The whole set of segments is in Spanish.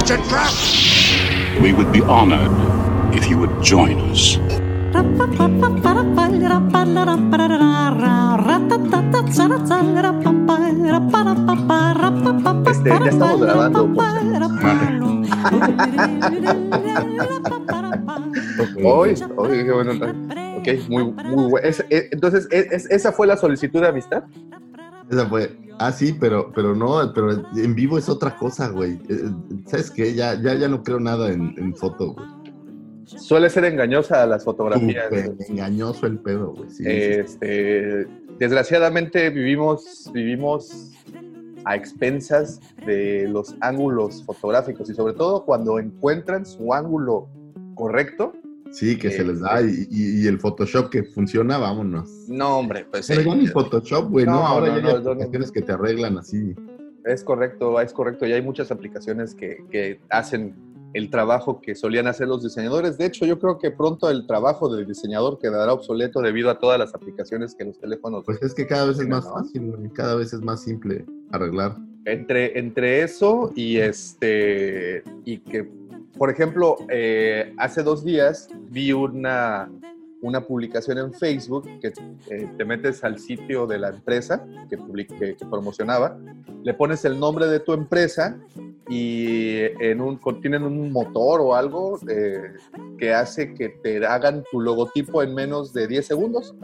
It's a trap! We would be honored if you would join us. Este, ya estamos grabando, Hoy, hoy, qué bueno. Ok, muy, muy bueno. Es- es- entonces, ¿es- es- ¿esa fue la solicitud de amistad? Esa fue. Ah, sí, pero, pero no, pero en vivo es otra cosa, güey. Eh, ¿Sabes qué? Ya, ya, ya no creo nada en, en foto, güey. Suele ser engañosa las fotografías. Súper engañoso el pedo, güey. Sí, Este, desgraciadamente vivimos, vivimos a expensas de los ángulos fotográficos y sobre todo cuando encuentran su ángulo correcto. Sí, que se eh, les da. Y, y- y el Photoshop que funciona, vámonos. No, hombre, pues Pero eh, ya ni Photoshop, güey, ¿no? no, Ahora no, ya no, hay aplicaciones que te arreglan así. es correcto, es correcto. Y hay muchas aplicaciones que, que hacen el trabajo que solían hacer los diseñadores. De hecho, yo creo que pronto el trabajo del diseñador quedará obsoleto debido a todas las aplicaciones que los teléfonos Pues es que cada vez es más fácil, güey. Cada vez es más simple arreglar. Entre, entre eso y este y que, por ejemplo, eh, hace dos días vi una, una publicación en Facebook que eh, te metes al sitio de la empresa que, public- que, promocionaba, le pones el nombre de tu empresa y en un, tienen un motor o algo eh, que hace que te hagan tu logotipo en menos de 10 segundos.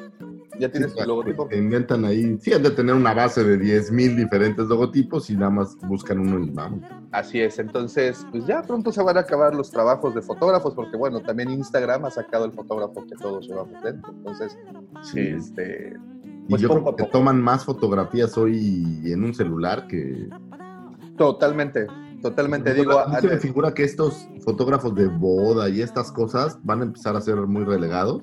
Ya tienes Sí, tu logotipo. Te inventan ahí. Sí, han de tener una base de 10.000 diferentes logotipos y nada más buscan uno y vamos. Así es, entonces, pues ya pronto se van a acabar los trabajos de fotógrafos, porque bueno, también Instagram ha sacado el fotógrafo que todos llevamos dentro. Entonces, Sí. este, Y pues yo creo que toman más fotografías hoy en un celular que... totalmente, totalmente, digo, a mí se me figura que estos fotógrafos de boda y estas cosas van a empezar a ser muy relegados.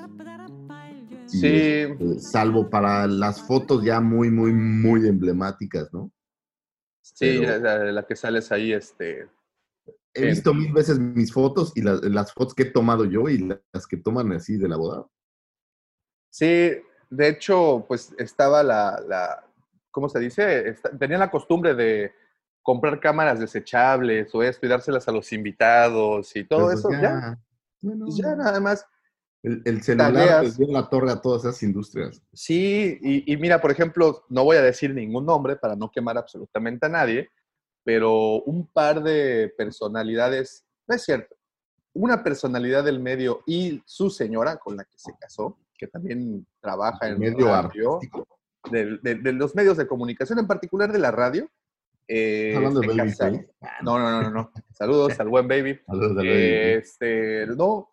Y, sí, este, salvo para las fotos ya muy, muy, muy emblemáticas, ¿no? sí, pero- la, la que sales ahí, este, He visto mil veces mis fotos y las, las fotos que he tomado yo y las que toman así de la boda. sí, de hecho, pues estaba la, la ¿cómo se dice? Esta- tenían la costumbre de comprar cámaras desechables o esto y dárselas a los invitados y todo Pero, eso, pues, ya, bueno, pues ya nada más. El, el celular tagueas. les dio la torre a todas esas industrias. Sí, y, y mira, por ejemplo, no voy a decir ningún nombre para no quemar absolutamente a nadie, pero un par de personalidades, no es cierto, una personalidad del medio y su señora con la que se casó, que también trabaja en Medio radio, de, de- de los medios de comunicación, en particular de la radio. eh, ¿Estás hablando de Baby. Face? No, no, no, no. Saludos al buen baby. Saludos a Baby Este, no,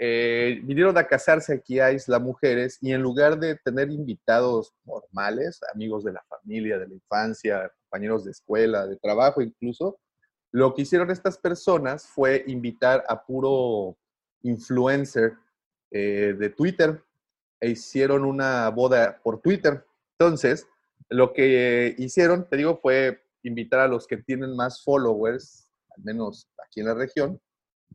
eh, vinieron a casarse aquí a Isla Mujeres y en lugar de tener invitados normales, amigos de la familia, de la infancia, compañeros de escuela, de trabajo incluso, lo que hicieron estas personas fue invitar a puro influencer eh, de Twitter e hicieron una boda por Twitter. Entonces, lo que hicieron, te digo, fue invitar a los que tienen más followers, al menos aquí en la región,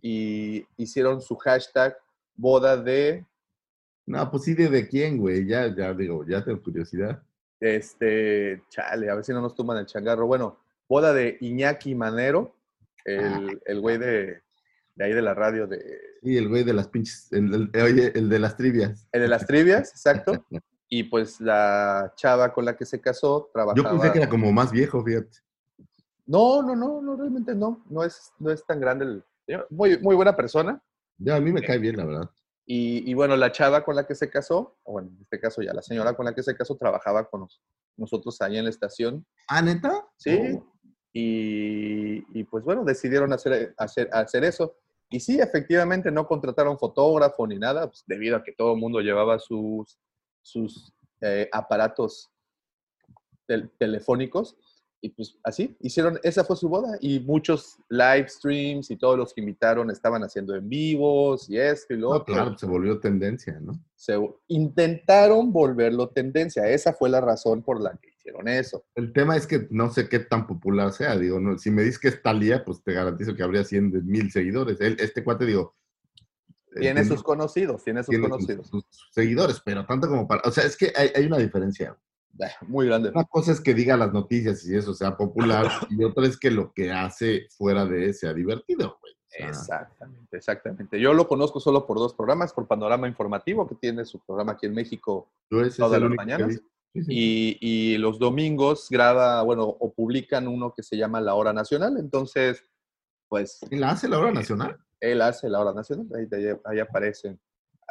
y hicieron su hashtag boda de, No, pues sí, ¿de, de quién, güey? Ya, ya digo, ya tengo curiosidad. este, chale, a ver si no nos toman el changarro. Bueno, boda de Iñaki Manero, el, el güey de, de ahí de la radio, de, Sí, el güey de las pinches, el, el- oye, el de las trivias. el de las trivias, exacto. Y pues la chava con la que se casó Yo trabajaba... pensé que era como más viejo, fíjate. No, no, no, no, realmente no. No es, no es tan grande el... Muy, muy buena persona. Ya, a mí me cae bien, la verdad. Y, y bueno, la chava con la que se casó, o bueno, en este caso ya la señora con la que se casó, trabajaba con nos- nosotros ahí en la estación, ¿Ah, neta? ¿sí? Oh. Y, y, pues bueno, decidieron hacer, hacer, hacer eso. Y sí, efectivamente no contrataron fotógrafo ni nada, pues, debido a que todo el mundo llevaba sus, sus eh, aparatos tel- telefónicos. Y pues así, hicieron, esa fue su boda y muchos live streams y todos los que invitaron estaban haciendo en vivos y esto y lo No, otro. claro, se volvió tendencia, ¿no? Se intentaron volverlo tendencia. Esa fue la razón por la que hicieron eso. El tema es que no sé qué tan popular sea. Digo, no, si me dices que es Talía, pues te garantizo que habría 100 de mil seguidores. Él, este cuate, digo. Tiene entiendo, sus conocidos, tiene sus tiene sus- conocidos. sus seguidores, pero tanto como para. O sea, es que hay, hay una diferencia. Muy grande. Una cosa es que diga las noticias y eso sea popular, y otra es que lo que hace fuera de sea divertido, güey. O sea, Exactamente, exactamente. Yo lo conozco solo por dos programas, por Panorama Informativo, que tiene su programa aquí en México, todas las mañanas. vi. Sí, sí. y, y los domingos graba, bueno, o publican uno que se llama La Hora Nacional. Entonces, pues ¿Y ¿La hace la hora nacional? él hace La Hora Nacional, ahí, ahí- ahí aparece.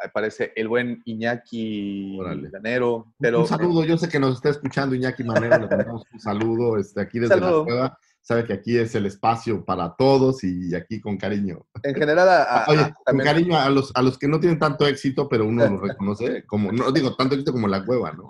Aparece el buen Iñaki. Llanero, pero un saludo, yo sé que nos está escuchando Iñaki Manero, le mandamos un saludo este, aquí desde Saludo. la cueva. Sabe que aquí es el espacio para todos y aquí con cariño. en general a- a- Oye, a- con cariño a los, a los que no tienen tanto éxito, pero uno los reconoce, como, no digo tanto éxito como la cueva, ¿no?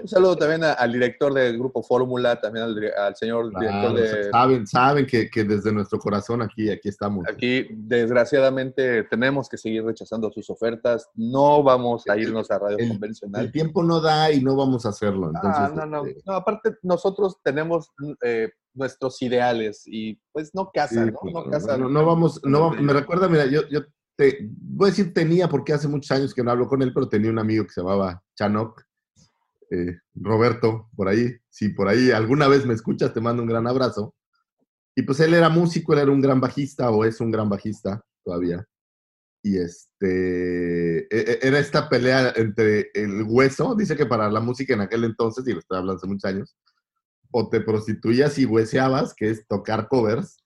un saludo también al director del grupo Fórmula, también al, señor Claro, director de... saben, saben que, que desde nuestro corazón aquí, aquí estamos. Aquí, desgraciadamente, tenemos que seguir rechazando sus ofertas. No vamos a irnos a radio el- convencional. El tiempo no da y no vamos a hacerlo. Entonces, Ah, no, no, este, no. Aparte, nosotros tenemos eh, nuestros ideales y pues no casan, sí, ¿no? No casan. no, no vamos, no me recuerda, mira, yo, yo te, voy a decir tenía porque hace muchos años que no hablo con él, pero tenía un amigo que se llamaba Chanok, eh, Roberto, por ahí, si por ahí alguna vez me escuchas, te mando un gran abrazo. Y pues él era músico, él era un gran bajista o es un gran bajista todavía. Y este, e- e- era esta pelea entre el hueso, dice que para la música en aquel entonces, y lo estoy hablando hace muchos años, o te prostituías y hueseabas, que es tocar covers,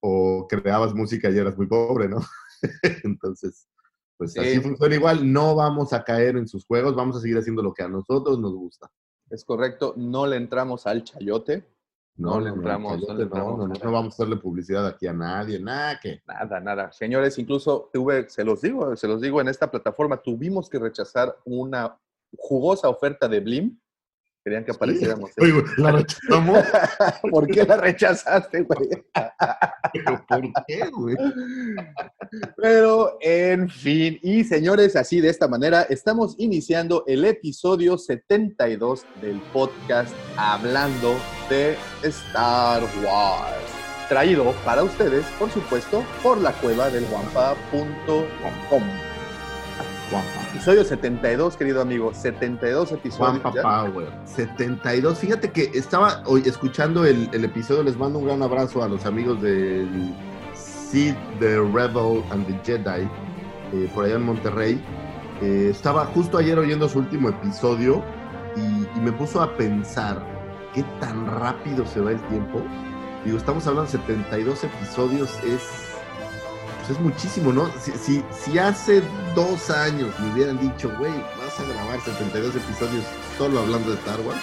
o creabas música y eras muy pobre, ¿no? Entonces, pues Sí. así funciona igual, no vamos a caer en sus juegos, vamos a seguir haciendo lo que a nosotros nos gusta. Es correcto, no le entramos al chayote. No le entramos, no le entramos. no, no, no vamos a hacerle publicidad aquí a nadie, nada que. Nada, nada. Señores, incluso tuve, se los digo, se los digo en esta plataforma, tuvimos que rechazar una jugosa oferta de Blim. Querían que apareciéramos. Oye, güey, la rechazamos. ¿Por qué la rechazaste, güey? ¿Pero por qué, güey? Pero, en fin, y señores, así de esta manera estamos iniciando el episodio 72 del podcast Hablando de Star Wars. Traído para ustedes, por supuesto, por la cueva del guampa.com. Juanpa. Episodio 72, querido amigo. 72 episodios. Juanpa ya. Power. 72. Fíjate que estaba hoy escuchando el, el episodio. Les mando un gran abrazo a los amigos del Seed, The Rebel and the Jedi, eh, por allá en Monterrey. Eh, estaba justo ayer oyendo su último episodio y, y me puso a pensar qué tan rápido se va el tiempo. Digo, estamos hablando de 72 episodios, es, es muchísimo, ¿no? Si, si, si hace dos años me hubieran dicho, güey, vas a grabar 72 episodios solo hablando de Star Wars,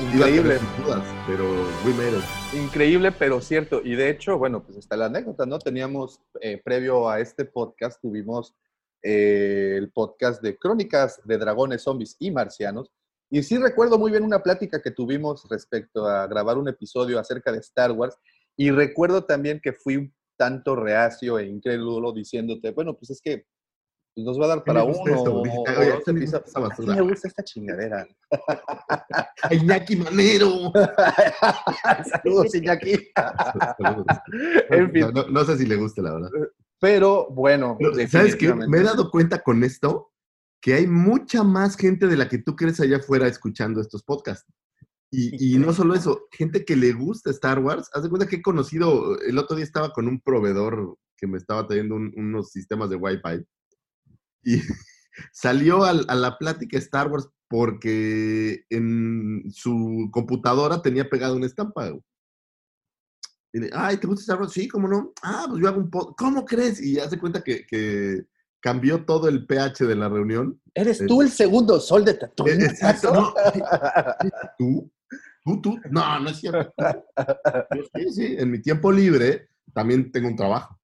Increíble. dudas, pero we made it. Increíble, pero cierto. Y de hecho, bueno, pues está la anécdota, ¿no? Teníamos, eh, previo a este podcast, tuvimos eh, el podcast de Crónicas de Dragones, Zombies y Marcianos. Y sí recuerdo muy bien una plática que tuvimos respecto a grabar un episodio acerca de Star Wars. Y recuerdo también que fui un tanto reacio e incrédulo diciéndote, bueno, pues es que pues, nos va a dar para gusta uno esto, o, oye, me gusta me gusta esta chingadera. ¡Ay, Iñaki Manero! Saludos, Iñaki. En fin. no, no sé si le guste, la verdad. Pero bueno, Pero, ¿Sabes qué? Me he dado cuenta con esto que hay mucha más gente de la que tú crees allá afuera escuchando estos podcasts. Y, y no solo eso, gente que le gusta Star Wars. Haz de cuenta que he conocido, el otro día estaba con un proveedor que me estaba trayendo un- unos sistemas de Wi-Fi y salió al- a la plática Star Wars porque en su computadora tenía pegado una estampa. Y Ay, ¿te gusta Star Wars? Sí, ¿cómo no? Ah, pues yo hago un podcast. ¿Cómo crees? Y hace cuenta que, que cambió todo el pH de la reunión. ¿Eres tú el segundo sol de Tatooine? Eh, exacto, no. ¿Tú? ¿Tú, tú? No, no es cierto. Yo, sí, sí, en mi tiempo libre también tengo un trabajo.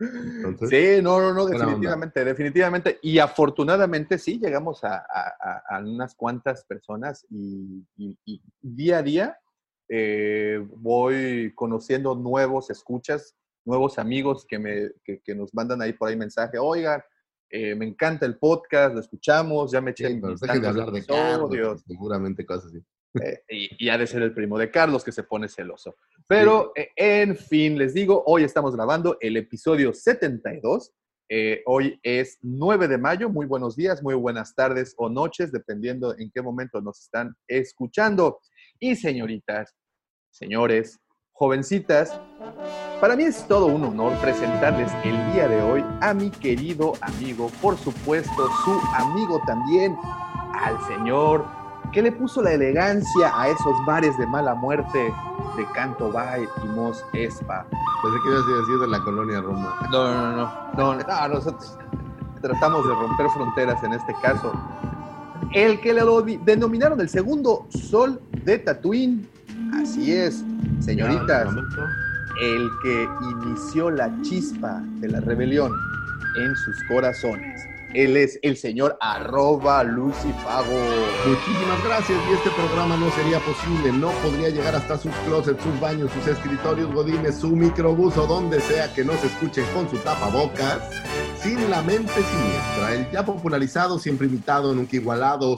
Entonces, Sí, no, no, no, definitivamente, definitivamente. Y afortunadamente sí, llegamos a, a- a- a unas cuantas personas y, y- y día a día eh, voy conociendo nuevos escuchas, nuevos amigos que, me, que, que nos mandan ahí por ahí mensaje, oigan, eh, me encanta el podcast, lo escuchamos, ya me eché sí, dejen de hablar de Carlos, episodios". seguramente cosas así. Eh, y, y ha de ser el primo de Carlos que se pone celoso. Pero, eh, en fin, les digo, hoy estamos grabando el episodio 72. Eh, hoy es 9 de mayo. Muy buenos días, muy buenas tardes o noches, dependiendo en qué momento nos están escuchando. Y señoritas, señores, jovencitas, para mí es todo un honor presentarles el día de hoy a mi querido amigo, por supuesto, su amigo también, al señor que le puso la elegancia a esos bares de mala muerte de Canto Bay y Mos Espa. Pensé que ibas a decir de la colonia Roma. No, no, no, no, no, no, nosotros tratamos de romper fronteras en este caso. El que le denominaron el segundo sol de Tatooine, así es, señoritas, el que inició la chispa de la rebelión en sus corazones. Él es el señor arroba Lucifago. Muchísimas gracias. Y este programa no sería posible, no podría llegar hasta sus closets, sus baños, sus escritorios godines, su microbús o donde sea que nos escuchen con su tapabocas, sin la mente siniestra, el ya popularizado, siempre imitado, nunca igualado,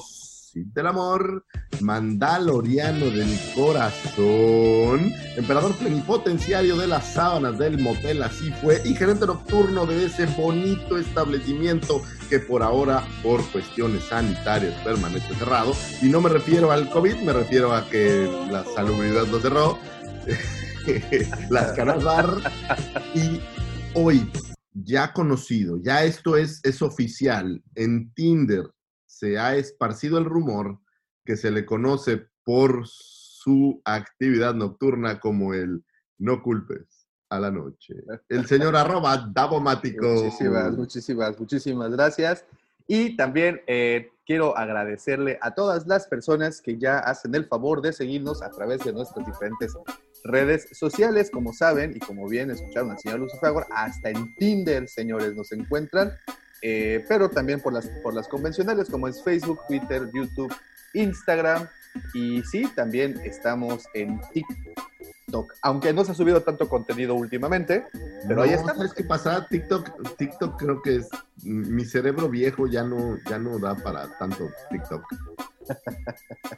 del amor, mandaloriano del corazón, emperador plenipotenciario de las sábanas del motel, así fue, y gerente nocturno de ese bonito establecimiento que por ahora, por cuestiones sanitarias, permanece cerrado. Y no me refiero al COVID, me refiero a que la salubridad lo cerró, las caras bar. Y hoy, ya conocido, ya esto es, es oficial, en Tinder se ha esparcido el rumor que se le conoce por su actividad nocturna como el no culpes a la noche. El señor arroba Davomático. Muchísimas, muchísimas, muchísimas gracias. Y también eh, quiero agradecerle a todas las personas que ya hacen el favor de seguirnos a través de nuestras diferentes redes sociales. Como saben, y como bien escucharon al señor Lucifagor, hasta en Tinder, señores, nos encuentran. Eh, pero también por las, por las convencionales como es Facebook, Twitter, YouTube, Instagram. Y sí, también estamos en TikTok. Aunque no se ha subido tanto contenido últimamente, pero ahí estamos. ¿Sabes qué pasa? TikTok, TikTok creo que es. Mi cerebro viejo ya no, ya no da para tanto TikTok.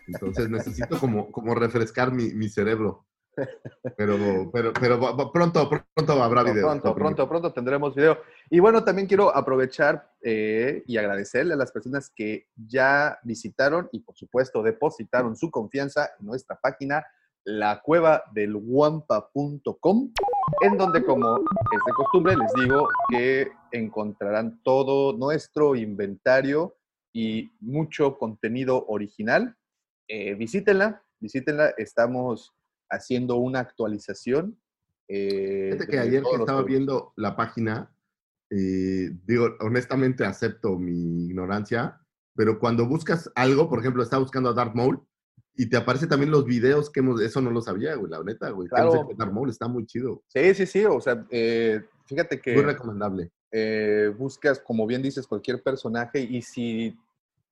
Entonces necesito como, como refrescar mi, mi cerebro. Pero, pero, pero pronto, pronto habrá video. Pronto, pronto, pronto tendremos video. Y bueno, también quiero aprovechar eh, y agradecerle a las personas que ya visitaron y por supuesto depositaron su confianza en nuestra página, la cueva del guampa.com, en donde como es de costumbre les digo que encontrarán todo nuestro inventario y mucho contenido original. Eh, visítenla, visítenla, estamos haciendo una actualización. eh, Fíjate que ayer que estaba viendo la página, eh, digo, honestamente acepto mi ignorancia, pero cuando buscas algo, por ejemplo, estaba buscando a Darth Maul y te aparecen también los videos que hemos, eso no lo sabía, güey, la neta, güey. que Claro. de Darth Maul está muy chido, Sí, sí, sí, o sea, eh, fíjate muy que recomendable. eh, buscas, como bien dices, cualquier personaje y si,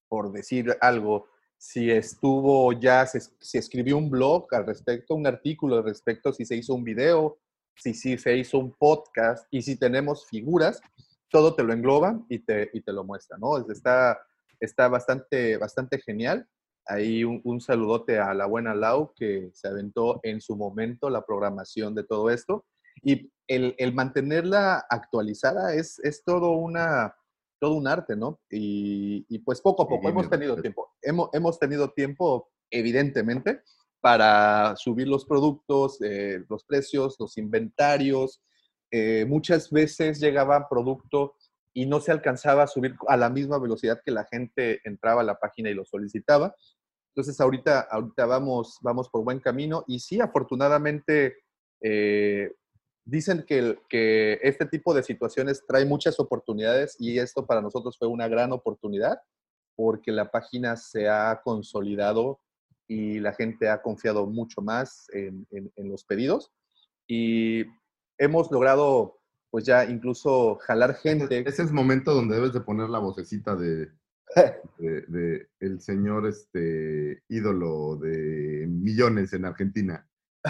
por decir algo, si estuvo ya, se, se escribió un blog al respecto, un artículo al respecto, si se hizo un video, si, si se hizo un podcast y si tenemos figuras, todo te lo engloba y te, y te lo muestra, ¿no? Es- Está, está bastante, bastante genial. Ahí un, un saludote a la buena Lau que se aventó en su momento la programación de todo esto. Y el, el mantenerla actualizada es, es todo, una, todo un arte, ¿no? Y, y pues poco a Sí, poco hemos mi tenido tiempo. Hemos, hemos tenido tiempo, evidentemente, para subir los productos, eh, los precios, los inventarios. Eh, muchas veces llegaba producto y no se alcanzaba a subir a la misma velocidad que la gente entraba a la página y lo solicitaba. Entonces ahorita, ahorita vamos, vamos por buen camino y sí, afortunadamente eh, dicen que, que este tipo de situaciones trae muchas oportunidades y esto para nosotros fue una gran oportunidad porque la página se ha consolidado y la gente ha confiado mucho más en, en- en los pedidos y hemos logrado pues ya incluso jalar gente. Ese es el momento donde debes de poner la vocecita de, de, de el señor este ídolo de millones en Argentina.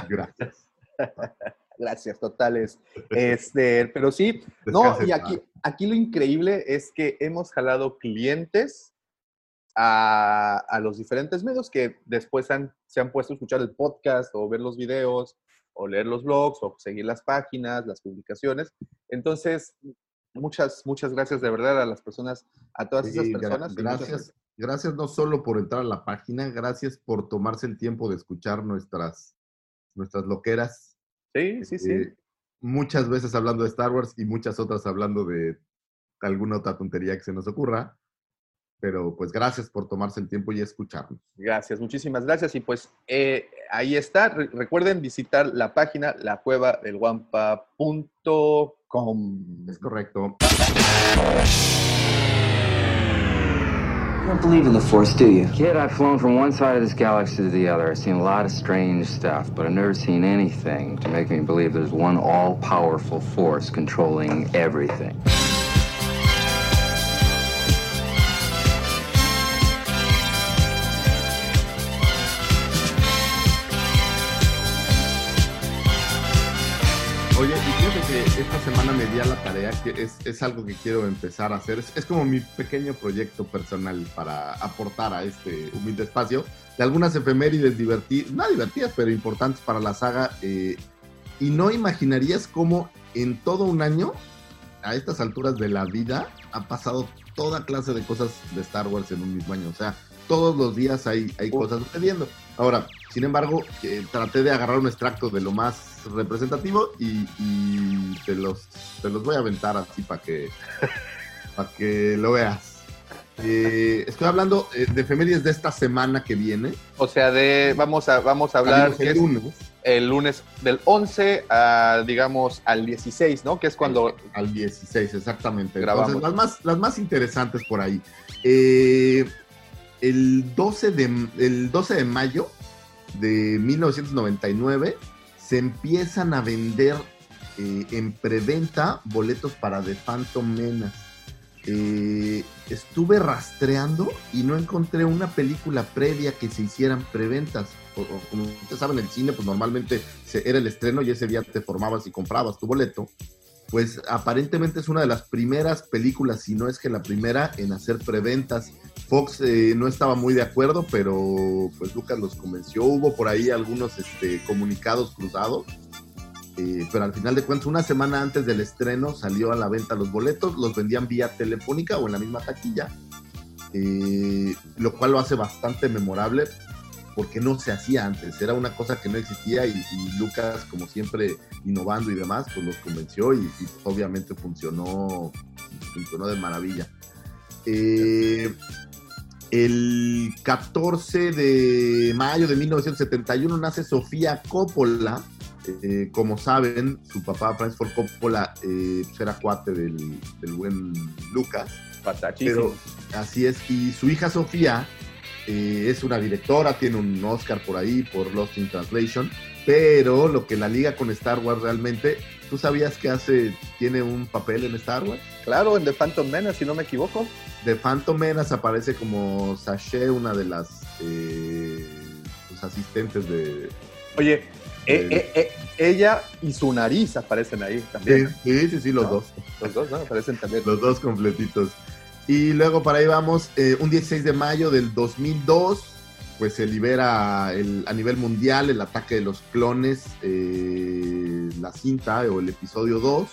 Gracias. Gracias, totales. Este, pero sí, no, Descanse y en aquí, aquí lo increíble es que hemos jalado clientes a, a los diferentes medios que después han, se han puesto a escuchar el podcast o ver los videos o leer los blogs o seguir las páginas, las publicaciones. Entonces, muchas, muchas gracias de verdad a las personas, a todas esas Sí, personas. muchas gracias, gracias no solo por entrar a la página, gracias por tomarse el tiempo de escuchar nuestras, nuestras loqueras. Sí, sí, sí. Eh, muchas veces hablando de Star Wars y muchas otras hablando de alguna otra tontería que se nos ocurra. Pero pues gracias por tomarse el tiempo y escucharnos. Gracias, muchísimas gracias. Y pues eh, ahí está. Re- recuerden visitar la página lacuevadelguampa.com. Es correcto. You don't believe in the Force, do you? Kid, I've flown from one side of this galaxy to the other. I've seen a lot of strange stuff, but I've never seen anything to make me believe there's one all powerful force controlling everything. Que esta semana me di a la tarea, que es, es algo que quiero empezar a hacer. Es, es como mi pequeño proyecto personal para aportar a este humilde espacio de algunas efemérides divertidas, no divertidas, pero importantes para la saga. eh, y no imaginarías cómo en todo un año, a estas alturas de la vida, ha pasado toda clase de cosas de Star Wars en un mismo año. O sea, todos los días hay, hay cosas sucediendo. Ahora, sin embargo, eh, traté de agarrar un extracto de lo más representativo y, y te, los, te los voy a aventar así para que, para que lo veas. Eh, estoy hablando eh, de efemérides de esta semana que viene. O sea, de vamos a, vamos a hablar el es lunes el lunes del 11 a, digamos, al 16, ¿no? Que es cuando... al 16, exactamente. Grabamos. Entonces, las más, las más interesantes por ahí. Eh, el, 12 de, el 12 de mayo de 1999 se empiezan a vender eh, en preventa boletos para The Phantom Menace. Eh, estuve rastreando y no encontré una película previa que se hicieran preventas. O- como ustedes saben, el cine, pues normalmente se- era el estreno y ese día te formabas y comprabas tu boleto. Pues aparentemente es una de las primeras películas, si no es que la primera, en hacer preventas. Fox eh, no estaba muy de acuerdo, pero pues Lucas los convenció. Hubo por ahí algunos este, comunicados cruzados. Eh, pero al final de cuentas, una semana antes del estreno salió a la venta los boletos, los vendían vía telefónica o en la misma taquilla, eh, lo cual lo hace bastante memorable porque no se hacía antes, era una cosa que no existía y, y Lucas, como siempre, innovando y demás, pues los convenció y, y obviamente funcionó, funcionó de maravilla. Eh, el 14 de mayo de 1971 nace Sofía Coppola. Eh, como saben, su papá Francis Ford Coppola eh, pues era cuate del, del buen Lucas. Patachísimo. Pero así es. Y su hija Sofía eh, es una directora, tiene un Oscar por ahí por Lost in Translation. Pero lo que la liga con Star Wars realmente, ¿tú sabías que hace, tiene un papel en Star Wars? Claro, en The Phantom Menace, si no me equivoco. De Phantom Menace aparece como Sashay, una de las eh, pues, asistentes de. Oye, eh, eh, eh, ella y su nariz aparecen ahí Sí, también. sí, sí, sí, los No. dos. Los dos, ¿no? Aparecen también. Los dos completitos. Y luego para ahí vamos, eh, un 16 de mayo del 2002, pues se libera el- a nivel mundial el ataque de los clones, eh, la cinta o el episodio 2.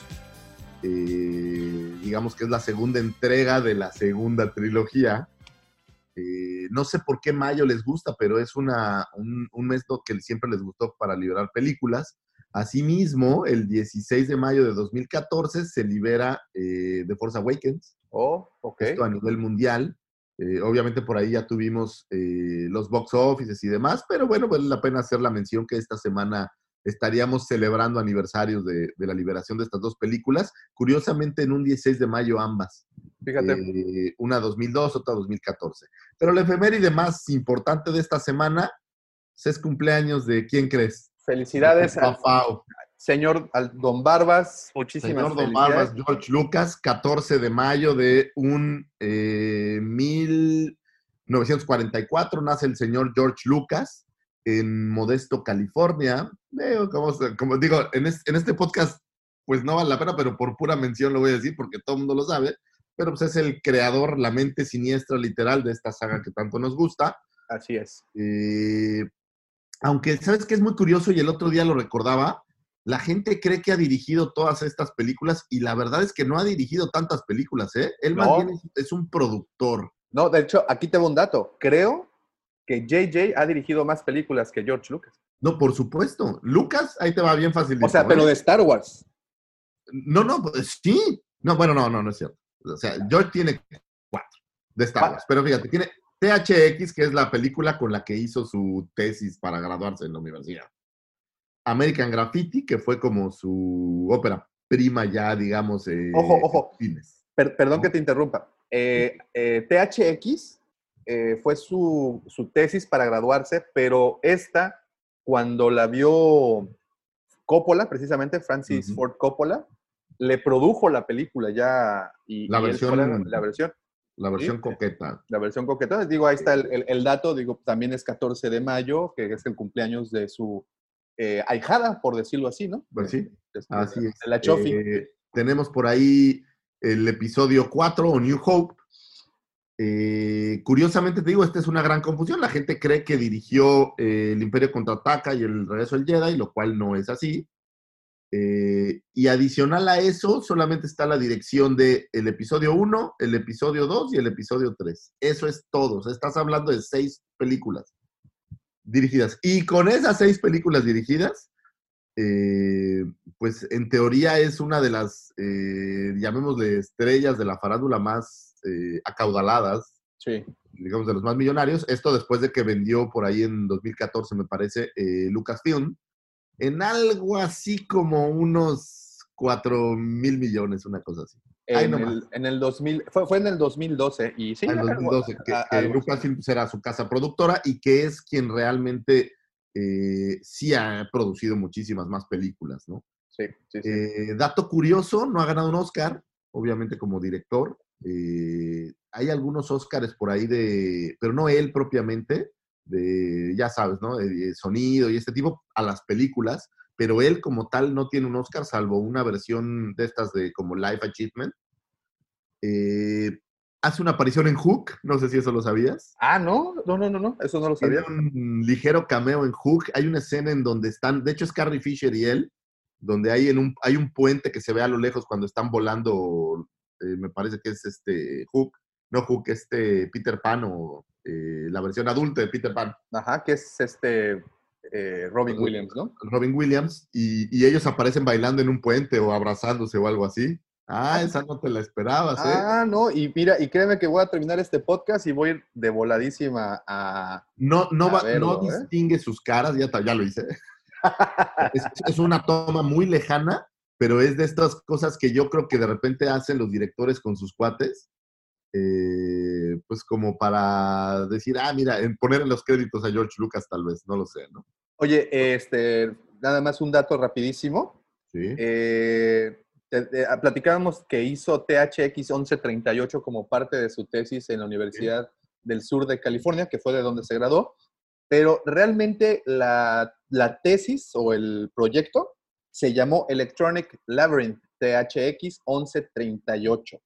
Eh, digamos que es la segunda entrega de la segunda trilogía. No sé por qué mayo les gusta, pero es una, un, un mes que siempre les gustó para liberar películas. Asimismo, el 16 de mayo de 2014 se libera eh, The Force Awakens, Oh, ok. esto a nivel mundial. Eh, obviamente por ahí ya tuvimos eh, los box offices y demás, pero bueno, vale la pena hacer la mención que esta semana estaríamos celebrando aniversarios de, de la liberación de estas dos películas, curiosamente en un 16 de mayo ambas. Fíjate. Eh, una 2002, otra 2014. Pero la efeméride más importante de esta semana es cumpleaños de ¿quién crees? Felicidades De al, señor al- Don Barbas, muchísimas Señor Don. Barbas, George Lucas, 14 de mayo de un eh, 1944 nace el señor George Lucas en Modesto, California. Se- como digo, en, es- en este podcast, pues no vale la pena, pero por pura mención lo voy a decir porque todo el mundo lo sabe. Pero pues es el creador, la mente siniestra literal de esta saga que tanto nos gusta. Así es. Eh, aunque, ¿sabes qué es muy curioso? Y el otro día lo recordaba. La gente cree que ha dirigido todas estas películas y la verdad es que no ha dirigido tantas películas, ¿eh? Él más bien es, es un productor. No, de hecho, aquí tengo un dato. Creo que JJ ha dirigido más películas que George Lucas. No, por supuesto. Lucas, ahí te va bien fácil. O sea, pero de Star Wars. No, no, pues, sí. No, bueno, no, no, no es cierto. O sea, George tiene cuatro de Star Ah. Wars. Pero fíjate, tiene THX, que es la película con la que hizo su tesis para graduarse en la universidad. American Graffiti, que fue como su ópera prima ya, digamos. eh, Ojo, ojo. Per- perdón que te interrumpa. Eh, eh, THX eh, fue su, su tesis para graduarse, pero esta, cuando la vio Coppola, precisamente Francis. Ford Coppola, le produjo la película ya. Y, La y versión- la versión. La versión Sí. coqueta. La versión coquetona. Digo, ahí está el, el- el dato. Digo, también es 14 de mayo, que es el cumpleaños de su eh, ahijada, por decirlo así, ¿no? Pues sí, De- de- Así de es. La Chofi. Eh, tenemos por ahí el episodio 4 o New Hope. Eh, curiosamente te digo, esta es una gran confusión. La gente cree que dirigió eh, El Imperio Contraataca y El Regreso del Jedi, lo cual no es así. Eh, y adicional a eso, solamente está la dirección de el episodio 1, el episodio 2 y el episodio 3. Eso es todo. O sea, estás hablando de seis películas dirigidas. Y con esas seis películas dirigidas, eh, pues en teoría es una de las, eh, llamémosle, estrellas de la farándula más eh, acaudaladas, Sí. digamos, de los más millonarios. Esto después de que vendió por ahí en 2014, me parece, Lucasfilm, en algo así como unos 4 mil millones, una cosa así. En el, en el 2000, fue, fue en el 2012 y sí. en algo- 2012, que, a- que Lucasfilm será su casa productora y que es quien realmente eh, sí ha producido muchísimas más películas, ¿no? sí, sí, sí. Eh, dato curioso, no ha ganado un Oscar, obviamente como director. Eh, hay algunos Oscars por ahí de, pero no él propiamente, de, ya sabes, ¿no? De sonido y este tipo a las películas, pero él como tal no tiene un Oscar salvo una versión de estas de como Life Achievement. Eh, hace una aparición en Hook, no sé si eso lo sabías. Ah, no, no, no, no, no, eso no lo Tiene sabía. un ligero cameo en Hook. Hay una escena en donde están, de hecho es Carrie Fisher y él, donde hay, en un, hay un puente que se ve a lo lejos cuando están volando, eh, me parece que es este Hook, no Hook, este Peter Pan o eh, la versión adulta de Peter Pan, Ajá, que es este eh, Robin Williams, ¿no? Robin Williams, y, y ellos aparecen bailando en un puente o abrazándose o algo así. Ah, esa no te la esperabas, ¿eh? Ah, no, y mira, y créeme que voy a terminar este podcast y voy a ir de voladísima a... No, no, A va- verlo, no ¿eh? distingue sus caras, ya, ya lo hice. es, es una toma muy lejana, pero es de estas cosas que yo creo que de repente hacen los directores con sus cuates, eh, pues como para decir, ah, mira, en poner en los créditos a George Lucas tal vez, no lo sé, ¿no? Oye, este, nada más un dato rapidísimo. Sí. Eh, ah, platicábamos que hizo THX 1138 como parte de su tesis en la Universidad del Sur de California, que fue de donde se graduó, pero realmente la, la tesis o el proyecto se llamó Electronic Labyrinth THX 1138,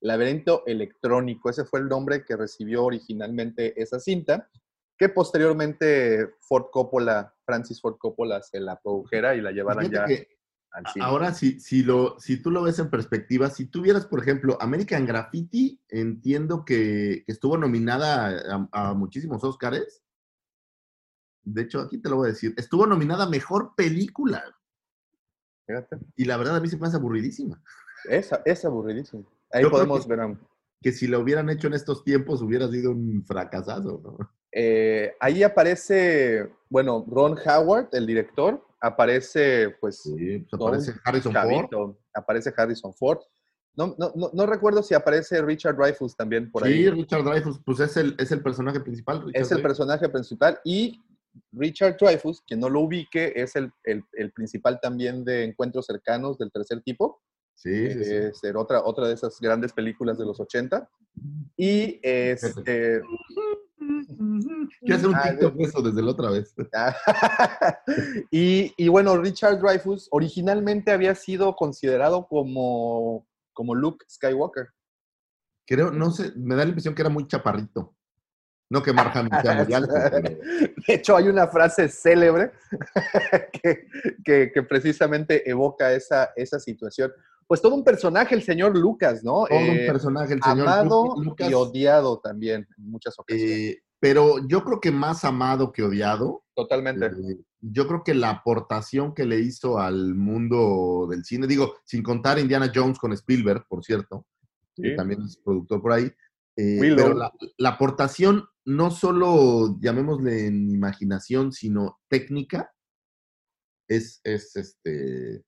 laberinto electrónico. Ese fue el nombre que recibió originalmente esa cinta, que posteriormente Ford Coppola, Francis Ford Coppola, se la produjera y la llevara Fíjate ya al cine. ahora, si, si, lo, si tú lo ves en perspectiva, si tuvieras, por ejemplo, American Graffiti, entiendo que, que estuvo nominada a, a muchísimos Oscars. De hecho, aquí te lo voy a decir. Estuvo nominada a Mejor Película. Fíjate. Y la verdad a mí se me hace aburridísima. Es, es aburridísimo. Ahí Yo podemos que- ver. Que si lo hubieran hecho en estos tiempos hubiera sido un fracasazo, ¿no? eh, ahí aparece, bueno, Ron Howard, el director, aparece, pues, Sí, pues aparece Harrison Ford. chavito, aparece Harrison Ford. No, no, no, no recuerdo si aparece Richard Dreyfuss también por Sí, ahí. Richard Dreyfuss, pues es el, es el personaje principal. Richard Es el Dreyfuss. personaje principal y Richard Dreyfuss, quien no lo ubique, es el, el- el principal también de Encuentros Cercanos del tercer tipo. Sí, sí, sí. Es era otra, otra de esas grandes películas de los 80. Y este. Quiero hacer un Ah, TikTok de eso desde la otra vez. y, y bueno, Richard Dreyfuss originalmente había sido considerado como, como Luke Skywalker. Creo, no sé, me da la impresión que era muy chaparrito. No que Mark Hamill sea muy alto, pero- De hecho, hay una frase célebre que, que- que precisamente evoca esa, esa situación. Pues todo un personaje, el señor Lucas, ¿no? todo un Eh, personaje, el señor amado Lucas. y odiado también en muchas ocasiones. eh, pero yo creo que más amado que odiado. Totalmente. Eh, yo creo que la aportación que le hizo al mundo del cine, digo, sin contar Indiana Jones con Spielberg, por cierto, que también es productor por ahí, eh, pero la, la aportación no solo, llamémosle en imaginación, sino técnica, es, es este,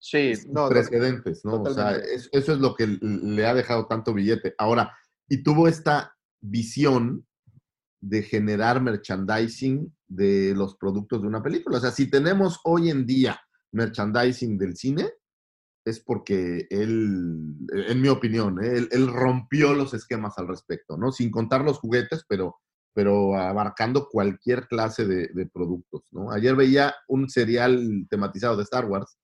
Sí, no, precedentes, ¿no? O sea, eso es lo que le ha dejado tanto billete. Ahora, y tuvo esta visión de generar merchandising de los productos de una película. O sea, si tenemos hoy en día merchandising del cine, es porque él, en mi opinión, ¿eh? él, él rompió los esquemas al respecto, ¿no? Sin contar los juguetes, pero, pero abarcando cualquier clase de, de productos, ¿no? Ayer veía un serial tematizado de Star Wars.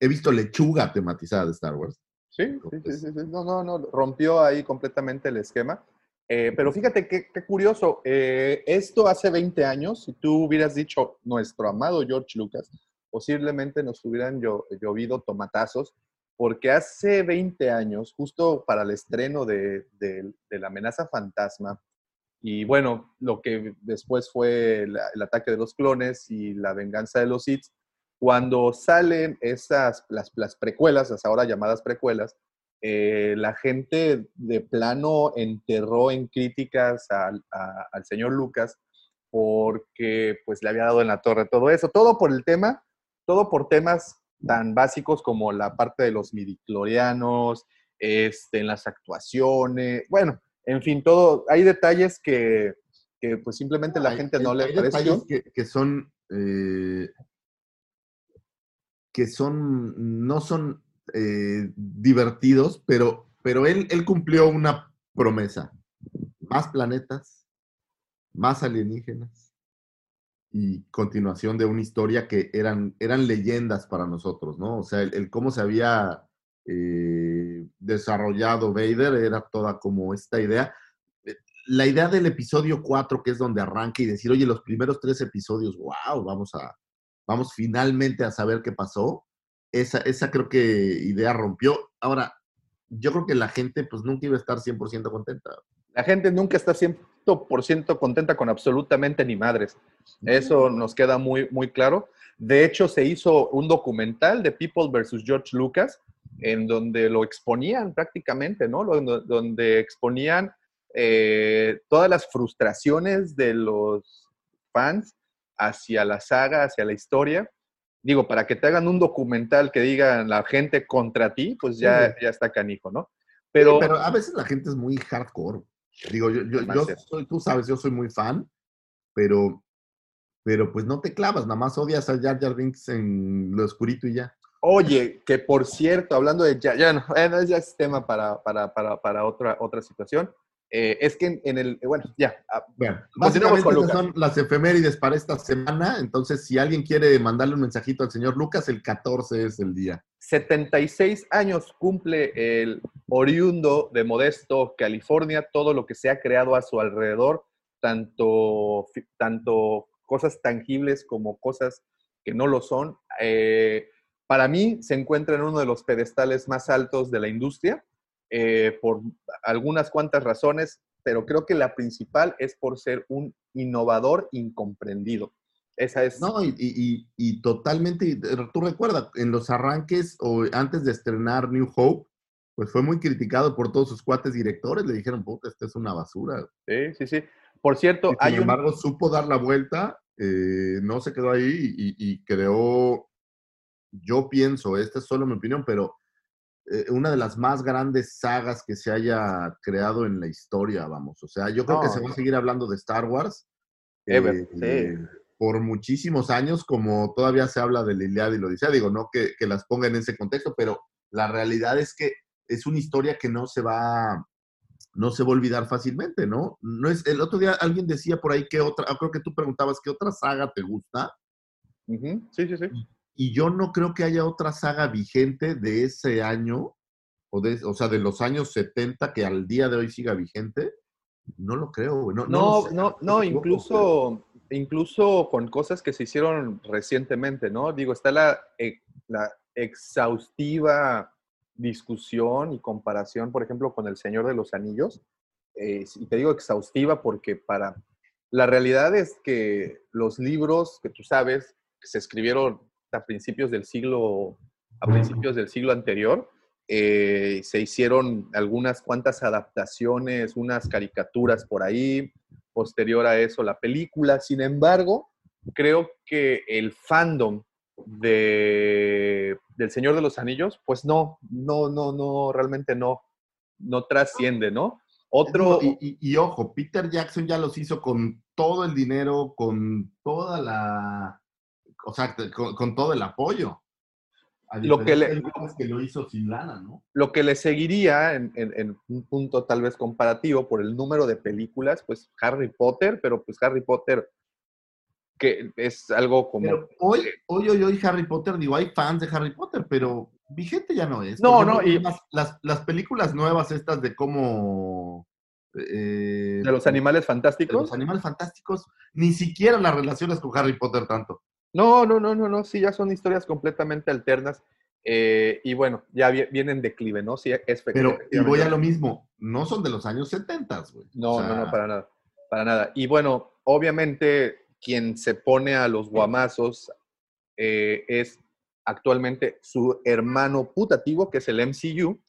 He visto lechuga tematizada de Star Wars. Sí, sí, sí, sí, sí. No, no, no, rompió ahí completamente el esquema. Eh, pero fíjate qué, qué curioso, eh, esto hace 20 años, si tú hubieras dicho nuestro amado George Lucas, posiblemente nos hubieran llo- llovido tomatazos, porque hace 20 años, justo para el estreno de, de- de La amenaza fantasma, y bueno, lo que después fue la- el ataque de los clones y la venganza de los Sith, cuando salen esas, las, las precuelas, las ahora llamadas precuelas, eh, la gente de plano enterró en críticas al, a- al señor Lucas porque pues le había dado en la torre todo eso, todo por el tema, todo por temas tan básicos como la parte de los midiclorianos, este, en las actuaciones, bueno, en fin, todo, hay detalles que, que, pues simplemente la Hay- gente hay- no le hay pareció. detalles que, que son eh, que son no son eh, divertidos, pero, pero él, él cumplió una promesa. Más planetas, más alienígenas y continuación de una historia que eran, eran leyendas para nosotros, ¿no? O sea, el, cómo se había eh, desarrollado Vader era toda como esta idea. Eh, La idea del episodio 4, que es donde arranca y decir, oye, los primeros tres episodios, wow, vamos a, vamos finalmente a saber qué pasó. Esa, esa creo que idea rompió. Ahora, yo creo que la gente pues nunca iba a estar 100% contenta. La gente nunca está 100% contenta con absolutamente ni madres. Eso nos queda muy, muy claro. De hecho, se hizo un documental de People versus George Lucas, en donde lo exponían prácticamente, ¿no? Lo- Donde exponían eh, todas las frustraciones de los fans hacia la saga, hacia la historia. Digo, para que te hagan un documental que digan la gente contra ti, pues ya, Sí. ya está canijo, ¿no? Pero, Pero, pero a veces la gente es muy hardcore. Digo, yo, yo, soy, tú sabes, yo soy muy fan, pero, pero pues no te clavas, nada más odias a Jar Jar Binks en lo oscurito y ya. Oye, que por cierto, hablando de ya, ya no, no, ya es tema para, para, para, para otra, otra situación. Eh, es que en, en el, bueno, ya, ah, Bueno, Continuamos con Lucas. son las efemérides para esta semana. Entonces, si alguien quiere mandarle un mensajito al señor Lucas, el 14 es el día. 76 años cumple el oriundo de Modesto, California, todo lo que se ha creado a su alrededor, tanto, tanto cosas tangibles como cosas que no lo son. Eh, para mí se encuentra en uno de los pedestales más altos de la industria, eh, por algunas cuantas razones, pero creo que la principal es por ser un innovador incomprendido. Esa es... No, y, y- y- totalmente, y tú recuerdas, en los arranques o antes de estrenar New Hope, pues fue muy criticado por todos sus cuates directores. Le dijeron, puta, esta es una basura. Sí, sí, sí. Por cierto, Y sin hay un... embargo, supo dar la vuelta, eh, no se quedó ahí y, y creó, yo pienso, esta es solo mi opinión, pero eh, una de las más grandes sagas que se haya creado en la historia, vamos. O sea, yo creo que se va a seguir hablando de Star Wars Ever, eh, sí. por muchísimos años, como todavía se habla de la Iliada y la Odisea, digo, no que, que las ponga en ese contexto, pero la realidad es que es una historia que no se va, no se va a olvidar fácilmente, ¿no? No es, el otro día alguien decía por ahí que otra, creo que tú preguntabas qué otra saga te gusta, Sí, sí, sí. Y yo no creo que haya otra saga vigente de ese año, o, de, o sea, de los años 70 que al día de hoy siga vigente. No lo creo, güey. No, no, No, sé, no, no, incluso, incluso con cosas que se hicieron recientemente, ¿no? Digo, está la, eh, la exhaustiva discusión y comparación, por ejemplo, con El Señor de los Anillos. Eh, y te digo exhaustiva porque para... La realidad es que los libros que tú sabes, que se escribieron a principios del siglo, a principios del siglo anterior, eh, se hicieron algunas cuantas adaptaciones, unas caricaturas por ahí, posterior a eso la película. Sin embargo, creo que el fandom de, del Señor de los Anillos, pues no, no, no, no, realmente no, no trasciende, ¿no? Otro, Y, y- y ojo, Peter Jackson ya los hizo con todo el dinero, con toda la. O sea, con, con todo el apoyo. Lo que le- de que lo hizo sin lana, ¿no? lo que le seguiría en, en- en un punto tal vez comparativo por el número de películas, pues Harry Potter, pero pues Harry Potter, que es algo como... Pero hoy, hoy, hoy, hoy, Harry Potter, digo, hay fans de Harry Potter, pero vigente ya no es. No, Por no, y- Las, las, las películas nuevas estas de cómo... eh, de los animales de fantásticos. los animales fantásticos, ni siquiera las relaciones con Harry Potter tanto. No, no, no, no, no, sí, ya son historias completamente alternas. eh, y bueno, ya vi- viene en declive, ¿no? Sí, es Pero, y voy a lo mismo, no son de los años 70, güey. No, O sea, no, no, para nada, para nada. Y bueno, obviamente quien se pone a los guamazos eh, es actualmente su hermano putativo, que es el MCU,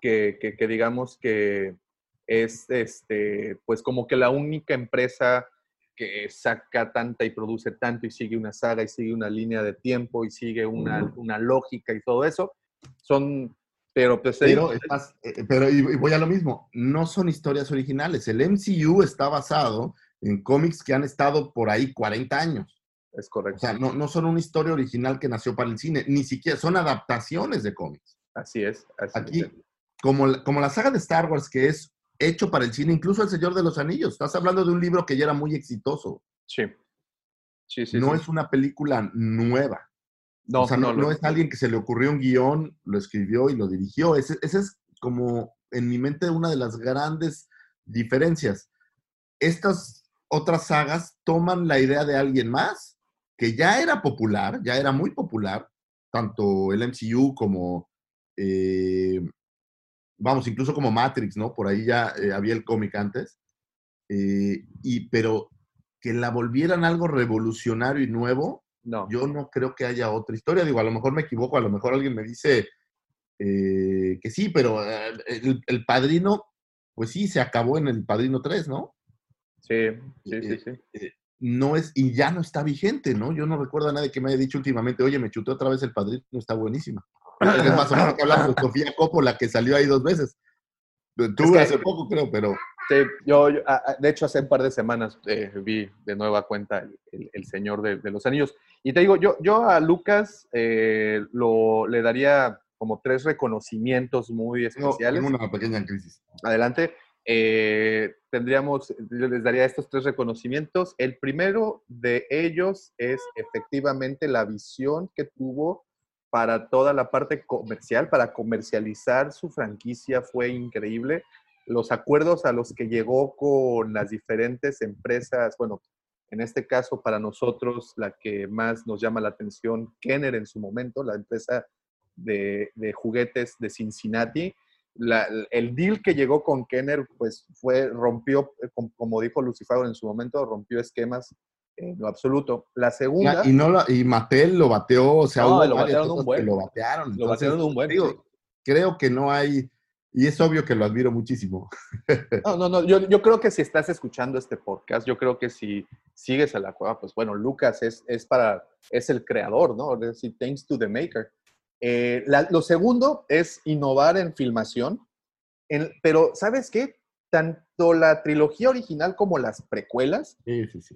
que, que- que digamos que es, este, pues como que la única empresa que saca tanta y produce tanto y sigue una saga y sigue una línea de tiempo y sigue una, una lógica y todo eso. Son, pero pues Pero, estás- eh, pero y, voy a lo mismo, no son historias originales. El MCU está basado en cómics que han estado por ahí 40 años. es O correcto. sea, no, no son una historia original que nació para el cine, ni siquiera son adaptaciones de cómics. Así es. Así Aquí, es. como, como la saga de Star Wars, que es hecho para el cine, incluso El Señor de los Anillos. Estás hablando de un libro que ya era muy exitoso. Sí. Sí, sí, no sí. es una película nueva. No, o sea, no, no, no lo- es alguien que se le ocurrió un guion, lo escribió y lo dirigió. Ese, ese es como, en mi mente, una de las grandes diferencias. Estas otras sagas toman la idea de alguien más, que ya era popular, ya era muy popular, tanto el MCU como, eh, vamos, incluso como Matrix, ¿no? Por ahí ya eh, había el cómic antes. Eh, y, pero que la volvieran algo revolucionario y nuevo, no. yo no creo que haya otra historia. Digo, a lo mejor me equivoco, a lo mejor alguien me dice eh, que sí, pero el, el padrino, pues sí, se acabó en el padrino 3, ¿no? Sí, sí, sí, sí. No es, y ya no está vigente, ¿no? Yo no recuerdo a nadie que me haya dicho últimamente, oye, me chuté otra vez el padrino, está buenísima. Es más o menos que hablamos de Sofía Coppola, que salió ahí dos veces. Tú que- hace poco, creo, pero Sí, yo, yo, a- a- de hecho, hace un par de semanas eh, vi de nueva cuenta el, el- el Señor de, de los Anillos. Y te digo, yo, yo a Lucas eh, lo, le daría como tres reconocimientos muy especiales. tengo una pequeña crisis. Adelante. Eh, tendríamos, yo les daría estos tres reconocimientos. El primero de ellos es efectivamente la visión que tuvo para toda la parte comercial, para comercializar su franquicia fue increíble. Los acuerdos a los que llegó con las diferentes empresas, bueno, en este caso para nosotros la que más nos llama la atención, Kenner en su momento, la empresa de, de juguetes de Cincinnati, el deal que llegó con Kenner, pues fue, rompió, eh, com- como dijo Lucifer en su momento, rompió esquemas en lo absoluto. La segunda, Y, no lo- y Mattel lo bateó, o sea, No, lo batearon un buen. lo batearon. lo Entonces, un buen. digo, sí. creo que no hay, y es obvio que lo admiro muchísimo. No, no, no, yo, yo creo que si estás escuchando este podcast, yo creo que si sigues a la cueva, pues bueno, Lucas es, es para, es el creador, ¿no? Es decir, thanks to the maker. Eh, la- lo segundo es innovar en filmación, en- pero ¿sabes qué? Tanto la trilogía original como las precuelas Sí, sí, sí.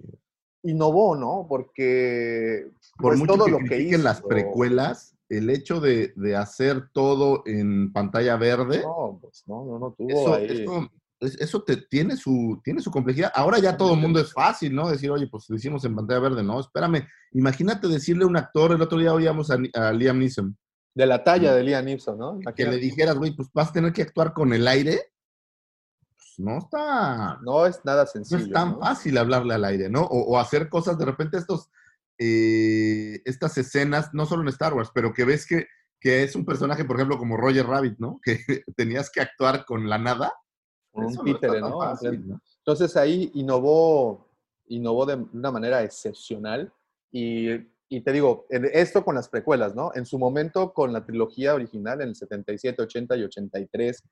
Innovó, ¿no? Porque Por pues, mucho todo que lo que hizo. las precuelas, el hecho de, de hacer todo en pantalla verde, No, pues no, no, no tuvo eso, ahí. eso, es- eso te, tiene, su, tiene su complejidad. Ahora ya todo el mundo es fácil, ¿no? Decir, oye, pues lo hicimos en pantalla verde. No, espérame. Imagínate decirle a un actor, el otro día oíamos a, Liam Neeson, De la talla de Liam Neeson, ¿no? que Imagínate. le dijeras, güey, pues vas a tener que actuar con el aire. No está, No es nada no sencillo. es tan ¿no? fácil hablarle al aire, ¿no? O, o hacer cosas, de repente estos, eh, estas escenas, no solo en Star Wars, pero que ves que, que es un personaje, por ejemplo, como Roger Rabbit, ¿no? Que tenías que actuar con la nada. Con un no títere, tan ¿no? fácil, ¿no? Entonces ahí innovó, innovó de una manera excepcional y, y te digo, esto con las precuelas, ¿no? En su momento con la trilogía original en el 77, 80 y 83,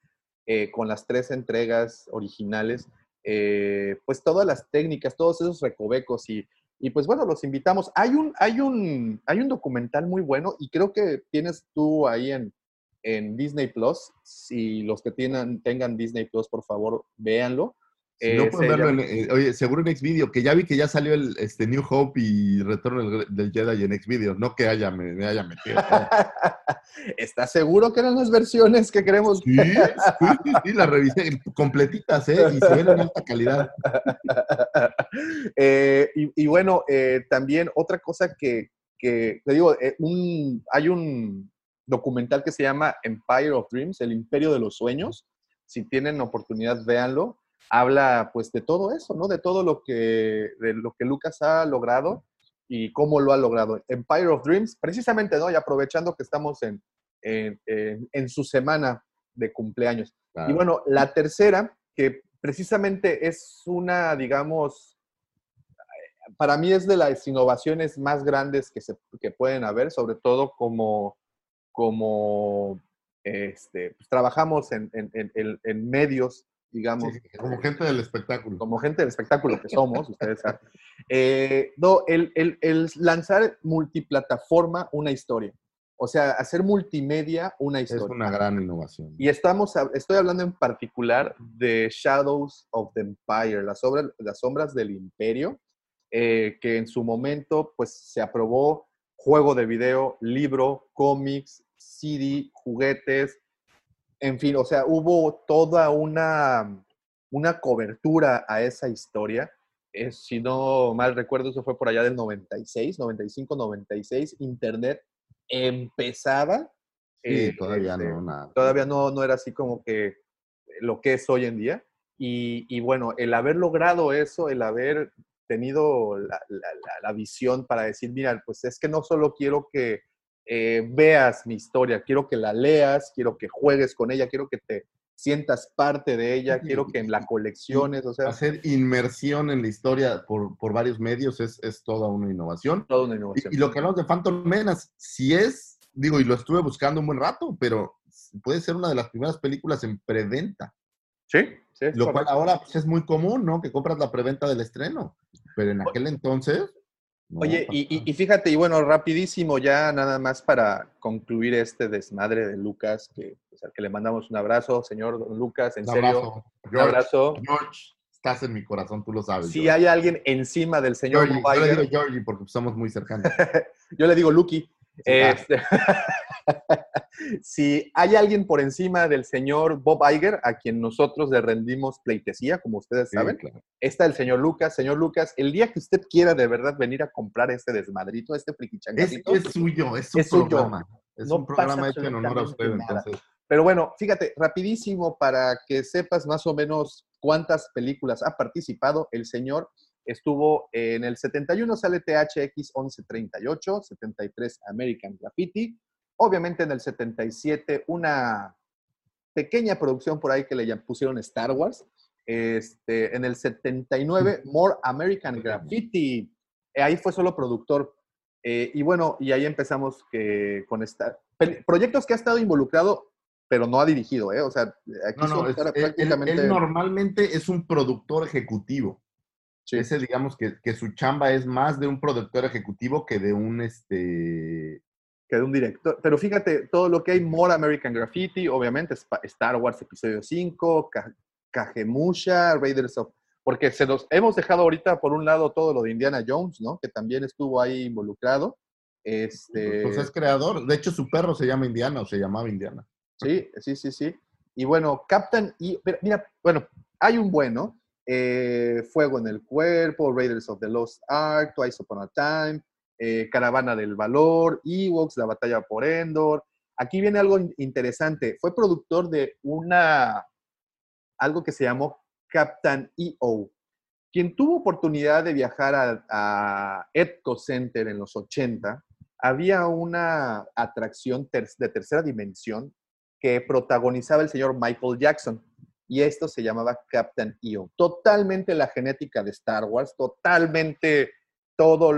eh, con las tres entregas originales, eh, pues todas las técnicas, todos esos recovecos y, y pues bueno, los invitamos. Hay un, hay, un, hay un documental muy bueno y creo que tienes tú ahí en, en Disney Plus. Si los que tienen, tengan Disney Plus, por favor, véanlo. Si no Eh, pueden se verlo, llama- en, eh, oye, seguro en Xvideo, que ya vi que ya salió el este, New Hope y Retorno del, del Jedi en Xvideo, no que haya, me, me haya metido. ¿Estás seguro que eran las versiones que queremos? Sí, sí, sí, sí, la revisé, completitas, ¿eh? Y se ven en alta calidad. Eh, y, y bueno, eh, también otra cosa que, que te digo, eh, un, hay un documental que se llama Empire of Dreams, el Imperio de los Sueños. Si tienen oportunidad, véanlo. Habla pues de todo eso, ¿no? De todo lo que, de lo que Lucas ha logrado y cómo lo ha logrado. Empire of Dreams, precisamente, ¿no? Y aprovechando que estamos en, en, en- en su semana de cumpleaños. Y bueno, la tercera, que precisamente es una, digamos, para mí es de las innovaciones más grandes que, se, que pueden haber, sobre todo como, como este, pues, trabajamos en- en medios, digamos, Sí, como gente del espectáculo. como gente del espectáculo que somos, ustedes saben. Eh, no, el, el- el lanzar multiplataforma una historia. O sea, hacer multimedia una Es historia. una gran innovación. Y estamos, estoy hablando en particular de Shadows of the Empire, las, obras, las sombras del imperio, eh, que en su momento pues se aprobó juego de video, libro, cómics, CD, juguetes, en fin, o sea, hubo toda una, una cobertura a esa historia. Eh, si no mal recuerdo, eso fue por allá del 96, 95, 96. Internet empezaba. Sí, eh, todavía este, no, nada. todavía no, no era así como que lo que es hoy en día. Y, y bueno, el haber logrado eso, el haber tenido la, la- la- la visión para decir, mira, pues es que no solo quiero que eh, veas mi historia, quiero que la leas, quiero que juegues con ella, quiero que te sientas parte de ella, quiero que la colecciones, o sea, Hacer inmersión en la historia por, por varios medios es, es toda una innovación. toda una innovación. Y, y lo que hablamos de Phantom Menace, si es, digo, y lo estuve buscando un buen rato, pero puede ser una de las primeras películas en preventa. Sí, sí. Lo cual correcto. ahora pues, es muy común, ¿no? Que compras la preventa del estreno. Pero en aquel entonces. No, Oye, y, y- nada. y fíjate, y bueno, rapidísimo ya nada más para concluir este desmadre de Lucas, que, pues, al que le mandamos un abrazo, señor don Lucas, en Un serio, abrazo. un George, abrazo. George, estás en mi corazón, tú lo sabes. Si George. hay alguien encima del señor Georgie, yo le digo Georgie porque somos muy cercanos. yo le digo Lucky. Este, si hay alguien por encima del señor Bob Iger, a quien nosotros le rendimos pleitesía, como ustedes Sí, saben, claro. está el señor Lucas. Señor Lucas, el día que usted quiera de verdad venir a comprar este desmadrito, este Es, frikichangatito, es suyo, es su Es suyo. programa. Es No un programa hecho en honor a usted, entonces. Pero bueno, fíjate, rapidísimo para que sepas más o menos cuántas películas ha participado el señor. Estuvo en el 71 sale THX 1138, 73 American Graffiti, obviamente en el 77 una pequeña producción por ahí que le pusieron Star Wars, este, en el 79 More American Graffiti, Eh, ahí fue solo productor. Eh, y bueno, y ahí empezamos que, con esta, proyectos que ha estado involucrado, pero no ha dirigido, ¿eh? O sea, aquí No, no, es- él- prácticamente... él normalmente es un productor ejecutivo. Sí. Ese, digamos, que, que su chamba es más de un productor ejecutivo que de un, este... que de un director. Pero fíjate, todo lo que hay, More American Graffiti, obviamente, Star Wars Episodio 5, Ka- Kagemusha, Raiders of, porque se los hemos dejado ahorita por un lado todo lo de Indiana Jones, ¿no? Que también estuvo ahí involucrado. Este, Pues es creador. De hecho, su perro se llama Indiana o se llamaba Indiana. Sí, sí, sí, sí. Y bueno, Captain y mira, bueno, hay un bueno. Eh, Fuego en el cuerpo, Raiders of the Lost Ark, Twice Upon a Time, eh, Caravana del Valor, Ewoks, La Batalla por Endor. Aquí viene algo in- interesante. Fue productor de una algo que se llamó Captain EO, quien tuvo oportunidad de viajar a, a Epco Center en los 80. Había una atracción de tercera dimensión que protagonizaba el señor Michael Jackson. Y esto se llamaba Captain EO. Totalmente la genética de Star Wars, totalmente todos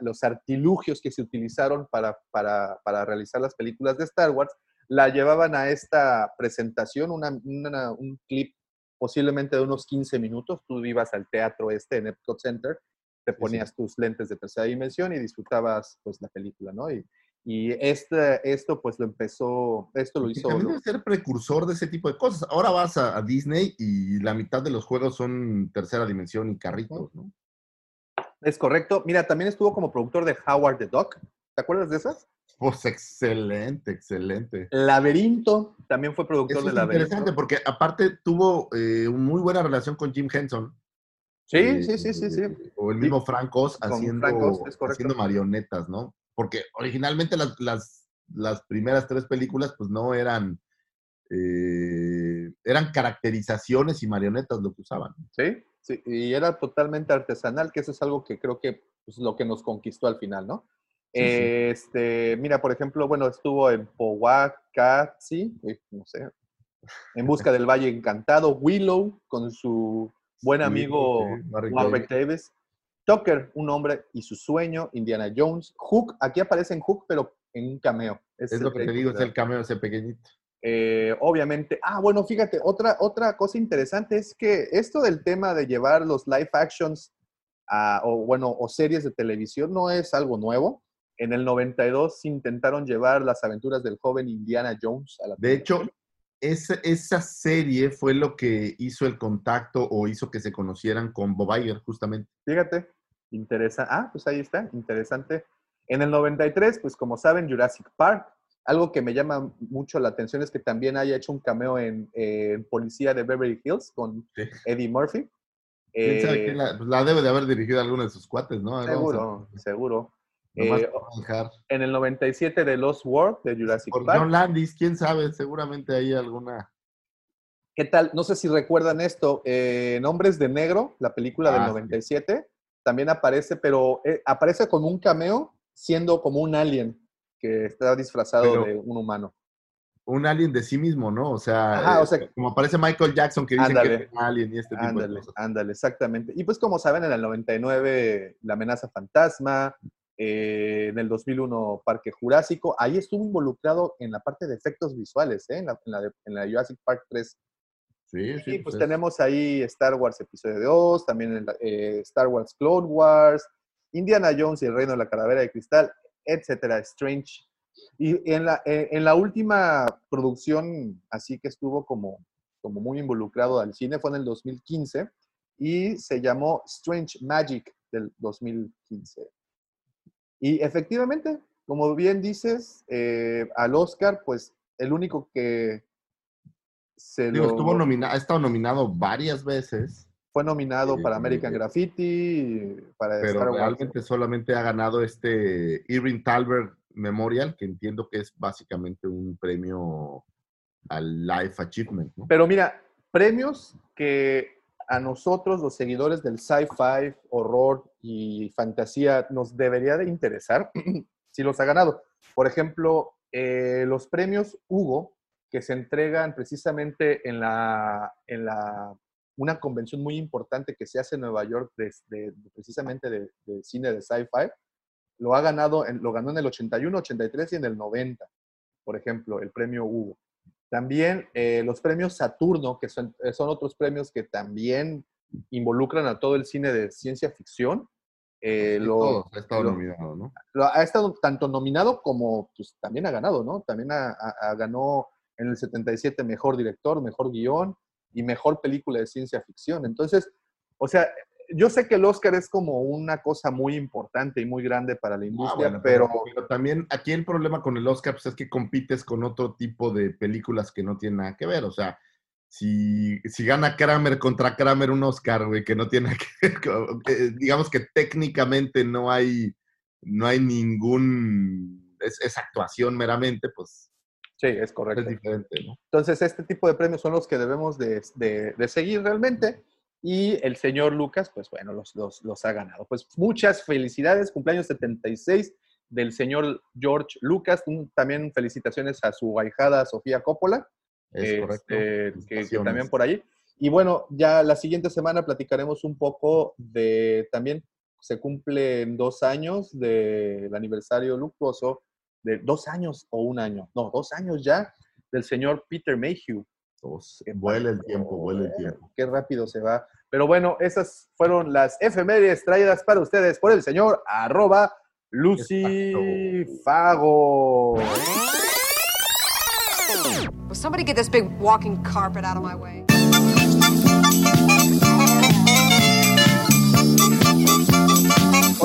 los artilugios que se utilizaron para, para, para realizar las películas de Star Wars, la llevaban a esta presentación, una- una- un clip posiblemente de unos 15 minutos. Tú ibas al teatro este en Epcot Center, te Sí, ponías tus lentes de tercera dimensión y disfrutabas pues la película, ¿no? Y, y este, esto pues lo empezó, esto lo hizo... también ser precursor de ese tipo de cosas. Ahora vas a, a Disney y la mitad de los juegos son tercera dimensión y carritos, ¿no? Es correcto. Mira, también estuvo como productor de Howard the Duck. ¿Te acuerdas de esas? Pues excelente, excelente. Laberinto, también fue productor Eso de es Laberinto. interesante porque aparte tuvo eh, una muy buena relación con Jim Henson. Sí, Eh, sí, sí, sí, sí. O el mismo Frank Oz haciendo, Frank Oz, haciendo marionetas, ¿no? Porque originalmente las, las, las primeras tres películas pues no eran, eh, eran caracterizaciones y marionetas lo que usaban. Sí, sí, y era totalmente artesanal, que eso es algo que creo que es lo que nos conquistó al final, ¿no? Sí, sí. Este, mira, por ejemplo, bueno, estuvo en Powakatsi, uy, no sé, En Busca del Valle Encantado, Willow, con su buen amigo Warwick Davis, Tucker, un hombre y su sueño, Indiana Jones, Hook, aquí aparece en Hook, pero en un cameo. Es lo que te digo, es el cameo ese pequeñito. Eh, obviamente, ah, bueno, fíjate, otra, otra cosa interesante es que esto del tema de llevar los live actions a, o bueno, o series de televisión no es algo nuevo. En el 92 intentaron llevar las aventuras del joven Indiana Jones a la De hecho. Esa, esa serie fue lo que hizo el contacto o hizo que se conocieran con Bob Iger, justamente. Fíjate, interesante. Ah, pues ahí está, interesante. En el 93, pues como saben, Jurassic Park. Algo que me llama mucho la atención es que también haya hecho un cameo en, Policía de Beverly Hills con Sí. Eddie Murphy. ¿Quién sabe Eh, la, pues la debe de haber dirigido alguno de sus cuates, ¿no? Seguro, seguro. Eh, en el 97 de Lost World de Jurassic Por Park. John Landis, quién sabe, seguramente hay alguna. ¿Qué tal? No sé si recuerdan esto. eh, en Hombres de Negro, la película del Ah, sí. 97, también aparece, pero eh, aparece como un cameo siendo como un alien que está disfrazado Pero- de un humano. Un alien de sí mismo, ¿no? O sea, Ajá, eh, o sea- como aparece Michael Jackson que Ándale. que es un alien y este tipo Ándale, de cosas. ándale, exactamente. Y pues como saben, en el 99, La amenaza fantasma, eh, en el 2001, Parque Jurásico, ahí estuvo involucrado en la parte de efectos visuales, ¿eh? en, la, en la de- en la Jurassic Park 3. Sí, sí. Y pues es- tenemos ahí Star Wars Episodio 2, también el, eh, Star Wars Clone Wars, Indiana Jones y el Reino de la Calavera de Cristal, etcétera, Strange. Y en la, eh, en la última producción, así que estuvo como, como muy involucrado al cine, fue en el 2015 y se llamó Strange Magic del 2015. Y efectivamente, como bien dices, eh, al Oscar, pues el único que se Digo, lo- estuvo nominado, ha estado nominado varias veces, fue nominado para Eh, American Graffiti, para pero Star Wars. realmente solamente ha ganado este Irving Talbert Memorial, que entiendo que es básicamente un premio al Life Achievement, ¿no? Pero mira, premios que a nosotros, los seguidores del sci-fi, horror y fantasía, nos debería de interesar si los ha ganado. Por ejemplo, eh, los premios Hugo, que se entregan precisamente en la, en la una convención muy importante que se hace en Nueva York precisamente de, de cine de sci-fi, lo ha ganado, en- lo ganó en el 81, 83 y en el 90, por ejemplo, el premio Hugo. También eh, los premios Saturno, que son, eh, son otros premios que también involucran a todo el cine de ciencia ficción. eh, Sí, lo- todos ha estado lo- nominado, ¿no? lo- ha estado tanto nominado como pues, también ha ganado, ¿no? También ha- ha- ha ganó en el 77 mejor director, mejor guion y mejor película de ciencia ficción. Entonces, O sea, yo sé que el Oscar es como una cosa muy importante y muy grande para la Ah, industria, bueno, pero, pero también aquí el problema con el Oscar pues, es que compites con otro tipo de películas que no tienen nada que ver. O sea, si, si gana Kramer contra Kramer un Oscar, güey, que no tiene nada que ver, que, digamos que técnicamente no hay, no hay ningún, es, es actuación meramente, pues sí, es es correcto. diferente, ¿no? Entonces, este tipo de premios son los que debemos de, de- de seguir realmente. Y el señor Lucas, pues bueno, los, los, los ha ganado. Pues muchas felicidades, cumpleaños 76 del señor George Lucas. También felicitaciones a su ahijada Sofía Coppola, Es correcto. este, que- también por ahí. Y bueno, ya la siguiente semana platicaremos un poco de, también se cumplen dos años del aniversario luctuoso, de dos años o un año, no, dos años ya, del señor Peter Mayhew. Dos. Vuela el tiempo, vuela el tiempo. Qué rápido se va. Pero bueno, esas fueron las efemérides traídas para ustedes por el señor arroba Lucifago. Will somebody get this big walking carpet out of my way?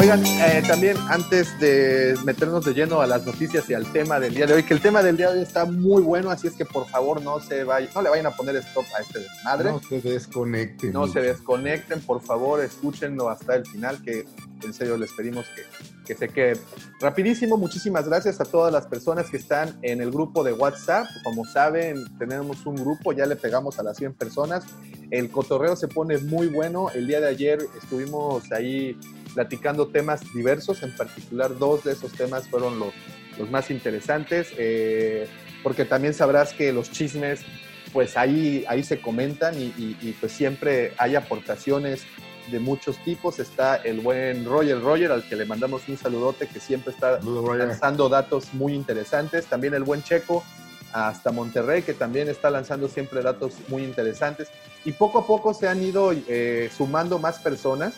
Oigan, eh, también antes de meternos de lleno a las noticias y al tema del día de hoy, que el tema del día de hoy está muy bueno, así es que por favor no se vayan, no le vayan a poner stop a este desmadre. No se desconecten. No se desconecten, por favor, escúchenlo hasta el final, que en serio les pedimos que, que se quede. Rapidísimo, muchísimas gracias a todas las personas que están en el grupo de WhatsApp. Como saben, tenemos un grupo, ya le pegamos a las 100 personas. El cotorreo se pone muy bueno. El día de ayer estuvimos ahí platicando temas diversos, en particular dos de esos temas fueron los, los más interesantes, eh, porque también sabrás que los chismes pues ahí, ahí se comentan y, y- y, pues siempre hay aportaciones de muchos tipos. Está el buen Roger Roger, al que le mandamos un saludote, que siempre está lanzando datos muy interesantes. También el buen Checo, hasta Monterrey, que también está lanzando siempre datos muy interesantes. Y poco a poco se han ido eh, sumando más personas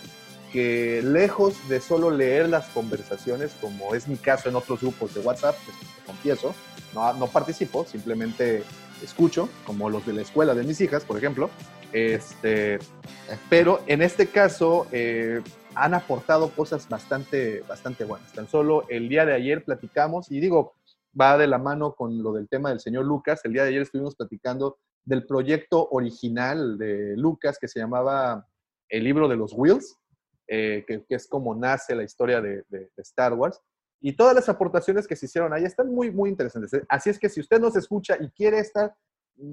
que lejos de solo leer las conversaciones, como es mi caso en otros grupos de WhatsApp, pues, confieso, no, no participo, simplemente escucho, como los de la escuela de mis hijas, por ejemplo. Este, pero en este caso eh, han aportado cosas bastante, bastante buenas. Tan solo el día de ayer platicamos, y digo, va de la mano con lo del tema del señor Lucas. El día de ayer estuvimos platicando del proyecto original de Lucas que se llamaba El libro de los Wheels, eh, que, que es como nace la historia de, de- de Star Wars. Y todas las aportaciones que se hicieron ahí están muy, muy interesantes. Así es que si usted nos escucha y quiere estar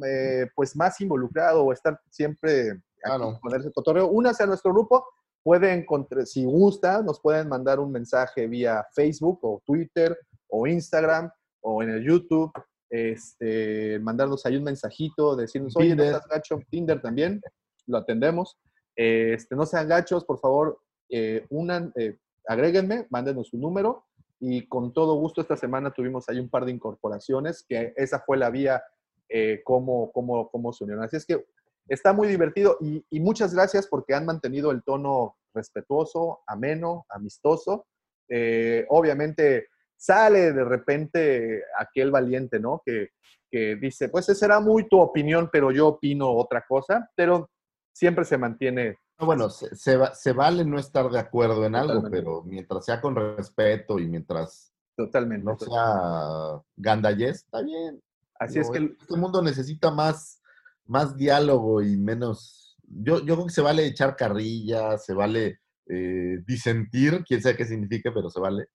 eh, pues más involucrado o estar siempre aquí Claro. con ese cotorreo, únase a nuestro grupo. Puede encontrar, si gusta, nos pueden mandar un mensaje vía Facebook o Twitter o Instagram o en el YouTube. Este, mandarnos ahí un mensajito, decirnos, oye, no Tinder. seas gacho, Tinder también, lo atendemos. Este, no sean gachos, por favor, eh, unan, eh, agréguenme, mándenos su número y con todo gusto esta semana tuvimos ahí un par de incorporaciones, que esa fue la vía eh, cómo, cómo, cómo se unieron. Así es que está muy divertido y, muchas gracias porque han mantenido el tono respetuoso, ameno, amistoso. Eh, obviamente sale de repente aquel valiente, ¿no? Que, que dice, pues esa será muy tu opinión, pero yo opino otra cosa, pero siempre se mantiene bueno, se, se va- se vale no estar de acuerdo en algo, pero mientras sea con respeto y mientras totalmente. no sea gandallez, está bien. Así es que Este mundo necesita más, más diálogo y menos... Yo, yo creo que se vale echar carrilla, se vale eh, disentir, quién sabe qué significa, pero se vale.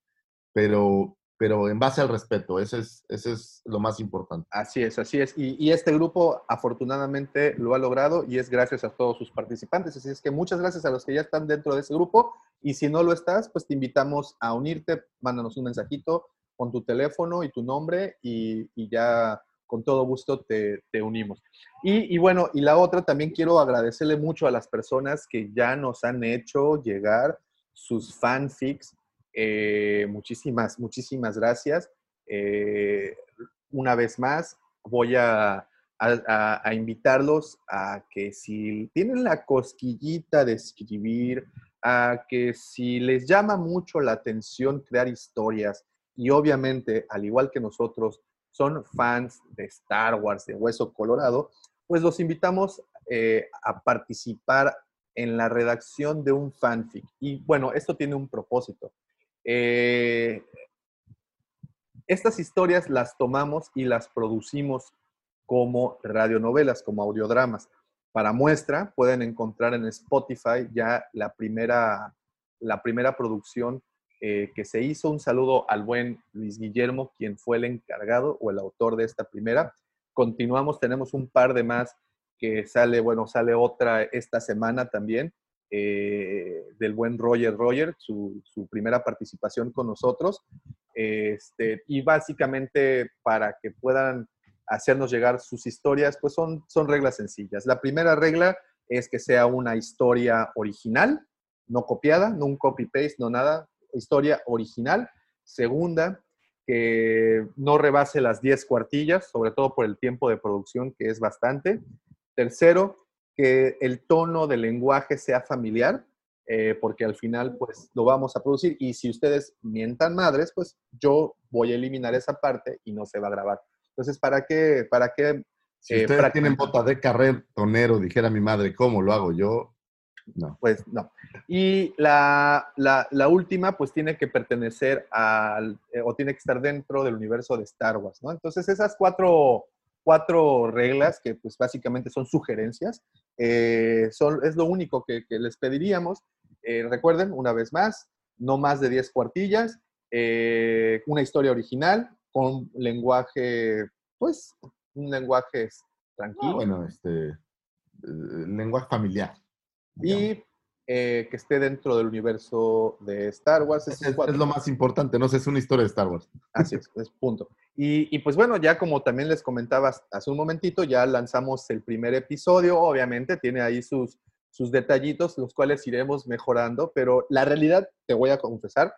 Pero, pero en base al respeto, ese es, ese es lo más importante. Así es, así es. Y, y este grupo afortunadamente lo ha logrado y es gracias a todos sus participantes. Así es que muchas gracias a los que ya están dentro de ese grupo. Y si no lo estás, pues te invitamos a unirte. Mándanos un mensajito con tu teléfono y tu nombre y, y ya con todo gusto te, te unimos. Y, y bueno, y la otra, también quiero agradecerle mucho a las personas que ya nos han hecho llegar sus fanfics. Eh, muchísimas, muchísimas gracias. Eh, una vez más, voy a, invitarlos a que si tienen la cosquillita de escribir, a que si les llama mucho la atención crear historias y obviamente, al igual que nosotros, son fans de Star Wars, de Hueso Colorado, pues los invitamos eh, a participar en la redacción de un fanfic. Y bueno, esto tiene un propósito. Eh, estas historias las tomamos y las producimos como radionovelas, como audiodramas. Para muestra, pueden encontrar en Spotify ya la primera, la primera producción eh, que se hizo. Un saludo al buen Luis Guillermo, quien fue el encargado o el autor de esta primera. Continuamos, tenemos un par de más que sale, bueno, sale otra esta semana también, eh, del buen Roger Roger, su, primera participación con nosotros. Este, y básicamente para que puedan hacernos llegar sus historias, pues son, son reglas sencillas. La primera regla es que sea una historia original, no copiada, no un copy-paste, no nada, historia original. Segunda, que no rebase las 10 cuartillas, sobre todo por el tiempo de producción, que es bastante. Tercero, que el tono del lenguaje sea familiar, eh, porque al final pues lo vamos a producir y si ustedes mientan madres, pues yo voy a eliminar esa parte y no se va a grabar. Entonces, ¿para qué? Para qué si eh, ustedes tienen bota de carrer, tonero, dijera mi madre, ¿cómo lo hago yo? No. Pues no. Y la, la, la última, pues tiene que pertenecer al, eh, o tiene que estar dentro del universo de Star Wars, ¿no? Entonces, esas cuatro, cuatro reglas, que pues básicamente son sugerencias, eh, son, es lo único que, que les pediríamos. Eh, recuerden, una vez más, no más de 10 cuartillas, eh, una historia original con lenguaje, pues, un lenguaje tranquilo. Ah, bueno, este, lenguaje familiar. Y que esté dentro del universo de Star Wars. Es, es, lo más importante, no sé, es una historia de Star Wars. Así es, es punto. Y, y, pues bueno, ya como también les comentaba hace un momentito, ya lanzamos el primer episodio, obviamente tiene ahí sus, sus detallitos, los cuales iremos mejorando, pero la realidad, te voy a confesar,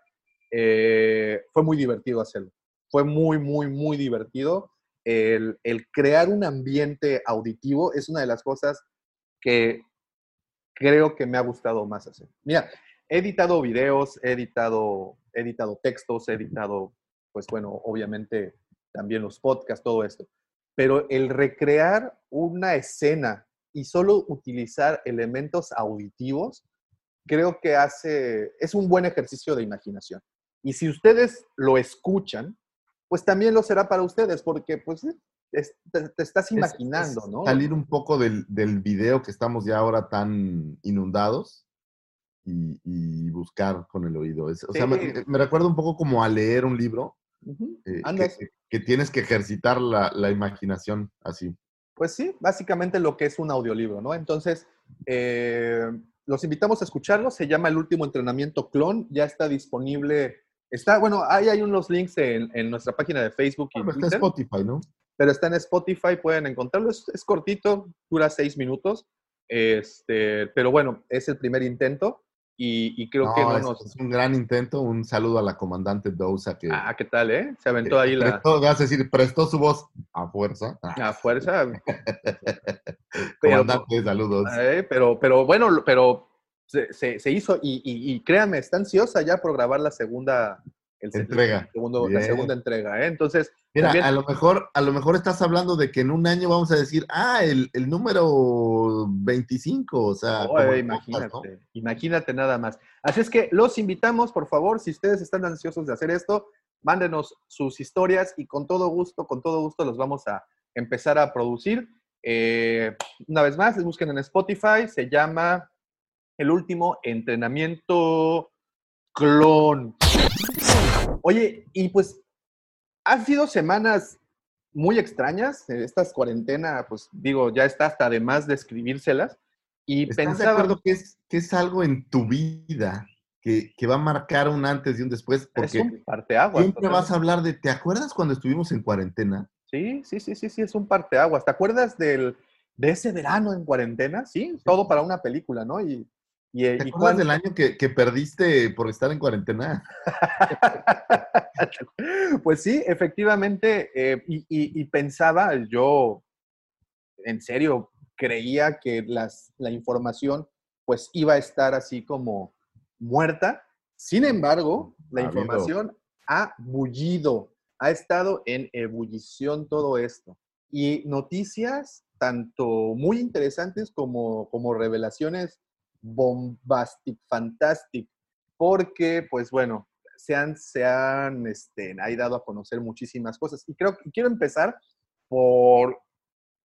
eh, fue muy divertido hacerlo. Fue muy, muy, muy divertido. El, el, crear un ambiente auditivo es una de las cosas que creo que me ha gustado más hacer. Mira, he editado videos, he editado, he editado textos, he editado, pues bueno, obviamente también los podcasts, todo esto. Pero el recrear una escena y solo utilizar elementos auditivos, creo que hace, es un buen ejercicio de imaginación. Y si ustedes lo escuchan, pues también lo será para ustedes, porque pues es, te, te, estás imaginando, es, es ¿no? Salir un poco del, del, video que estamos ya ahora tan inundados y, y buscar con el oído. O sí. sea, me, me, recuerda un poco como a leer un libro, uh -huh. eh, que, que, tienes que ejercitar la, la imaginación así. Pues sí, básicamente lo que es un audiolibro, ¿no? Entonces, eh, los invitamos a escucharlo. Se llama El último entrenamiento clon. Ya está disponible. Está, bueno, ahí hay unos links en, en nuestra página de Facebook y bueno, Twitter. Está Spotify, ¿no? Pero está en Spotify, pueden encontrarlo. Es, es cortito, dura seis minutos. Este, pero bueno, es el primer intento. Y, y, creo no, que no es, nos... es un gran intento. Un saludo a la comandante Dousa que... Ah, ¿qué tal, eh? Se aventó ahí la... Prestó, vas a decir, prestó su voz a fuerza. A fuerza. comandante, pero, saludos. Eh, pero, pero bueno, pero se, se, se hizo y, y, y, créanme, está ansiosa ya por grabar la segunda... El, entrega. Segundo, la segunda entrega, ¿eh? Entonces... Mira, también... a, lo mejor, a lo mejor estás hablando de que en un año vamos a decir, ah, el, el número 25, o sea... Oh, imagínate, podcast, ¿no? imagínate nada más. Así es que los invitamos, por favor, si ustedes están ansiosos de hacer esto, mándenos sus historias y con todo gusto, con todo gusto los vamos a empezar a producir. Eh, una vez más, busquen en Spotify, se llama El último entrenamiento clon. Oye, y pues han sido semanas muy extrañas. Estas cuarentena, pues digo, ya está hasta además de escribírselas. Y ¿Estás pensaba. de acuerdo que es, que es algo en tu vida que, que, va a marcar un antes y un después? Porque es un parteaguas. Siempre vas a hablar de. ¿Te acuerdas cuando estuvimos en cuarentena? Sí, sí, sí, sí, sí, es un parteaguas. ¿Te acuerdas del, de ese verano en cuarentena? Sí, todo para una película, ¿no? Y, y, ¿Te acuerdas cuando... del año que, que, perdiste por estar en cuarentena? pues sí, efectivamente, eh, y, y, y, pensaba, yo en serio creía que las, la información pues iba a estar así como muerta. Sin embargo, la información ha bullido, ha estado en ebullición todo esto. Y noticias tanto muy interesantes como, como revelaciones bombastic, fantastic, porque, pues bueno, se han, se han este, ahí dado a conocer muchísimas cosas. Y creo que quiero empezar por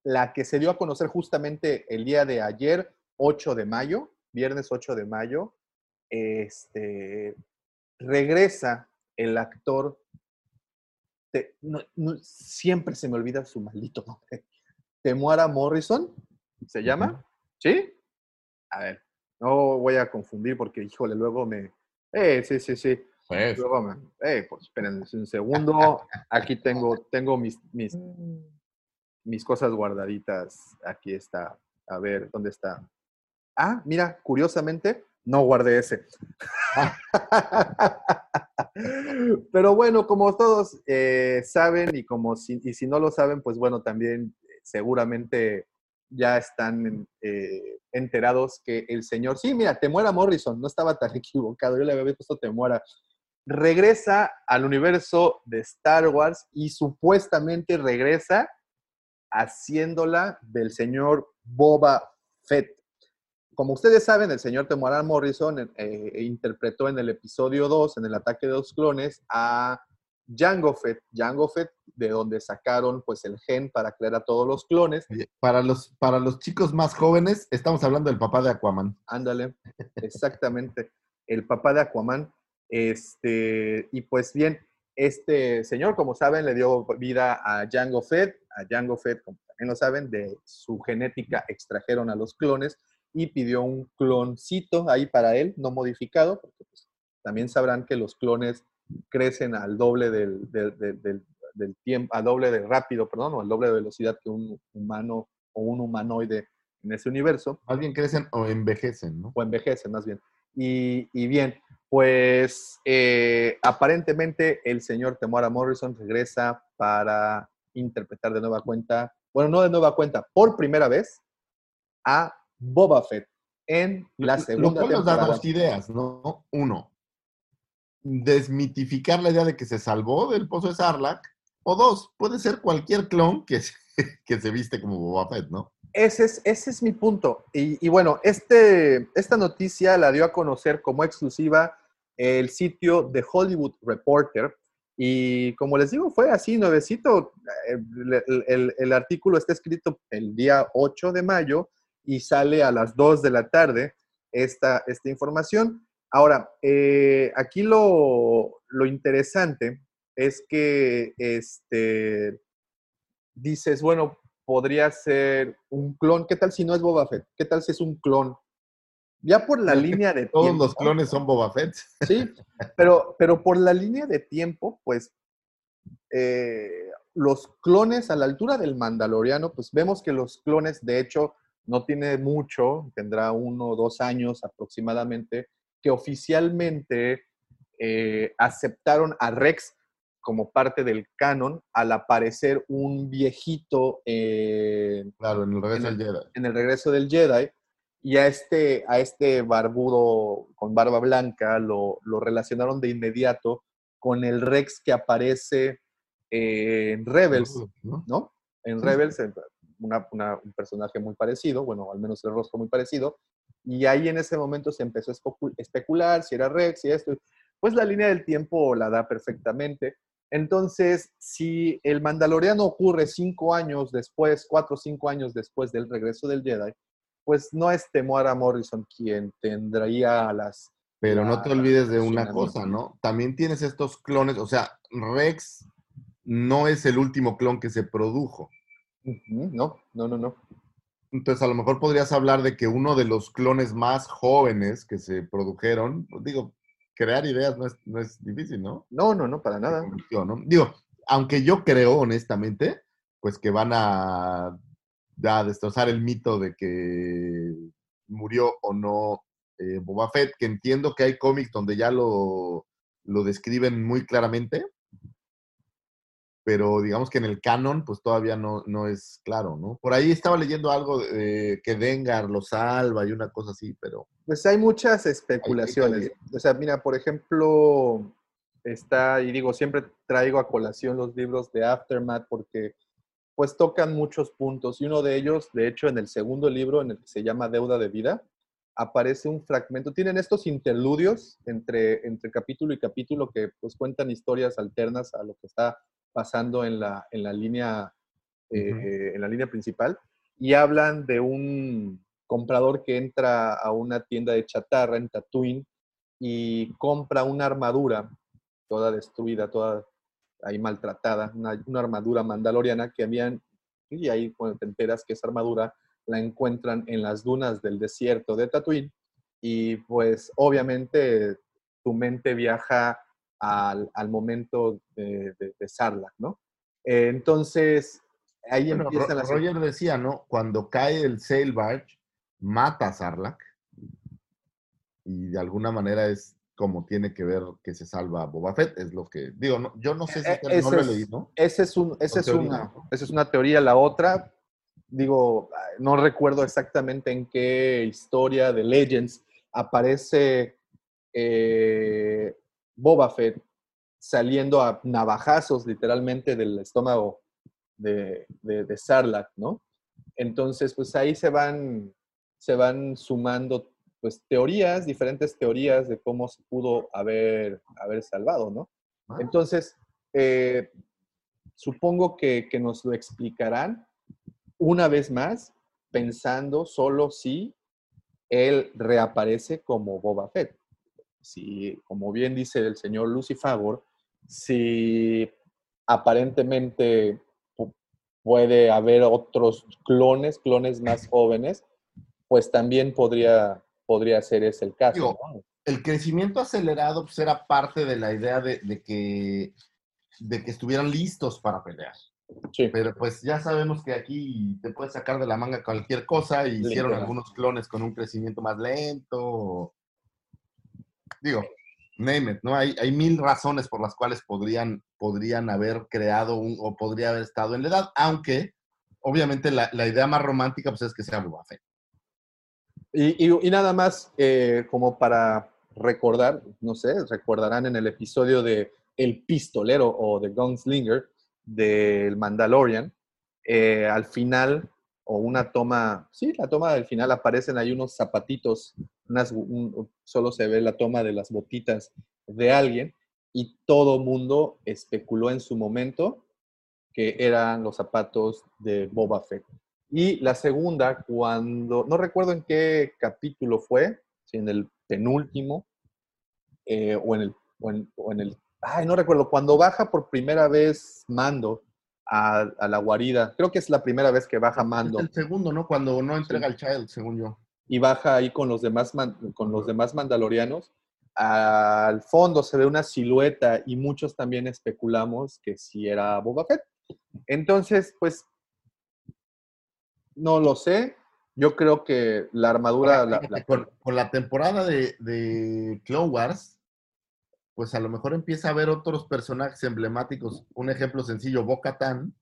la que se dio a conocer justamente el día de ayer, 8 de mayo, viernes 8 de mayo. Este, regresa el actor, te- no- no- siempre se me olvida su maldito nombre, Temuara Morrison, ¿se llama? ¿Sí? A ver, no voy a confundir porque, híjole, luego me... Eh, sí, sí, sí. Pues, Luego me... Eh, pues espérenme un segundo. Aquí tengo, tengo mis, mis, mis cosas guardaditas. Aquí está. A ver, ¿dónde está? Ah, mira, curiosamente, no guardé ese. Pero bueno, como todos eh, saben y como si, y si no lo saben, pues bueno, también eh, seguramente ya están eh, enterados que el señor, sí, mira, Temuera Morrison, no estaba tan equivocado, yo le había puesto Temuera, regresa al universo de Star Wars y supuestamente regresa haciéndola del señor Boba Fett. Como ustedes saben, el señor Temuera Morrison eh, interpretó en el episodio 2, en el ataque de los clones, a Jango Fett. Jango Fett, de donde sacaron pues el gen para crear a todos los clones. para, los, para los chicos más jóvenes, estamos hablando del papá de Aquaman. Ándale, exactamente. El papá de Aquaman. Este, y pues bien, este señor, como saben, le dio vida a Jango Fett. A Jango Fett, como también lo saben, de su genética extrajeron a los clones y pidió un cloncito ahí para él, no modificado, porque pues, también sabrán que los clones crecen al doble del, del- del- tiempo, al doble de rápido, perdón, o al doble de velocidad que un humano o un humanoide en ese universo Más bien crecen o envejecen, ¿no? o envejece más bien. Y, y bien, pues eh, aparentemente el señor Temuera Morrison regresa para interpretar de nueva cuenta, bueno, no de nueva cuenta, por primera vez a Boba Fett en la segunda Lo cual nos da temporada. dos ideas, ¿no? Uno, desmitificar la idea de que se salvó del pozo de Sarlacc. O dos, puede ser cualquier clon que se, que se viste como Boba Fett, ¿no? Ese es, ese es mi punto. Y, bueno, este, esta noticia la dio a conocer como exclusiva el sitio The Hollywood Reporter. Y como les digo, fue así, nuevecito. Eh, El, el- el artículo está escrito el día 8 de mayo y sale a las 2 de la tarde esta, esta información. Ahora, eh, aquí lo, lo interesante es que este, dices, bueno, podría ser un clon. ¿Qué tal si no es Boba Fett? ¿Qué tal si es un clon? Ya por la línea de Todos tiempo. los clones son Boba Fett. Sí, pero, pero por la línea de tiempo, pues eh, los clones a la altura del Mandaloriano, pues vemos que los clones, de hecho, no tiene mucho, tendrá uno o dos años aproximadamente, que oficialmente eh, aceptaron a Rex como parte del canon al aparecer un viejito eh, Claro, en el regreso En del el- Jedi. en el regreso del Jedi y a este, a este barbudo con barba blanca lo, lo relacionaron de inmediato con el Rex que aparece en Rebels, ¿no? ¿no? En. Rebels, una- una- un personaje muy parecido, bueno, al menos el rostro muy parecido, y ahí en ese momento se empezó a especu- especular si era Rex y esto. Pues la línea del tiempo la da perfectamente. Entonces, si el Mandaloriano ocurre cinco años después, cuatro o cinco años después del regreso del Jedi, pues no es Temuera Morrison quien tendría las... Pero no te olvides de una cosa, ¿no? También tienes estos clones, o sea, Rex no es el último clon que se produjo. No, no, no, no. Entonces, a lo mejor podrías hablar de que uno de los clones más jóvenes que se produjeron, pues, digo, crear ideas no es, no es difícil, ¿no? No, no, no, para nada. Digo, aunque yo creo, honestamente, pues que van a, a destrozar el mito de que murió o no eh, Boba Fett, que entiendo que hay cómics donde ya lo, lo describen muy claramente, pero digamos que en el canon pues todavía no, no es claro, ¿no? Por ahí estaba leyendo algo de que Dengar lo salva y una cosa así, pero... Pues hay muchas especulaciones. O sea, mira, por ejemplo, está, y digo, siempre traigo a colación los libros de Aftermath porque pues tocan muchos puntos y uno de ellos, de hecho, en el segundo libro, en el que se llama Deuda de Vida, aparece un fragmento. Tienen estos interludios entre, entre capítulo y capítulo que pues cuentan historias alternas a lo que está pasando en la, en la línea eh, en la línea principal y hablan de un comprador que entra a una tienda de chatarra en Tatooine y compra una armadura toda destruida, toda ahí maltratada, una, una armadura mandaloriana que habían, y ahí cuando te enteras que esa armadura la encuentran en las dunas del desierto de Tatooine y pues obviamente tu mente viaja al, al momento de, de, de Sarlacc, ¿no? Eh, entonces, ahí Bueno, empiezan Ro- las... Roger decía, ¿no? Cuando cae el Sail Barge, mata a Sarlacc. Y de alguna manera es como tiene que ver que se salva Boba Fett. Es lo que. Digo, no, yo no sé si Eh, no ese lo he leído. Esa es, un, una, ¿no? esa es una teoría. La otra, digo, no recuerdo exactamente en qué historia de Legends aparece eh, Boba Fett saliendo a navajazos literalmente del estómago de, de, de Sarlacc, ¿no? Entonces, pues ahí se van, se van sumando pues teorías, diferentes teorías de cómo se pudo haber, haber salvado, ¿no? Ah. Entonces, eh, supongo que, que nos lo explicarán una vez más, pensando solo si él reaparece como Boba Fett. Si, como bien dice el señor Lucifagor, si aparentemente pu- puede haber otros clones, clones más jóvenes, pues también podría, podría ser ese el caso. Digo, ¿no? El crecimiento acelerado pues, era parte de la idea de, de que, de que estuvieran listos para pelear. Sí. Pero pues ya sabemos que aquí te puedes sacar de la manga cualquier cosa y hicieron algunos clones con un crecimiento más lento. Digo, name it, ¿no? Hay, hay mil razones por las cuales podrían, podrían haber creado un, o podría haber estado en la edad, aunque obviamente la, la idea más romántica pues es que sea Boba Fett. Y, y- nada más, eh, como para recordar, no sé, recordarán en el episodio de El Pistolero o The Gunslinger del Mandalorian, eh, al final, o una toma, sí, la toma del final aparecen ahí unos zapatitos, unas, un- solo se ve la toma de las botitas de alguien y todo mundo especuló en su momento que eran los zapatos de Boba Fett. Y la segunda, cuando, no recuerdo en qué capítulo fue, si en el penúltimo, eh, o, en el, o en el, ay, no recuerdo, cuando baja por primera vez Mando a, a la guarida, creo que es la primera vez que baja Mando Es el segundo, ¿no? Cuando no entrega el child, según yo. y baja ahí con los demás, man- con los demás mandalorianos. Al fondo se ve una silueta y muchos también especulamos que sí era Boba Fett. Entonces, pues, no lo sé. Yo creo que la armadura... Ahora, la- con, con la temporada de, de Clone Wars, pues a lo mejor empieza a haber otros personajes emblemáticos. Un ejemplo sencillo, Bo-Katan.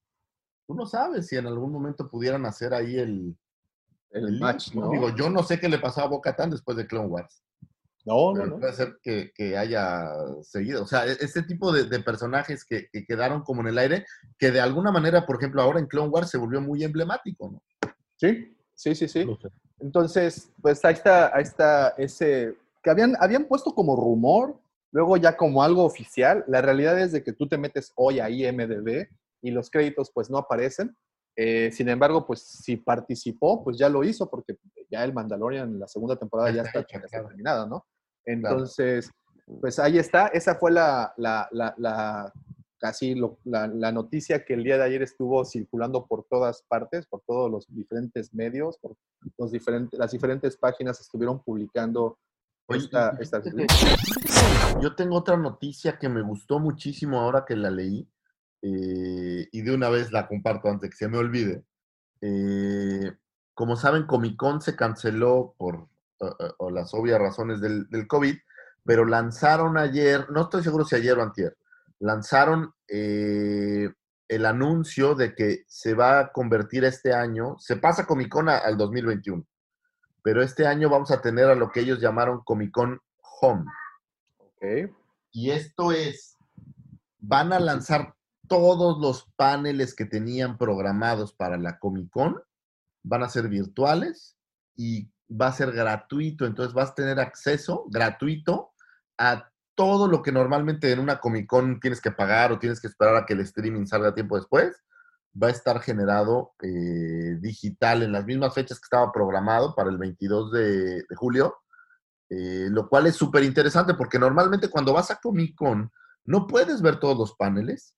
Tú no sabes si en algún momento pudieran hacer ahí el, el el match, link, ¿no? Digo, yo no sé qué le pasó a Bo-Katan después de Clone Wars. No, no, pero no. puede ser que, que haya seguido. O sea, e- este tipo de, de personajes que, que quedaron como en el aire, que de alguna manera, por ejemplo, ahora en Clone Wars se volvió muy emblemático, ¿no? Sí, sí, sí, sí. No sé. Entonces, pues ahí está, ahí está ese que habían, habían puesto como rumor, luego ya como algo oficial. La realidad es de que tú te metes hoy a IMDB y los créditos pues no aparecen. Eh, sin embargo, pues si participó, pues ya lo hizo porque ya el Mandalorian, la segunda temporada Ya está ya terminada, ¿no? Entonces, pues ahí está. Esa fue la, la, la, la- casi lo- la, la noticia que el día de ayer estuvo circulando por todas partes, por todos los diferentes medios, por los diferentes, las diferentes páginas estuvieron publicando esta, esta- Yo tengo otra noticia que me gustó muchísimo ahora que la leí eh, y de una vez la comparto antes de que se me olvide. Eh, como saben, Comic Con se canceló por las obvias razones del, del COVID, pero lanzaron ayer, no estoy seguro si ayer o antier, lanzaron eh, el anuncio de que se va a convertir este año, se pasa Comic Con a- al 2021, pero este año vamos a tener a lo que ellos llamaron Comic Con Home. Ok. Y esto es, van a lanzar todos los paneles que tenían programados para la Comic Con, van a ser virtuales y va a ser gratuito, entonces vas a tener acceso gratuito a todo lo que normalmente en una Comic Con tienes que pagar o tienes que esperar a que el streaming salga tiempo después, va a estar generado eh, digital en las mismas fechas que estaba programado para el 22 de, de julio, eh, lo cual es súper interesante porque normalmente cuando vas a Comic Con no puedes ver todos los paneles,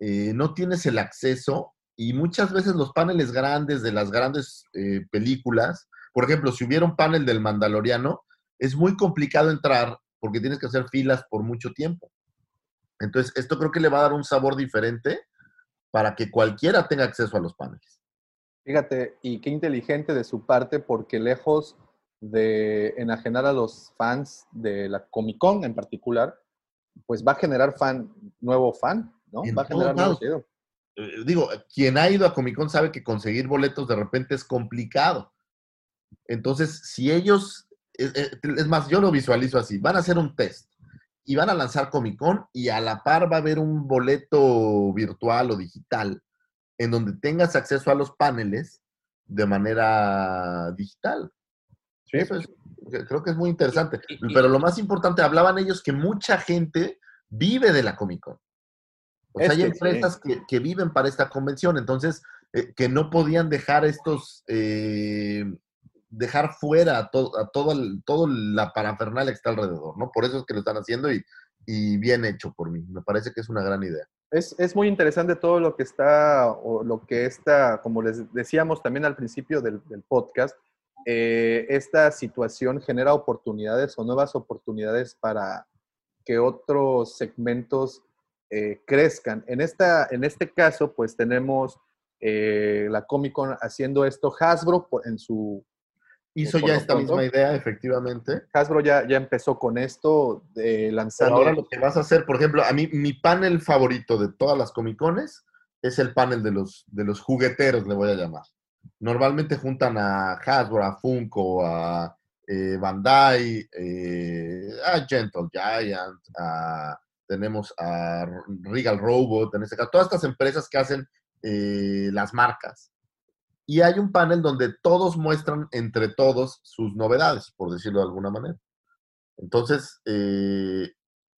eh, no tienes el acceso y muchas veces los paneles grandes de las grandes eh, películas, por ejemplo, si hubiera un panel del Mandaloriano, es muy complicado entrar porque tienes que hacer filas por mucho tiempo. Entonces, esto creo que le va a dar un sabor diferente para que cualquiera tenga acceso a los paneles. Fíjate, y qué inteligente de su parte, porque lejos de enajenar a los fans de la Comic Con en particular, pues va a generar fan, nuevo fan, ¿no? En va a generar nuevo. Eh, digo, quien ha ido a Comic Con sabe que conseguir boletos de repente es complicado. Entonces, si ellos, es, es- es más, yo lo visualizo así, van a hacer un test y van a lanzar Comic Con y a la par va a haber un boleto virtual o digital en donde tengas acceso a los paneles de manera digital. Eso es, creo que es muy interesante. Pero lo más importante, hablaban ellos que mucha gente vive de la Comic Con. O sea, hay que empresas que, que viven para esta convención, entonces, eh, que no podían dejar estos, eh, dejar fuera a, to- a todo, el- todo la parafernalia que está alrededor, ¿no? Por eso es que lo están haciendo y, y bien hecho por mí. Me parece que es una gran idea. Es, es muy interesante todo lo que está, o lo que está, como les decíamos también al principio del, podcast, eh, esta situación genera oportunidades o nuevas oportunidades para que otros segmentos eh, crezcan. En, esta, en este caso, pues tenemos eh, la Comic Con haciendo esto, Hasbro en su... Hizo ya esta pronto, misma idea, efectivamente. Hasbro ya, ya empezó con esto, de Pero lanzando... ahora lo que vas a hacer, por ejemplo, a mí mi panel favorito de todas las Comicones es el panel de los, de los jugueteros, le voy a llamar. Normalmente juntan a Hasbro, a Funko, a eh, Bandai, eh, a Gentle Giant, a- tenemos a Regal Robot, en este caso, todas estas empresas que hacen eh, las marcas. Y hay un panel donde todos muestran entre todos sus novedades, por decirlo de alguna manera. Entonces, eh,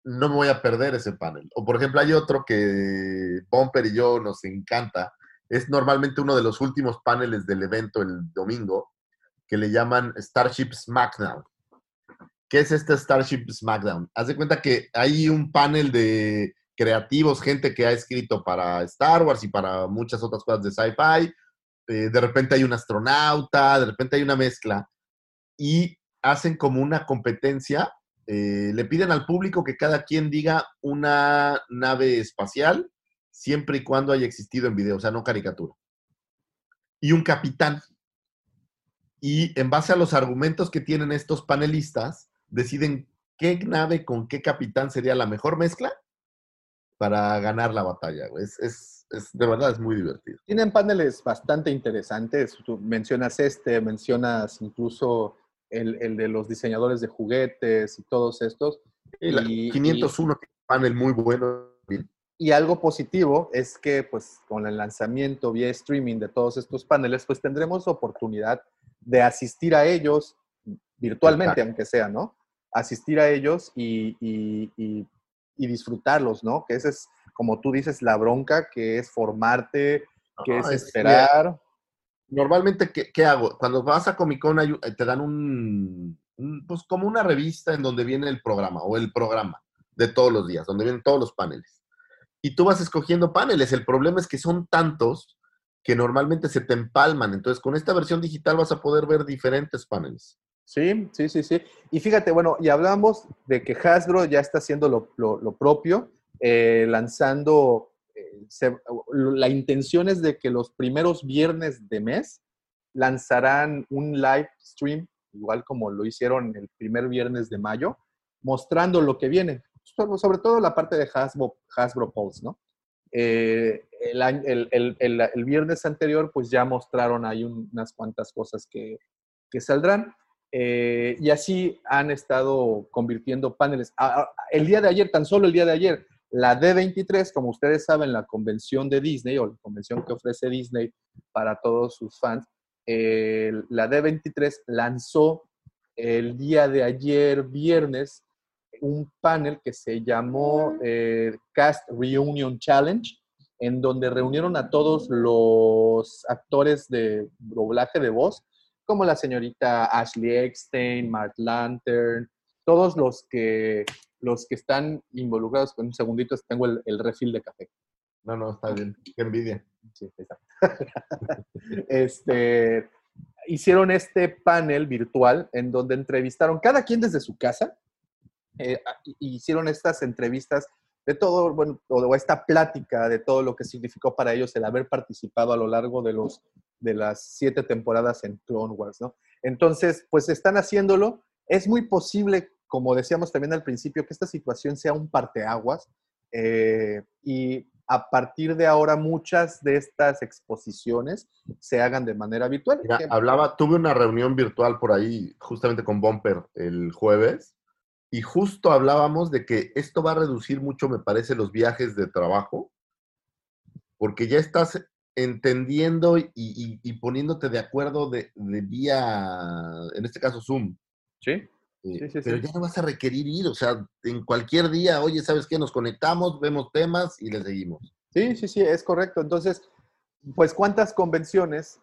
no me voy a perder ese panel. O por ejemplo, hay otro que Bumper y yo nos encanta. Es normalmente uno de los últimos paneles del evento el domingo, que le llaman Starship SmackDown. ¿Qué es este Starship SmackDown? Haz de cuenta que hay un panel de creativos, gente que ha escrito para Star Wars y para muchas otras cosas de sci-fi. Eh, de repente hay un astronauta, de repente hay una mezcla. Y hacen como una competencia. eh, le piden al público que cada quien diga una nave espacial, siempre y cuando haya existido en video, o sea, no caricatura. Y un capitán. Y en base a los argumentos que tienen estos panelistas, deciden qué nave con qué capitán sería la mejor mezcla para ganar la batalla. es- es- de verdad es muy divertido. Tienen paneles bastante interesantes. Tú mencionas este, mencionas incluso el, el de los diseñadores de juguetes y todos estos. Y Y- 501 tiene un panel muy bueno. Y algo positivo es que, pues, con el lanzamiento vía streaming de todos estos paneles, pues tendremos oportunidad de asistir a ellos virtualmente, Exacto. aunque sea, ¿no? Asistir a ellos y, y- y- disfrutarlos, ¿no? Que esa es, como tú dices, la bronca, que es formarte, que es es- esperar. Normalmente, ¿qué, qué hago? Cuando vas a Comic Con hay- te dan un, un- pues como una revista en donde viene el programa o el programa de todos los días, donde vienen todos los paneles. Y tú vas escogiendo paneles. El problema es que son tantos que normalmente se te empalman. Entonces, con esta versión digital vas a poder ver diferentes paneles. Sí, sí, sí, sí. Y fíjate, bueno, y hablamos de que Hasbro ya está haciendo lo, lo- lo propio, eh, lanzando, eh, la intención es de que los primeros viernes de mes lanzarán un live stream, igual como lo hicieron el primer viernes de mayo, mostrando lo que viene, sobre, todo la parte de Hasbro, Hasbro Pulse, ¿no? Eh, el, viernes anterior, pues ya mostraron ahí un- unas cuantas cosas que, que saldrán. Eh, y así han estado convirtiendo paneles. El día de ayer, tan solo el día de ayer, la D23, como ustedes saben, la convención de Disney o la convención que ofrece Disney para todos sus fans, el- la D23 lanzó el día de ayer, viernes, un panel que se llamó eh, Cast Reunion Challenge, en donde reunieron a todos los actores de doblaje de voz, como la señorita Ashley Eckstein, Mark Lantern, todos los que, los que están involucrados. Con un segundito, tengo el, el refil de café. No, no, está bien. Qué envidia. Sí, este, hicieron este panel virtual en donde entrevistaron cada quien desde su casa. eh, hicieron estas entrevistas de todo, bueno, o esta plática de todo lo que significó para ellos el haber participado a lo largo de, los, de las siete temporadas en Clone Wars, ¿no? Entonces, pues están haciéndolo. Es muy posible, como decíamos también al principio, que esta situación sea un parteaguas eh, y a partir de ahora muchas de estas exposiciones se hagan de manera virtual. Mira, hablaba, tuve una reunión virtual por ahí, justamente con Bumper el jueves, y justo hablábamos de que esto va a reducir mucho, me parece, los viajes de trabajo, porque ya estás entendiendo y, y- y poniéndote de acuerdo de, de vía, en este caso Zoom. Sí, Eh, Sí, sí, pero sí. ya no vas a requerir ir, o sea, en cualquier día, oye, ¿sabes qué? Nos conectamos, vemos temas y le seguimos. sí, sí, sí, es correcto. Entonces, pues cuántas convenciones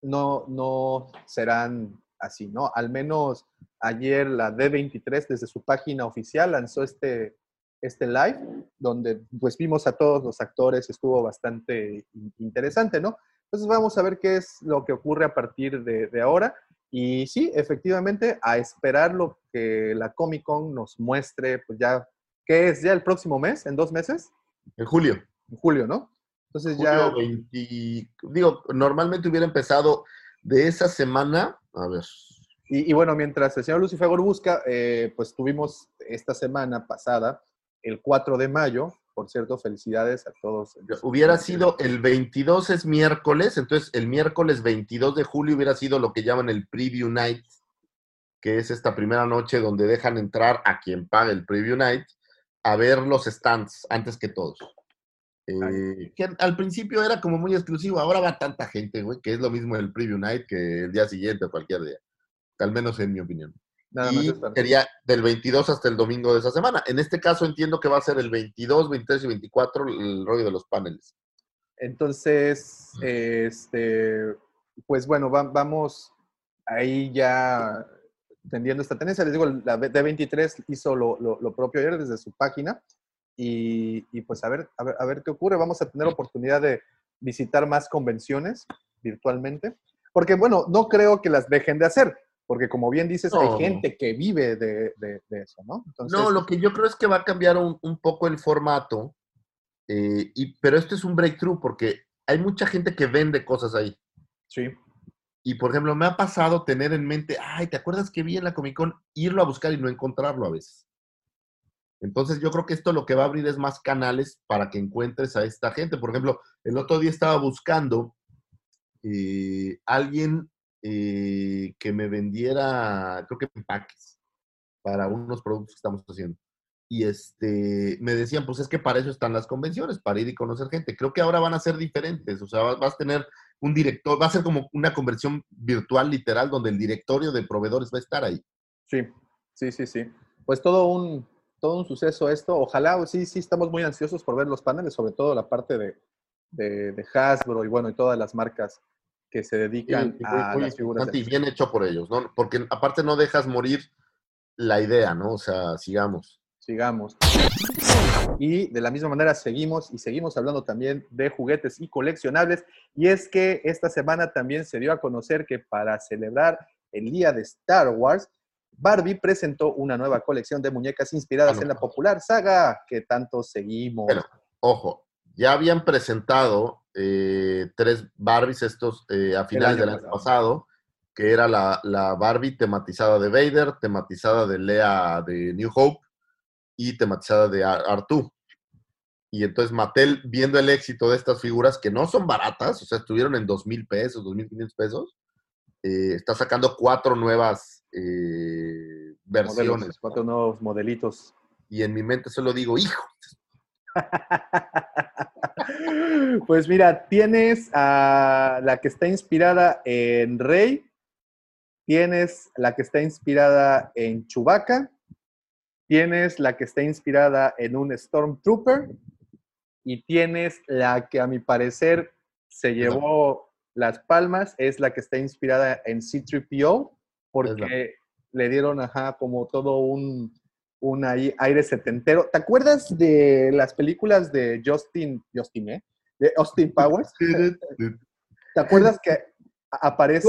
no, no serán así, ¿no? Al menos ayer la D23 desde su página oficial lanzó este, este live, donde pues vimos a todos los actores, estuvo bastante in- interesante, ¿no? Entonces vamos a ver qué es lo que ocurre a partir de, de ahora. Y sí, efectivamente, a esperar lo que la Comic Con nos muestre, pues ya, ¿qué es? ¿Ya el próximo mes? ¿En dos meses? En julio. En julio, ¿no? Entonces Julio ya... 20 digo, normalmente hubiera empezado de esa semana, a ver, Y, y bueno, mientras el señor Lucifagor busca, eh, pues tuvimos esta semana pasada, el 4 de mayo, por cierto, felicidades a todos. hubiera sido el 22 es miércoles, entonces el miércoles 22 de julio hubiera sido lo que llaman el preview night, que es esta primera noche donde dejan entrar a quien pague el preview night a ver los stands antes que todos. Eh, que al principio era como muy exclusivo, ahora va tanta gente, güey, que es lo mismo el preview night que el día siguiente o cualquier día, al menos en mi opinión. Nada más y esta. sería del 22 hasta el domingo de esa semana. En este caso entiendo que va a ser el 22, 23 y 24 el rollo de los paneles. Entonces, este, pues bueno, va- vamos ahí ya tendiendo esta tendencia. Les digo, la D23 hizo lo, lo- lo propio ayer desde su página y, y pues a ver, a, ver, a ver qué ocurre. Vamos a tener oportunidad de visitar más convenciones virtualmente, porque bueno, no creo que las dejen de hacer, porque como bien dices, No. hay gente que vive de, de- de eso, ¿no? Entonces, No, lo que yo creo es que va a cambiar un, un poco el formato, eh, y, pero esto es un breakthrough porque hay mucha gente que vende cosas ahí. Sí. Y por ejemplo, me ha pasado tener en mente, ay, ¿te acuerdas que vi en la Comic Con? Irlo a buscar y no encontrarlo a veces. Entonces yo creo que esto lo que va a abrir es más canales para que encuentres a esta gente. Por ejemplo, el otro día estaba buscando eh, alguien eh, que me vendiera, creo que empaques para unos productos que estamos haciendo. Y este, me decían, pues es que para eso están las convenciones, para ir y conocer gente. Creo que ahora van a ser diferentes, o sea, vas, a tener un director, va a ser como una conversión virtual literal donde el directorio de proveedores va a estar ahí. Sí, sí, sí, sí. Pues todo un, todo un suceso esto. Ojalá, sí, sí, estamos muy ansiosos por ver los paneles, sobre todo la parte de, de, de Hasbro y bueno, y todas las marcas que se dedican a muy las figuras. y bien hecho por ellos, ¿no? Porque aparte no dejas morir la idea, ¿no? O sea, sigamos. Sigamos. Y de la misma manera seguimos y seguimos hablando también de juguetes y coleccionables. Y es que esta semana también se dio a conocer que para celebrar el día de Star Wars, Barbie presentó una nueva colección de muñecas inspiradas Ah, en la popular saga que tanto seguimos. Ojo, ya habían presentado eh, tres Barbies estos eh, a finales del año pasado, que era la, la Barbie tematizada de Vader, tematizada de Lea de New Hope y tematizada de Ar- Artú. Y entonces Mattel, viendo el éxito de estas figuras, que no son baratas, o sea, estuvieron en dos mil pesos, dos mil quinientos pesos, eh, está sacando cuatro nuevas eh, versiones. cuatro nuevos modelitos. Y en mi mente solo digo, hijo. Pues mira, tienes a la que está inspirada en Rey, tienes la que está inspirada en Chewbacca, tienes la que está inspirada en un Stormtrooper y tienes la que a mi parecer se llevó las palmas, es la que está inspirada en C3PO, porque le dieron, ajá, como todo un, un aire setentero. ¿Te acuerdas de las películas de Justin, Justin, eh? De Austin Powers? ¿Te acuerdas que aparece,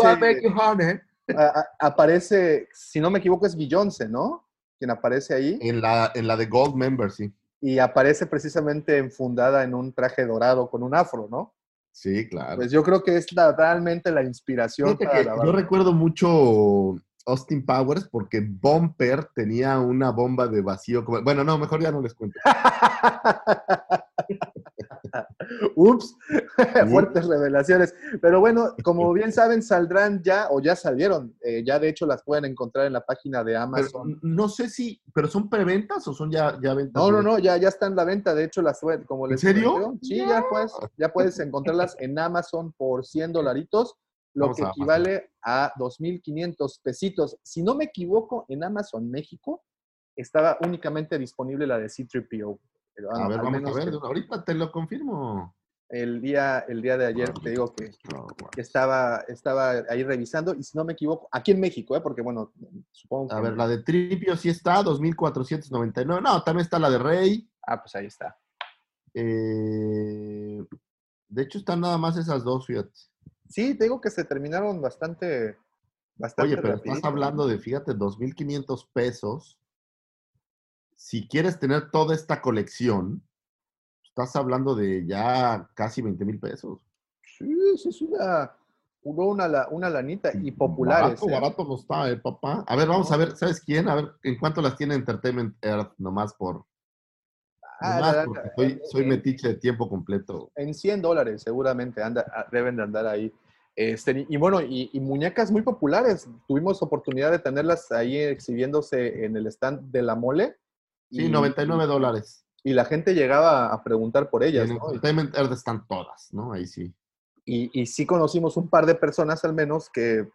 a- a- aparece, si no me equivoco, es Beyoncé, ¿no? Quien aparece ahí. En la, en la de Gold Member, sí. Y aparece precisamente enfundada en un traje dorado con un afro, ¿no? Sí, claro. Pues yo creo que es la- realmente la inspiración para que la yo recuerdo mucho Austin Powers porque Bumper tenía una bomba de vacío. Como... Bueno, no, mejor ya no les cuento. Ups, fuertes revelaciones. Pero bueno, como bien saben, saldrán ya o ya salieron. Eh, ya de hecho las pueden encontrar en la página de Pero, Amazon. no sé si, pero son preventas o son ya, ya ventas. No, no, no, ya, ya está en la venta. De hecho, las como les serio? comenté, Sí, ya puedes, ya puedes encontrarlas en Amazon por 100 dolaritos, lo Vamos que a- equivale a 2.500 pesitos. Si no me equivoco, en Amazon México estaba únicamente disponible la de C3PO. Pero, A ver, vamos a ver. que Ahorita te lo confirmo. El día, el día de ayer te digo que que estaba, estaba ahí revisando, y si no me equivoco, aquí en México, ¿eh? porque bueno, supongo que... A ver, la de Tripio sí está, 2.499. No, también está la de Rey. Ah, pues ahí está. Eh, de hecho, están nada más esas dos, fíjate. Sí, te digo que se terminaron bastante... bastante Oye, pero estás hablando de, fíjate, 2.500 pesos. Si quieres tener toda esta colección, estás hablando de ya casi 20 mil pesos. Sí, sí, es una, una, una, la- una lanita y populares. Barato, ¿eh? barato no está, eh, papá. A ver, vamos a ver, ¿sabes quién? A ver, ¿en cuánto las tiene Entertainment Earth? Nomás por... Ah, nomás la- soy, soy eh, metiche de tiempo completo. En 100 dólares seguramente anda, ah, deben de andar ahí. Este, y bueno, y, y muñecas muy populares. Tuvimos oportunidad de tenerlas ahí exhibiéndose en el stand de la mole. Sí, y- 99 dólares. Y la gente llegaba a preguntar por ellas, en ¿no? Entertainment Earth están todas, ¿no? Ahí sí. Y, y sí conocimos un par de personas al menos que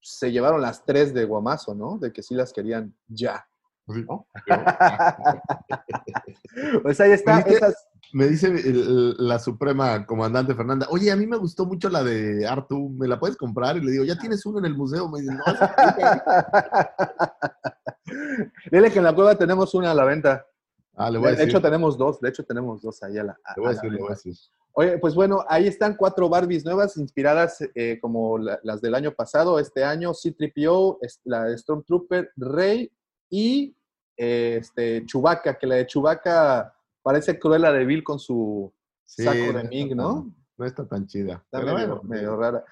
se llevaron las tres de Guamazo, ¿no? De que sí las querían ya. ¿no? pues ahí está. Esas, Me dice el- la suprema comandante Fernanda, oye, a mí me gustó mucho la de Artu, ¿me la puedes comprar? Y le digo, ya tienes una en el museo. Me dice, no, Dile que en la cueva tenemos una a la venta. Ah, le voy a De decir. hecho, tenemos dos. De hecho, tenemos dos ahí a la, a- le voy a a la decir, le voy a decir. Oye, pues bueno, ahí están cuatro Barbies nuevas, inspiradas eh, como la- las del año pasado, este año, C-3PO, es- la de Stormtrooper, Rey y eh, este, Chewbacca, que la de Chewbacca parece Cruella de Vil con su Sí, saco no de tan- ¿no? No está tan chida. Está medio, bueno, medio rara.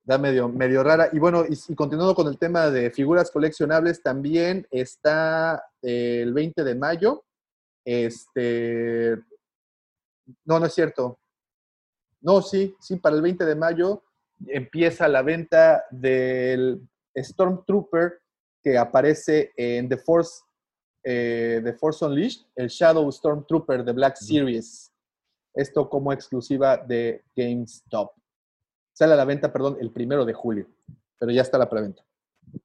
Está medio, medio rara. Y bueno, y, y continuando con el tema de figuras coleccionables, también está eh, el 20 de mayo. Este. No, no es cierto. No, sí, sí, para el 20 de mayo empieza la venta del Stormtrooper que aparece en The Force, eh, The Force Unleashed, el Shadow Stormtrooper de Black Series. Esto como exclusiva de GameStop. Sale a la venta, perdón, el primero de julio, pero ya está la preventa.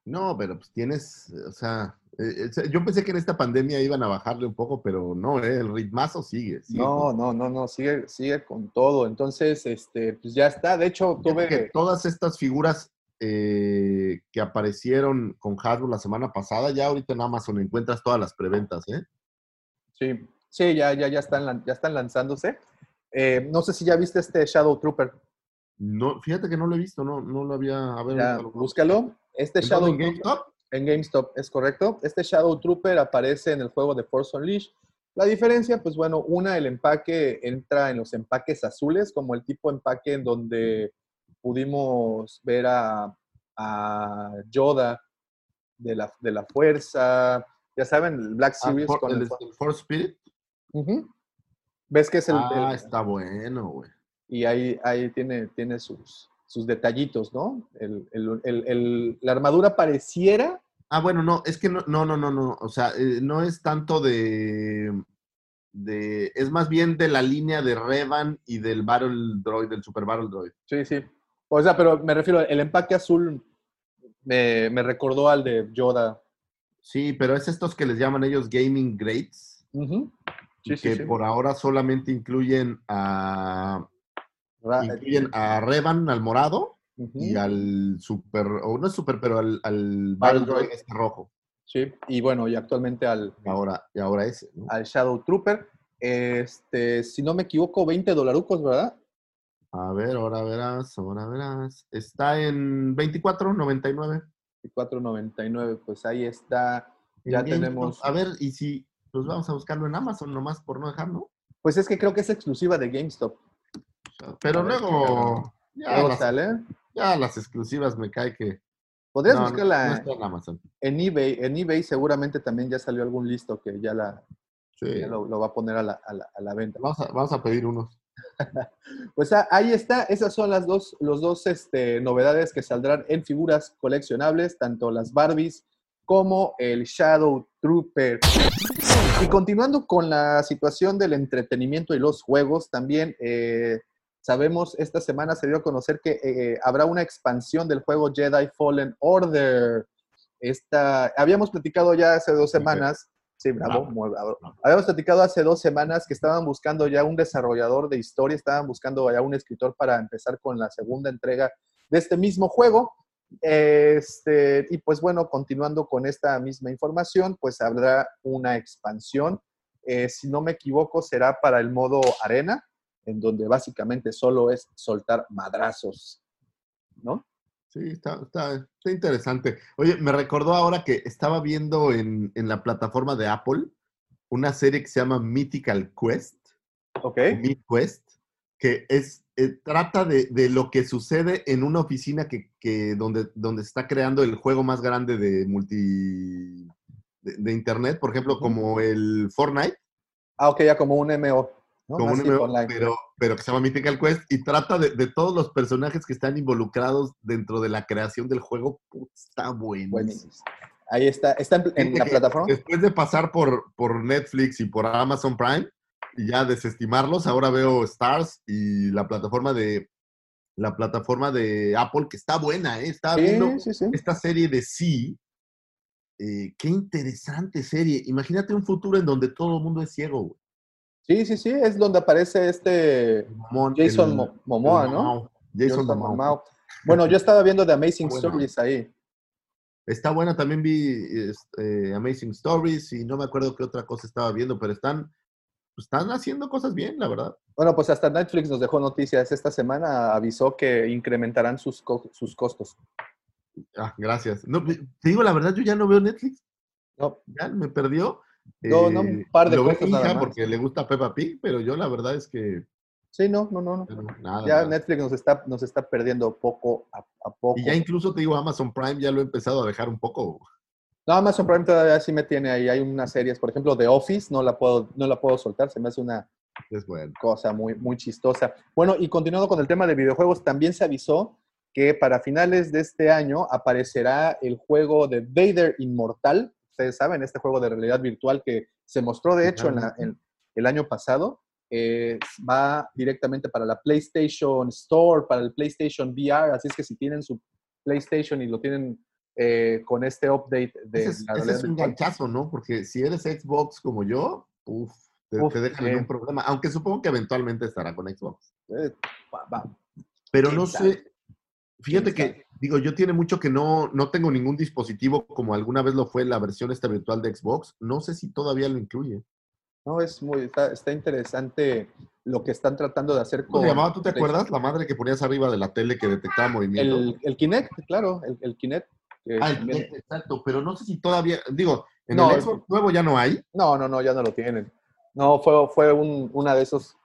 No, pero pues tienes, o sea, eh, eh, yo pensé que en esta pandemia iban a bajarle un poco, pero no, eh, el ritmazo sigue. sigue No, con- no, no, no, sigue, sigue con todo. Entonces, este, pues ya está. De hecho, que tuve. todas estas figuras eh, que aparecieron con Hasbro la semana pasada, ya ahorita en Amazon encuentras todas las preventas, ¿eh? Sí, sí, ya, ya, ya están, ya están lanzándose. Eh, no sé si ya viste este Shadow Trooper. No, fíjate que no lo he visto, no, no lo había. A ver, Ya, búscalo. Este ¿En Shadow en Trooper- GameStop? En GameStop, es correcto. Este Shadow Trooper aparece en el juego de Force Unleashed. La diferencia, pues bueno, una, el empaque entra en los empaques azules, como el tipo de empaque en donde pudimos ver a, a Yoda de la, de la fuerza. Ya saben, el Black Ah, Series For- con el, el- el Force Spirit. ¿Ves que es el, ah, el- está bueno, güey. y ahí, ahí tiene, tiene sus, sus detallitos, ¿no? El- el- el- el- la armadura pareciera Ah, bueno, no, es que no, no, no, no, no. O sea, eh, no es tanto de. de, es más bien de la línea de Revan y del Battle Droid, del Super Battle Droid. Sí, sí. O sea, pero me refiero, el empaque azul me, me recordó al de Yoda. Sí, pero es estos que les llaman ellos Gaming Grades, Ujú. Sí, que sí. por ahora solamente incluyen a, Ra- incluyen a Revan, al morado, y al Super, o no es Super, pero al, al Battle Droid este rojo. Sí, y bueno, y actualmente al, ahora, y ahora ese. ¿no? al Shadow Trooper. Este, si no me equivoco, 20 dolarucos, ¿verdad? A ver, ahora verás, ahora verás. Está en 24.99. 4.99, pues ahí está. Ya tenemos. A ver, y si pues vamos a buscarlo en Amazon nomás por no dejar, ¿no? Pues es que creo que es exclusiva de GameStop. Pero ver, luego, ya Luego las, sale. ya las exclusivas me cae que. Podrías no- buscarla no está en Amazon. en eBay. En eBay seguramente también ya salió algún listo que ya, la, Sí. ya lo, lo va a poner a la, a la- a la venta. Vamos, a, vamos a pedir unos. Pues ah, ahí está, esas son las dos, los dos este, novedades que saldrán en figuras coleccionables, tanto las Barbies como el Shadow Trooper. Y continuando con la situación del entretenimiento y los juegos, también eh, sabemos, esta semana se dio a conocer que eh, habrá una expansión del juego Jedi Fallen Order. Esta, habíamos platicado ya hace dos semanas, sí, bravo, Bravo. muy bravo. Bravo. Habíamos platicado hace dos semanas que estaban buscando ya un desarrollador de historia, estaban buscando ya un escritor para empezar con la segunda entrega de este mismo juego. Este, y pues bueno, continuando con esta misma información, pues habrá una expansión. Eh, si no me equivoco, será para el modo arena, en donde básicamente solo es soltar madrazos, ¿no? Sí, está, está, está interesante. Oye, me recordó ahora que estaba viendo en, en la plataforma de Apple una serie que se llama Mythical Quest. Ok. Myth Quest, que es, eh, trata de, de lo que sucede en una oficina que, que donde, donde se está creando el juego más grande de multi de, de internet, por ejemplo, como el Fortnite, Ah, ok, ya como un MO. ¿No? como un Massive MMO, Online. pero, pero que se llama Mythical Quest, y trata de, de todos los personajes que están involucrados dentro de la creación del juego. Está buenísimo. Buenísimo. Ahí está. ¿Está en, la plataforma? Después de pasar por, por Netflix y por Amazon Prime y ya desestimarlos, ahora veo Stars y la plataforma de la plataforma de Apple que está buena, ¿eh? Estaba viendo Sí, sí, sí. esta serie de Sí. eh, qué interesante serie. Imagínate un futuro en donde todo el mundo es ciego. güey. Sí, sí, sí. Es donde aparece este Jason el- Momoa, el ¿no? Jason Momoa. Momoa. Bueno, yo estaba viendo The Amazing Bueno. Stories ahí. Está buena, también vi este, Amazing Stories y no me acuerdo qué otra cosa estaba viendo, pero están, pues, están haciendo cosas bien, la verdad. Bueno, pues hasta Netflix nos dejó noticias. Esta semana avisó que incrementarán sus, co- sus costos. Ah, gracias. No, te digo la verdad, yo ya no veo Netflix. No, Ya me perdió. No, no, un par de lo ve cosas nada más. porque le gusta Peppa Pig, pero yo la verdad es que sí, no, no, no. no. ya no, nada. Ya nada. Netflix nos está, nos está perdiendo poco a, a poco. Y ya incluso te digo, Amazon Prime ya lo he empezado a dejar un poco. No, Amazon Prime todavía sí me tiene ahí. Hay unas series, por ejemplo, The Office, no la puedo, no la puedo soltar. Se me hace una Es bueno. cosa muy, muy chistosa. Bueno, y continuando con el tema de videojuegos, también se avisó que para finales de este año aparecerá el juego de Vader Inmortal. Ustedes saben, este juego de realidad virtual que se mostró, de hecho, en la- en- el año pasado. eh, va directamente para la PlayStation Store, para el PlayStation VR. Así es que si tienen su PlayStation y lo tienen eh, con este update de Ese es, la ese es un ganchazo, ¿no? Porque si eres Xbox como yo, uf, te, te dejan en sí. un problema. Aunque supongo que eventualmente estará con Xbox. eh, va- va. Pero ¿Quién no sé. Fíjate ¿Quién que, digo, yo tiene mucho que no, no tengo ningún dispositivo como alguna vez lo fue la versión esta virtual de Xbox. No sé si todavía lo incluye. No, es muy, está, está interesante lo que están tratando de hacer ¿Cómo con... llamaba? ¿Tú te acuerdas? La madre que ponías arriba de la tele que detectaba movimiento. El, el Kinect, claro, el, el Kinect. ah, el Kinect, exacto. Pero no sé si todavía, digo, en No, el Xbox nuevo ya no hay. No, no, no, ya no lo tienen. No, fue, fue un, una de esos...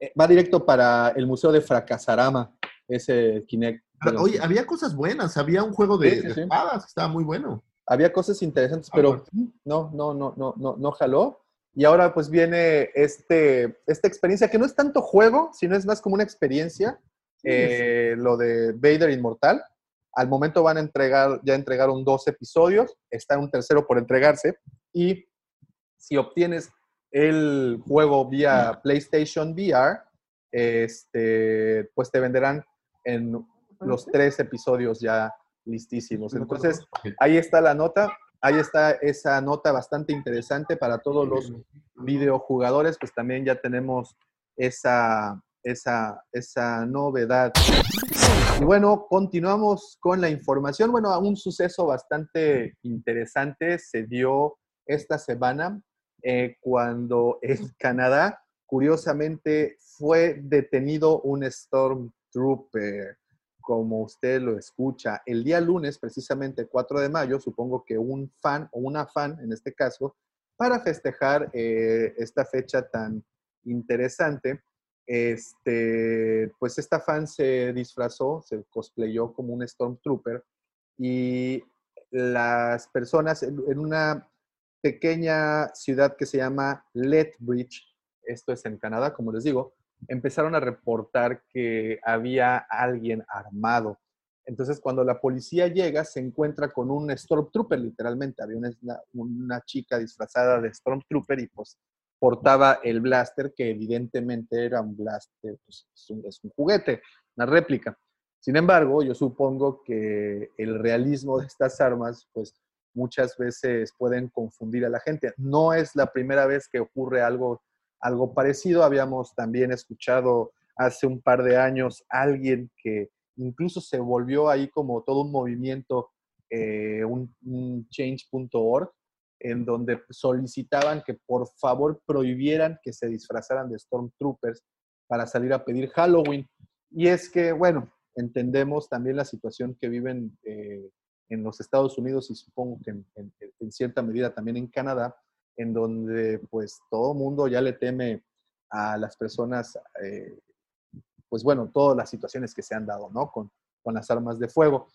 eh, va directo para el Museo de Fracasarama, ese Kinect. Pero, Bueno, oye, había cosas buenas. Había un juego de, Sí, sí, de sí. espadas que estaba muy bueno. había cosas interesantes, Ah, pero bueno. no, no, no, no, no, no jaló. Y ahora pues viene este, esta experiencia que no es tanto juego, sino es más como una experiencia, eh, lo de Vader Inmortal. Al momento van a entregar, ya entregaron dos episodios, está un tercero por entregarse, y si obtienes el juego vía PlayStation VR, este, pues te venderán en los tres episodios ya listísimos. Entonces, ahí está la nota. Ahí está esa nota bastante interesante para todos los videojugadores, pues también ya tenemos esa, esa, esa novedad. Y bueno, continuamos con la información. Bueno, un suceso bastante interesante se dio esta semana eh, cuando en Canadá, curiosamente, fue detenido un Stormtrooper como usted lo escucha. El día lunes, precisamente 4 de mayo, supongo que un fan o una fan, en este caso, para festejar eh, esta fecha tan interesante, este, pues esta fan se disfrazó, se cosplayó como un Stormtrooper y las personas en, en una pequeña ciudad que se llama Lethbridge, esto es en Canadá, como les digo, empezaron a reportar que había alguien armado. Entonces, cuando la policía llega, se encuentra con un Stormtrooper, literalmente. Había una, una chica disfrazada de Stormtrooper y pues portaba el blaster, que evidentemente era un blaster, pues, es, un, es un juguete, una réplica. Sin embargo, yo supongo que el realismo de estas armas, pues muchas veces pueden confundir a la gente. No es la primera vez que ocurre algo algo parecido. Habíamos también escuchado hace un par de años alguien que incluso se volvió ahí como todo un movimiento, eh, un, un change.org, en donde solicitaban que por favor prohibieran que se disfrazaran de Stormtroopers para salir a pedir Halloween. Y es que, bueno, entendemos también la situación que viven eh, en los Estados Unidos y supongo que en, en, en, cierta medida también en Canadá, en donde pues todo mundo ya le teme a las personas, eh, pues bueno, todas las situaciones que se han dado, ¿no? Con, con las armas de fuego.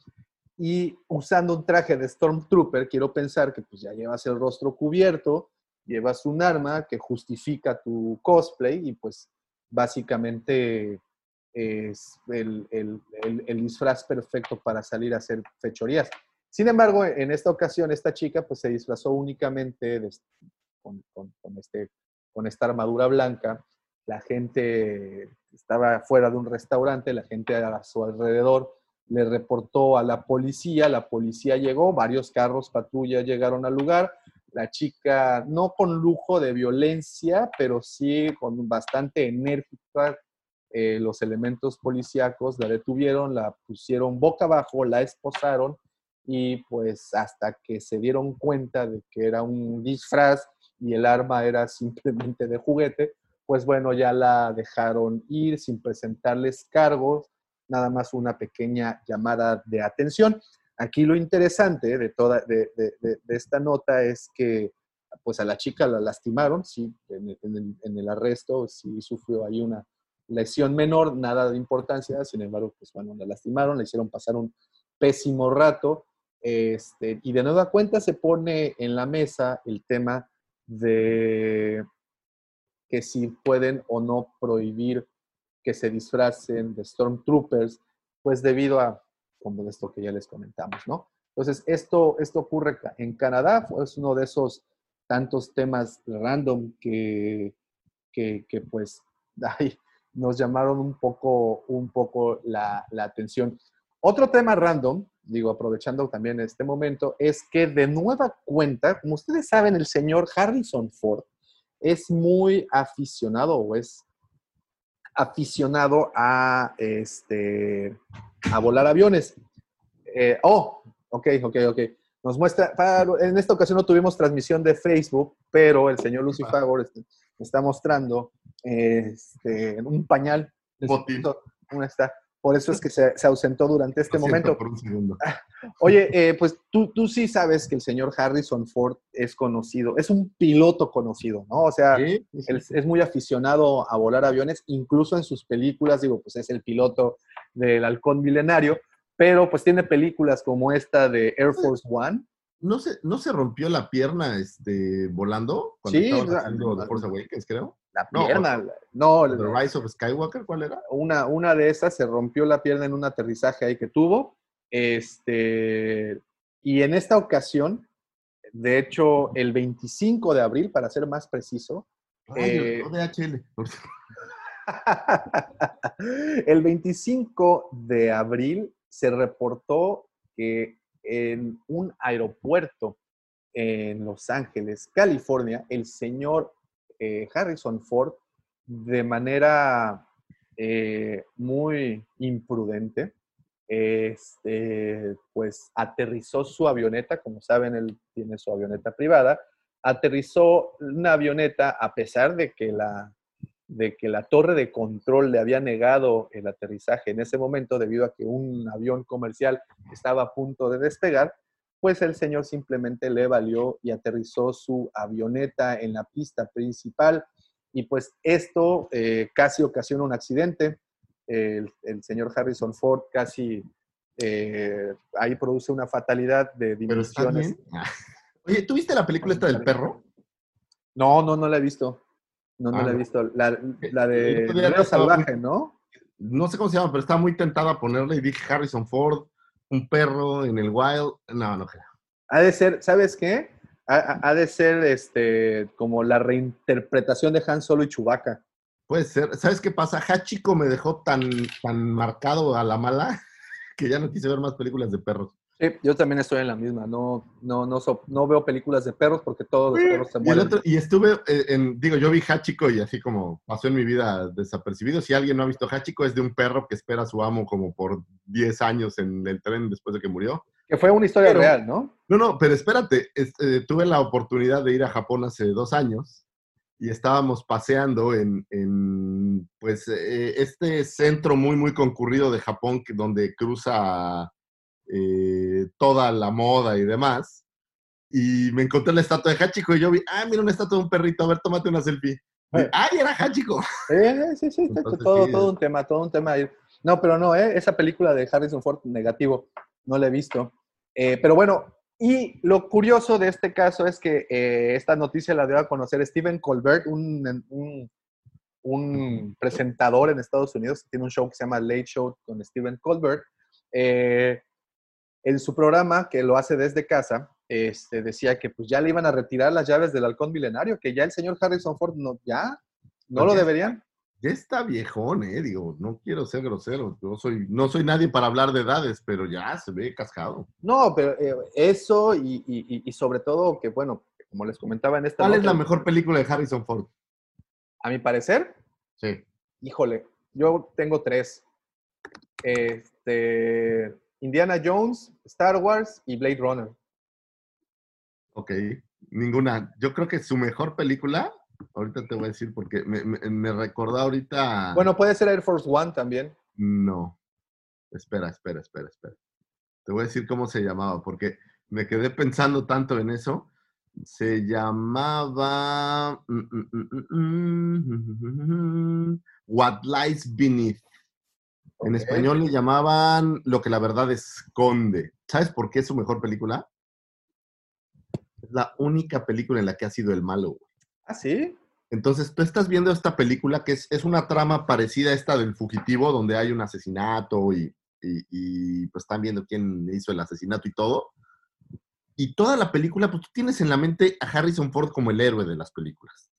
Y usando un traje de Stormtrooper, quiero pensar que pues ya llevas el rostro cubierto, llevas un arma que justifica tu cosplay y pues básicamente es el, el, el, el disfraz perfecto para salir a hacer fechorías. Sin embargo, en esta ocasión, esta chica pues se disfrazó únicamente con, este, con esta armadura blanca. La gente estaba fuera de un restaurante, la gente a su alrededor le reportó a la policía, la policía llegó, varios carros patrulla llegaron al lugar, la chica no con lujo de violencia, pero sí con bastante enérgica, eh, los elementos policíacos la detuvieron, la pusieron boca abajo, la esposaron y pues hasta que se dieron cuenta de que era un disfraz y el arma era simplemente de juguete, pues bueno, ya la dejaron ir sin presentarles cargos, nada más una pequeña llamada de atención. Aquí lo interesante de toda de, de, esta nota es que pues a la chica la lastimaron, sí, en, en el arresto sí sufrió ahí una lesión menor, nada de importancia, sin embargo, pues bueno, la lastimaron, le hicieron pasar un pésimo rato, este, y de nueva cuenta se pone en la mesa el tema de que si pueden o no prohibir que se disfracen de Stormtroopers, pues debido a, como esto que ya les comentamos, ¿no? Entonces, esto, esto ocurre en Canadá, es uno de esos tantos temas random que, que, pues nos llamaron un poco, un poco la, la atención. Otro tema random digo, aprovechando también este momento, es que de nueva cuenta, como ustedes saben, el señor Harrison Ford es muy aficionado o es aficionado a, este, a volar aviones. Eh, oh, ok, ok, ok. Nos muestra, en esta ocasión no tuvimos transmisión de Facebook, pero el señor Lucy Favor este, está mostrando este, un pañal. Una está, por eso es que se, se ausentó durante este momento. Por un segundo. Oye, eh, pues tú, tú sí sabes que el señor Harrison Ford es conocido, es un piloto conocido, ¿no? O sea, ¿Sí? él es muy aficionado a volar aviones, incluso en sus películas, digo, pues es el piloto del halcón milenario, pero pues tiene películas como esta de Air Force One. ¿No se, no se rompió la pierna este, volando? Cuando sí, estaba haciendo The Force Awakens, creo. La pierna, no. no ¿The Rise of Skywalker cuál era? Una, una de esas se rompió la pierna en un aterrizaje ahí que tuvo. Este, y en esta ocasión, de hecho, el 25 de abril, para ser más preciso, Rayos, Eh, no DHL. El 25 de abril se reportó que en un aeropuerto en Los Ángeles, California, el señor eh, Harrison Ford, de manera eh, muy imprudente, este, pues aterrizó su avioneta, como saben, él tiene su avioneta privada, aterrizó una avioneta a pesar de que la, de que la torre de control le había negado el aterrizaje en ese momento debido a que un avión comercial estaba a punto de despegar, pues el señor simplemente le valió y aterrizó su avioneta en la pista principal y pues esto eh, casi ocasiona un accidente. El, el señor Harrison Ford casi eh, ahí produce una fatalidad de dimensiones. Oye, ¿tú viste la película esta del perro? No, no, no la he visto. No, no Ah, la he visto. La, de muy- Salvaje, ¿no? No sé cómo se llama, pero estaba muy tentada a ponerle y dije Harrison Ford, un perro en el wild. No, no creo. Ha de ser, ¿sabes qué? Ha, ha- de ser este, como la reinterpretación de Han Solo y Chewbacca. Puede ser. ¿Sabes qué pasa? Hachiko me dejó tan, tan marcado a la mala que ya no quise ver más películas de perros. Sí, yo también estoy en la misma. No, no, no, so- no veo películas de perros porque todos los perros se Y, mueren. otro- y estuve eh, en, digo, yo vi Hachiko y así como pasó en mi vida desapercibido. Si alguien no ha visto Hachiko, es de un perro que espera a su amo como por 10 años en el tren después de que murió. Que fue una historia Pero- real, ¿no? No, no, pero espérate, es- eh, tuve la oportunidad de ir a Japón hace dos años y estábamos paseando en, en, pues, eh, este centro muy, muy concurrido de Japón que, donde cruza eh, toda la moda y demás. Y me encontré la estatua de Hachiko y yo vi, ah, mira una estatua de un perrito, a ver, tómate una selfie. Y, Eh. ¡Ay, era Hachiko! Eh, sí, sí, Entonces, todo, sí, todo un tema, todo un tema. No, pero no, ¿eh? esa película de Harrison Ford negativo, no la he visto. Eh, pero bueno, y lo curioso de este caso es que eh, esta noticia la dio a conocer Stephen Colbert, un, un, un presentador en Estados Unidos tiene un show que se llama Late Show con Stephen Colbert. Eh, en su programa, que lo hace desde casa, este, decía que pues ya le iban a retirar las llaves del halcón milenario, que ya el señor Harrison Ford no, ya, no Pues lo deberían. Ya está viejón, eh, digo, no quiero ser grosero, yo soy, no soy nadie para hablar de edades, pero ya se ve cascado. No, pero eh, eso y, y- y- y sobre todo que, bueno, como les comentaba en esta ¿Cuál es la mejor película de Harrison Ford? A mi parecer, Sí. híjole, yo tengo tres. Este, Indiana Jones, Star Wars y Blade Runner. Ok, ninguna. Yo creo que su mejor película, ahorita te voy a decir porque me, me, me recordó ahorita. Bueno, puede ser Air Force One también. No. Espera, espera, espera, espera. Te voy a decir cómo se llamaba, porque me quedé pensando tanto en eso. Se llamaba mm, mm, mm, mm, mm, What Lies Beneath. En español le llamaban Lo que la verdad esconde. ¿Sabes por qué es su mejor película? Es la única película en la que ha sido el malo. güey. ¿Ah, sí? Entonces, tú estás viendo esta película que es, es una trama parecida a esta del fugitivo, donde hay un asesinato y, y- y, pues están viendo quién hizo el asesinato y todo. Y toda la película, pues tú tienes en la mente a Harrison Ford como el héroe de las películas.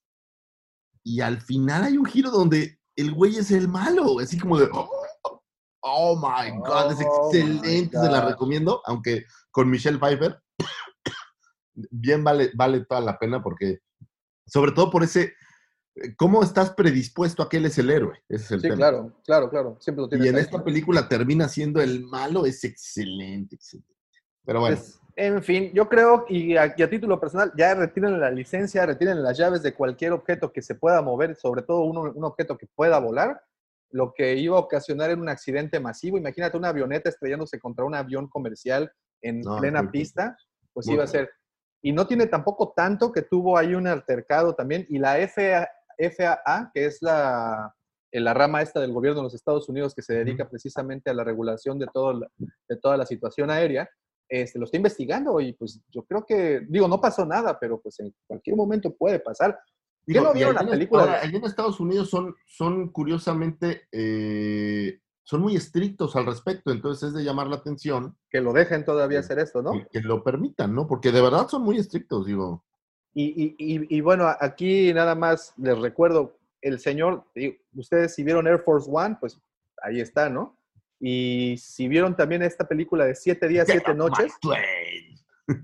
Y al final hay un giro donde el güey es el malo, así como de, oh, oh my God, es Oh my excelente, se la God. recomiendo, aunque con Michelle Pfeiffer, bien vale, vale toda la pena porque, sobre todo por ese, ¿cómo estás predispuesto a que él es el héroe? Ese es el Sí, tema. claro, claro, claro. Siempre lo tienes Y en ahí. esta película termina siendo el malo, es excelente, excelente. Pero bueno, Pues, en fin, yo creo, y a, y a título personal, ya retiren la licencia, retiren las llaves de cualquier objeto que se pueda mover, sobre todo uno- un objeto que pueda volar, lo que iba a ocasionar en un accidente masivo. Imagínate una avioneta estrellándose contra un avión comercial en No, plena muy pista, pues iba a ser. Y no tiene tampoco tanto que tuvo ahí un altercado también. Y la FAA, FAA que es la, eh, la rama esta del gobierno de los Estados Unidos que se dedica precisamente a la regulación de, todo de toda la situación aérea, este, lo está investigando y pues yo creo que, digo, no pasó nada, pero pues en cualquier momento puede pasar. ¿Qué Digo, no y vieron la película? ahora, allá en Estados Unidos son, son curiosamente, eh, son muy estrictos al respecto, entonces es de llamar la atención Que lo dejen todavía Sí. hacer esto, ¿no? que, que lo permitan, ¿no? Porque de verdad son muy estrictos, digo. Y, y- y- y bueno, aquí nada más les recuerdo, el señor, ustedes si vieron Air Force One, pues ahí está, ¿no? Y si vieron también esta película de Siete días, Siete noches,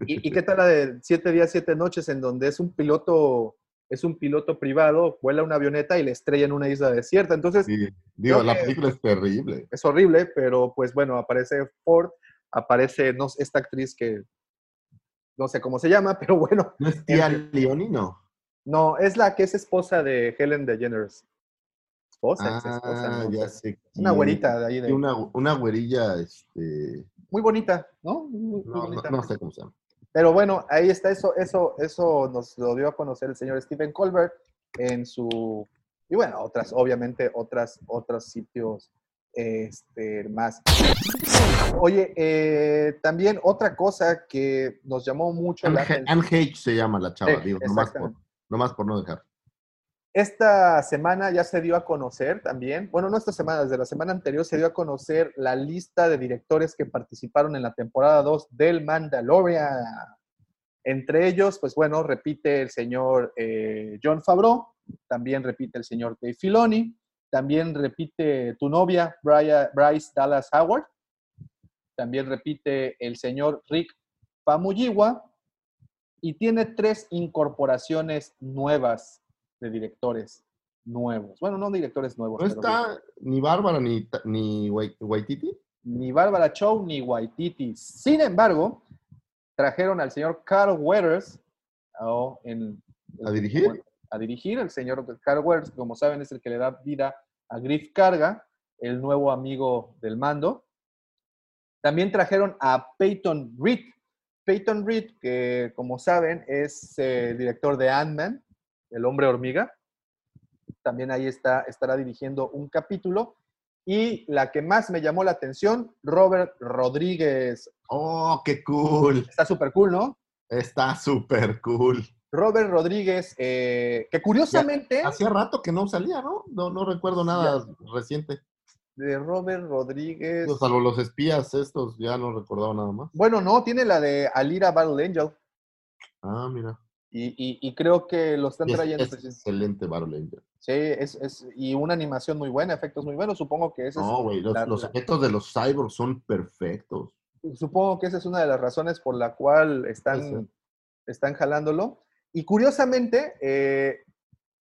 ¿y, y qué tal la de Siete días, Siete noches, en donde es un piloto, es un piloto privado, vuela una avioneta y le estrella en una isla desierta? Entonces, Sí, digo, la película es terrible. es horrible, pero pues bueno, aparece Ford, aparece no, esta actriz que no sé cómo se llama, pero bueno, ¿No es tía Leoni? No. no, es la que es esposa de Helen DeGeneres. Esposa, ex esposa, Ah, no ya sé. Una güerita de ahí, de, Una, una güerilla, este... muy bonita, ¿no? Muy, muy No, no, bonita. no sé cómo se llama. Pero bueno, ahí está, eso, eso, eso nos lo dio a conocer el señor Stephen Colbert en su, y bueno, otras, obviamente, otras, otros sitios este, más. Oye, eh, también otra cosa que nos llamó mucho la Anne, atención. Anne Hage se llama la chava, Sí, digo, nomás por, exactamente. nomás por no dejar. Esta semana ya se dio a conocer también, bueno, no esta semana, desde la semana anterior se dio a conocer la lista de directores que participaron en la temporada 2 del Mandalorian. Entre ellos, pues bueno, repite el señor eh, John Favreau, también repite el señor Dave Filoni, también repite tu novia, Bryce Dallas Howard, también repite el señor Rick Famuyiwa, y tiene tres incorporaciones nuevas de directores nuevos. Bueno, no directores nuevos. ¿No pero está ni Bárbara ni, ni Wai- Waititi? Ni Bárbara Chow ni Waititi. Sin embargo, trajeron al señor Carl Weathers oh, en- ¿A dirigir? a dirigir. El señor Carl Weathers, como saben, es el que le da vida a Griff Carga, el nuevo amigo del mando. También trajeron a Peyton Reed. Peyton Reed, que como saben, es eh, el director de Ant-Man, El Hombre Hormiga. También ahí está, estará dirigiendo un capítulo. Y la que más me llamó la atención, Robert Rodríguez. ¡Oh, qué cool! Está súper cool, ¿no? Está súper cool. Robert Rodríguez, eh, que curiosamente, Hacía rato que no salía, ¿no? No, no recuerdo nada reciente. de Robert Rodríguez. Salvo los espías estos, ya no recordaba nada más. Bueno, no, tiene la de Alira Battle Angel. Ah, mira. Y, y- y creo que lo están es- trayendo. es precis- excelente Angel. Sí, es, es- y una animación muy buena, efectos muy buenos. Supongo que ese No, güey, los, la- los la- efectos de los cyborgs son perfectos. supongo que esa es una de las razones por la cual están, están jalándolo. Y curiosamente, eh,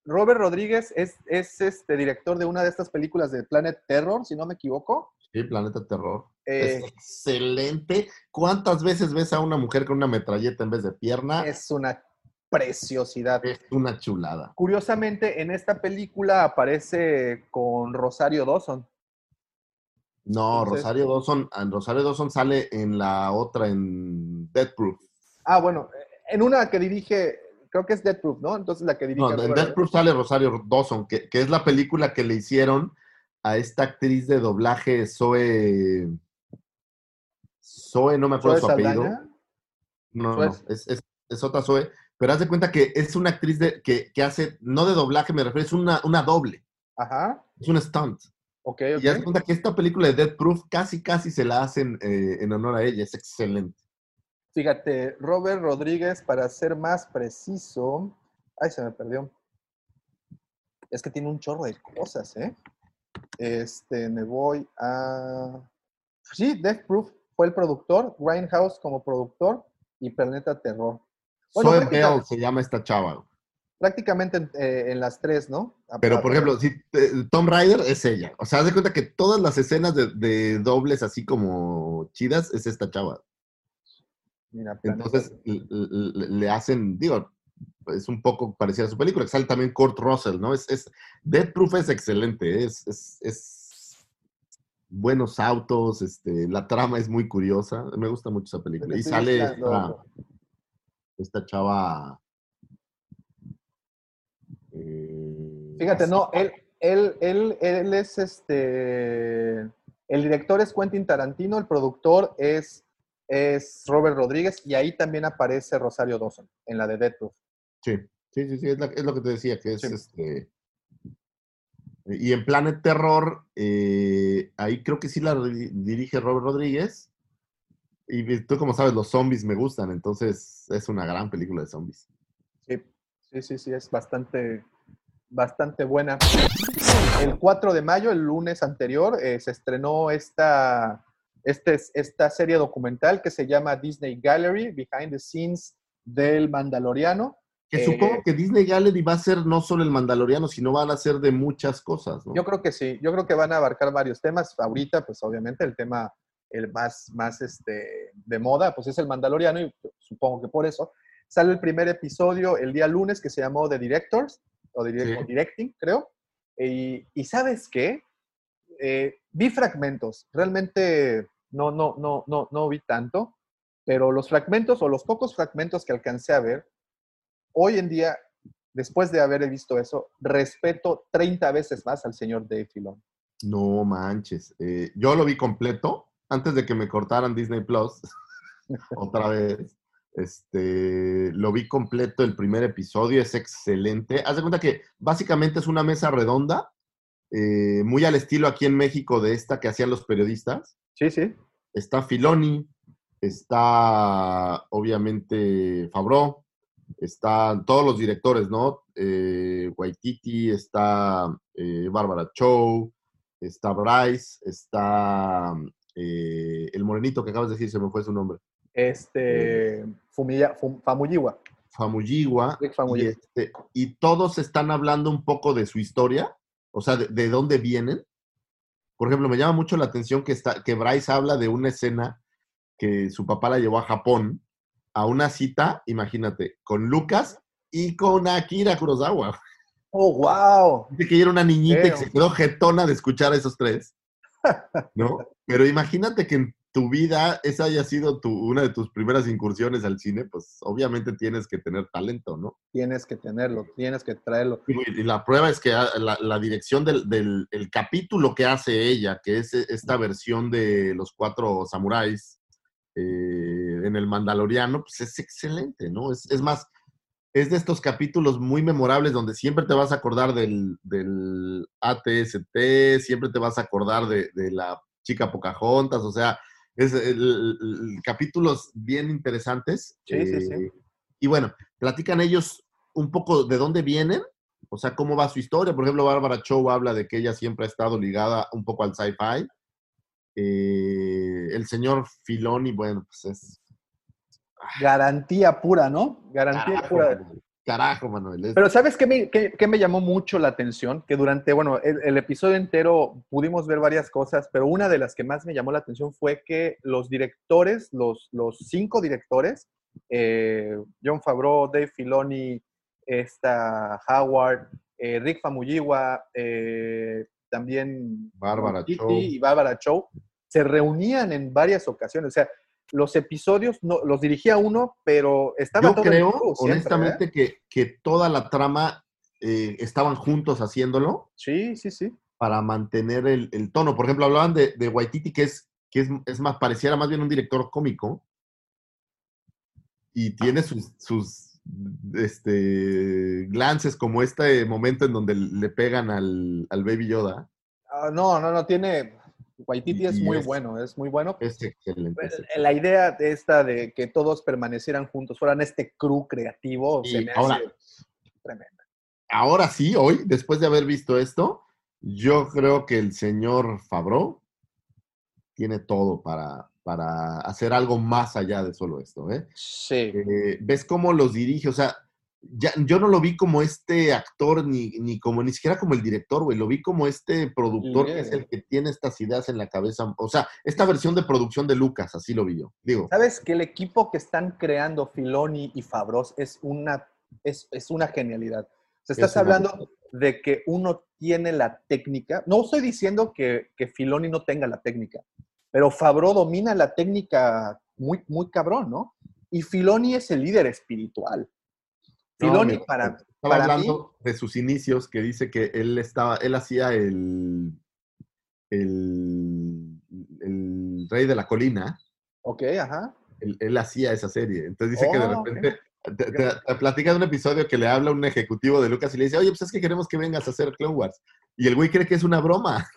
Robert Rodríguez es, es este director de una de estas películas de Planet Terror, si no me equivoco. Sí, Planeta Terror. Eh, Es excelente. ¿Cuántas veces ves a una mujer con una metralleta en vez de pierna? Es, es una preciosidad. una chulada. Curiosamente, en esta película aparece con Rosario Dawson. No, Entonces- Rosario Dawson, en Rosario Dawson sale en la otra, en Death Proof. Ah, bueno, en una que dirige, creo que es Death Proof, ¿no? Entonces la que dirige. No, en Death Proof sale Rosario Dawson, que, que es la película que le hicieron a esta actriz de doblaje, Zoe. Zoe, no me acuerdo Zoe su apellido. No, no, es, es, es otra Zoe. Pero haz de cuenta que es una actriz de, que, que hace, no de doblaje, me refiero, es una, una doble. Ajá, Es un stunt. ok, Y haz de ok. cuenta que esta película de Death Proof casi, casi se la hacen eh, en honor a ella. Es excelente. Fíjate, Robert Rodríguez, para ser más preciso. Ay, se me perdió. Es que tiene un chorro de cosas, ¿eh? Este, me voy a. Sí, Death Proof fue el productor, Grindhouse como productor y Planeta Terror. Bueno, Zoe Bell se llama esta chava. Prácticamente en, eh, en las tres, ¿no? Pero, por ejemplo, si eh, Tom Rider es ella. O sea, haz de cuenta que todas las escenas de, de dobles así como chidas es esta chava. Mira, Entonces le, hacen, digo, es un poco parecida a su película, sale también Kurt Russell, ¿no? Es, es, Death Proof es excelente, es, es, es buenos autos, este, la trama es muy curiosa, me gusta mucho esa película. Y sale buscando. Esta, chava... eh, Fíjate, no, él, él, él, él es este. El director es Quentin Tarantino, el productor es, es Robert Rodríguez y ahí también aparece Rosario Dawson en la de Death Proof. Sí, sí, sí, sí, es, la- es lo que te decía, que es Sí. este. Y en Planet Terror, eh, ahí creo que sí la ri- dirige Robert Rodríguez. Y tú, como sabes, los zombies me gustan, entonces es una gran película de zombies. Sí, sí, sí, sí, es bastante, bastante buena. El 4 de mayo, el lunes anterior, eh, se estrenó esta, este, esta serie documental que se llama Disney Gallery, Behind the Scenes del Mandaloriano. Que Eh, supongo que Disney Gallery va a ser no solo el Mandaloriano, sino van a ser de muchas cosas, ¿no? Yo creo que sí, yo creo que van a abarcar varios temas. Ahorita, pues obviamente el tema el más, más este, de moda, pues es el Mandaloriano y supongo que por eso. Sale el primer episodio el día lunes que se llamó The Directors, o, direct- Sí. o Directing, creo. Y, y ¿sabes qué? Eh, vi fragmentos, realmente no, no, no, no, no vi tanto, pero los fragmentos o los pocos fragmentos que alcancé a ver, hoy en día, después de haber visto eso, respeto 30 veces más al señor Dave Filoni. No manches. Eh, yo lo vi completo antes de que me cortaran Disney Plus. otra vez. Este, lo vi completo el primer episodio, es excelente. Haz de cuenta que básicamente es una mesa redonda, eh, muy al estilo aquí en México de esta que hacían los periodistas. Sí, sí. Está Filoni, está obviamente Fabro, están todos los directores, ¿no? Eh, Waititi, está eh, Bárbara Chow, está Bryce, está eh, el morenito que acabas de decir, se me fue su nombre. Este, Fumiya- Fum- Famuyiwa. Famuyiwa, Rick y, Famuyiwa. este, y todos están hablando un poco de su historia, o sea, de, de dónde vienen. Por ejemplo, me llama mucho la atención que, está, que Bryce habla de una escena que su papá la llevó a Japón a una cita, imagínate, con Lucas y con Akira Kurosawa. ¡Oh, wow! Dice que ella era una niñita y que Creo. se quedó jetona de escuchar a esos tres, ¿no? Pero imagínate que en tu vida esa haya sido tu, una de tus primeras incursiones al cine, pues obviamente tienes que tener talento, ¿no? Tienes que tenerlo, tienes que traerlo. Y y la prueba es que ah, la, la dirección del, del- el capítulo que hace ella, que es e- esta versión de los cuatro samuráis eh, en el Mandaloriano, pues es excelente, ¿no? Es, es más, es de estos capítulos muy memorables donde siempre te vas a acordar del, del ATST, siempre te vas a acordar de, de la chica Pocahontas, o sea, es el- el- el- capítulos bien interesantes. Sí, sí, sí. eh, Y bueno, platican ellos un poco de dónde vienen, o sea, cómo va su historia. Por ejemplo, Bárbara Chow habla de que ella siempre ha estado ligada un poco al sci-fi. Eh, el señor Filoni, bueno, pues es... Garantía pura, ¿no? Garantía Carajo, pura. Manuel. Carajo, Manuel. Pero ¿sabes qué me, qué- qué me llamó mucho la atención? Que durante, bueno, el, el episodio entero pudimos ver varias cosas, pero una de las que más me llamó la atención fue que los directores, los, los cinco directores, eh, John Favreau, Dave Filoni, esta Howard, eh, Rick Famuyiwa, eh, también Bárbara Chow. y Bárbara Chow, se reunían en varias ocasiones. O sea, los episodios no, los dirigía uno, pero estaba Yo todo el creo, equipo siempre, ¿eh? honestamente, que, que toda la trama eh, estaban juntos haciéndolo Sí, sí, sí. para mantener el, el tono. Por ejemplo, hablaban de, de Waititi, que es, que es, es más, pareciera más bien un director cómico. Y tiene sus, sus este, glances como este momento en donde le pegan al, al Baby Yoda. Ah, no, no, no, tiene. Waititi Y- es muy es- bueno, es muy bueno. Es excelente. Pues, es excelente. La idea de esta de que todos permanecieran juntos, fueran este crew creativo, Y se me ahora- hace tremendo. Ahora sí, hoy, después de haber visto esto, yo creo que el señor Fabro tiene todo para, para hacer algo más allá de solo esto. ¿eh? Sí. Eh, ves cómo los dirige, o sea, ya, yo no lo vi como este actor, ni, ni como ni siquiera como el director, güey, lo vi como este productor que es el que tiene estas ideas en la cabeza, o sea, esta versión de producción de Lucas, así lo vi yo. Digo, ¿Sabes que el equipo que están creando Filoni y Fabros es una, es, es una genialidad? O sea, estás Es hablando de que uno tiene la técnica. No estoy diciendo que, que Filoni no tenga la técnica, pero Fabro domina la técnica muy, muy cabrón, ¿no? Y Filoni es el líder espiritual. Filoni para, estaba para hablando de sus inicios, que dice que él estaba, él hacía el, el, el rey de la colina, Ok, ajá. él, él hacía esa serie. Entonces dice que de Oh, repente te, te- te platica de un episodio que le habla un ejecutivo de Lucas y le dice, oye, pues es que queremos que vengas a hacer Clone Wars. Y el güey cree que es una broma.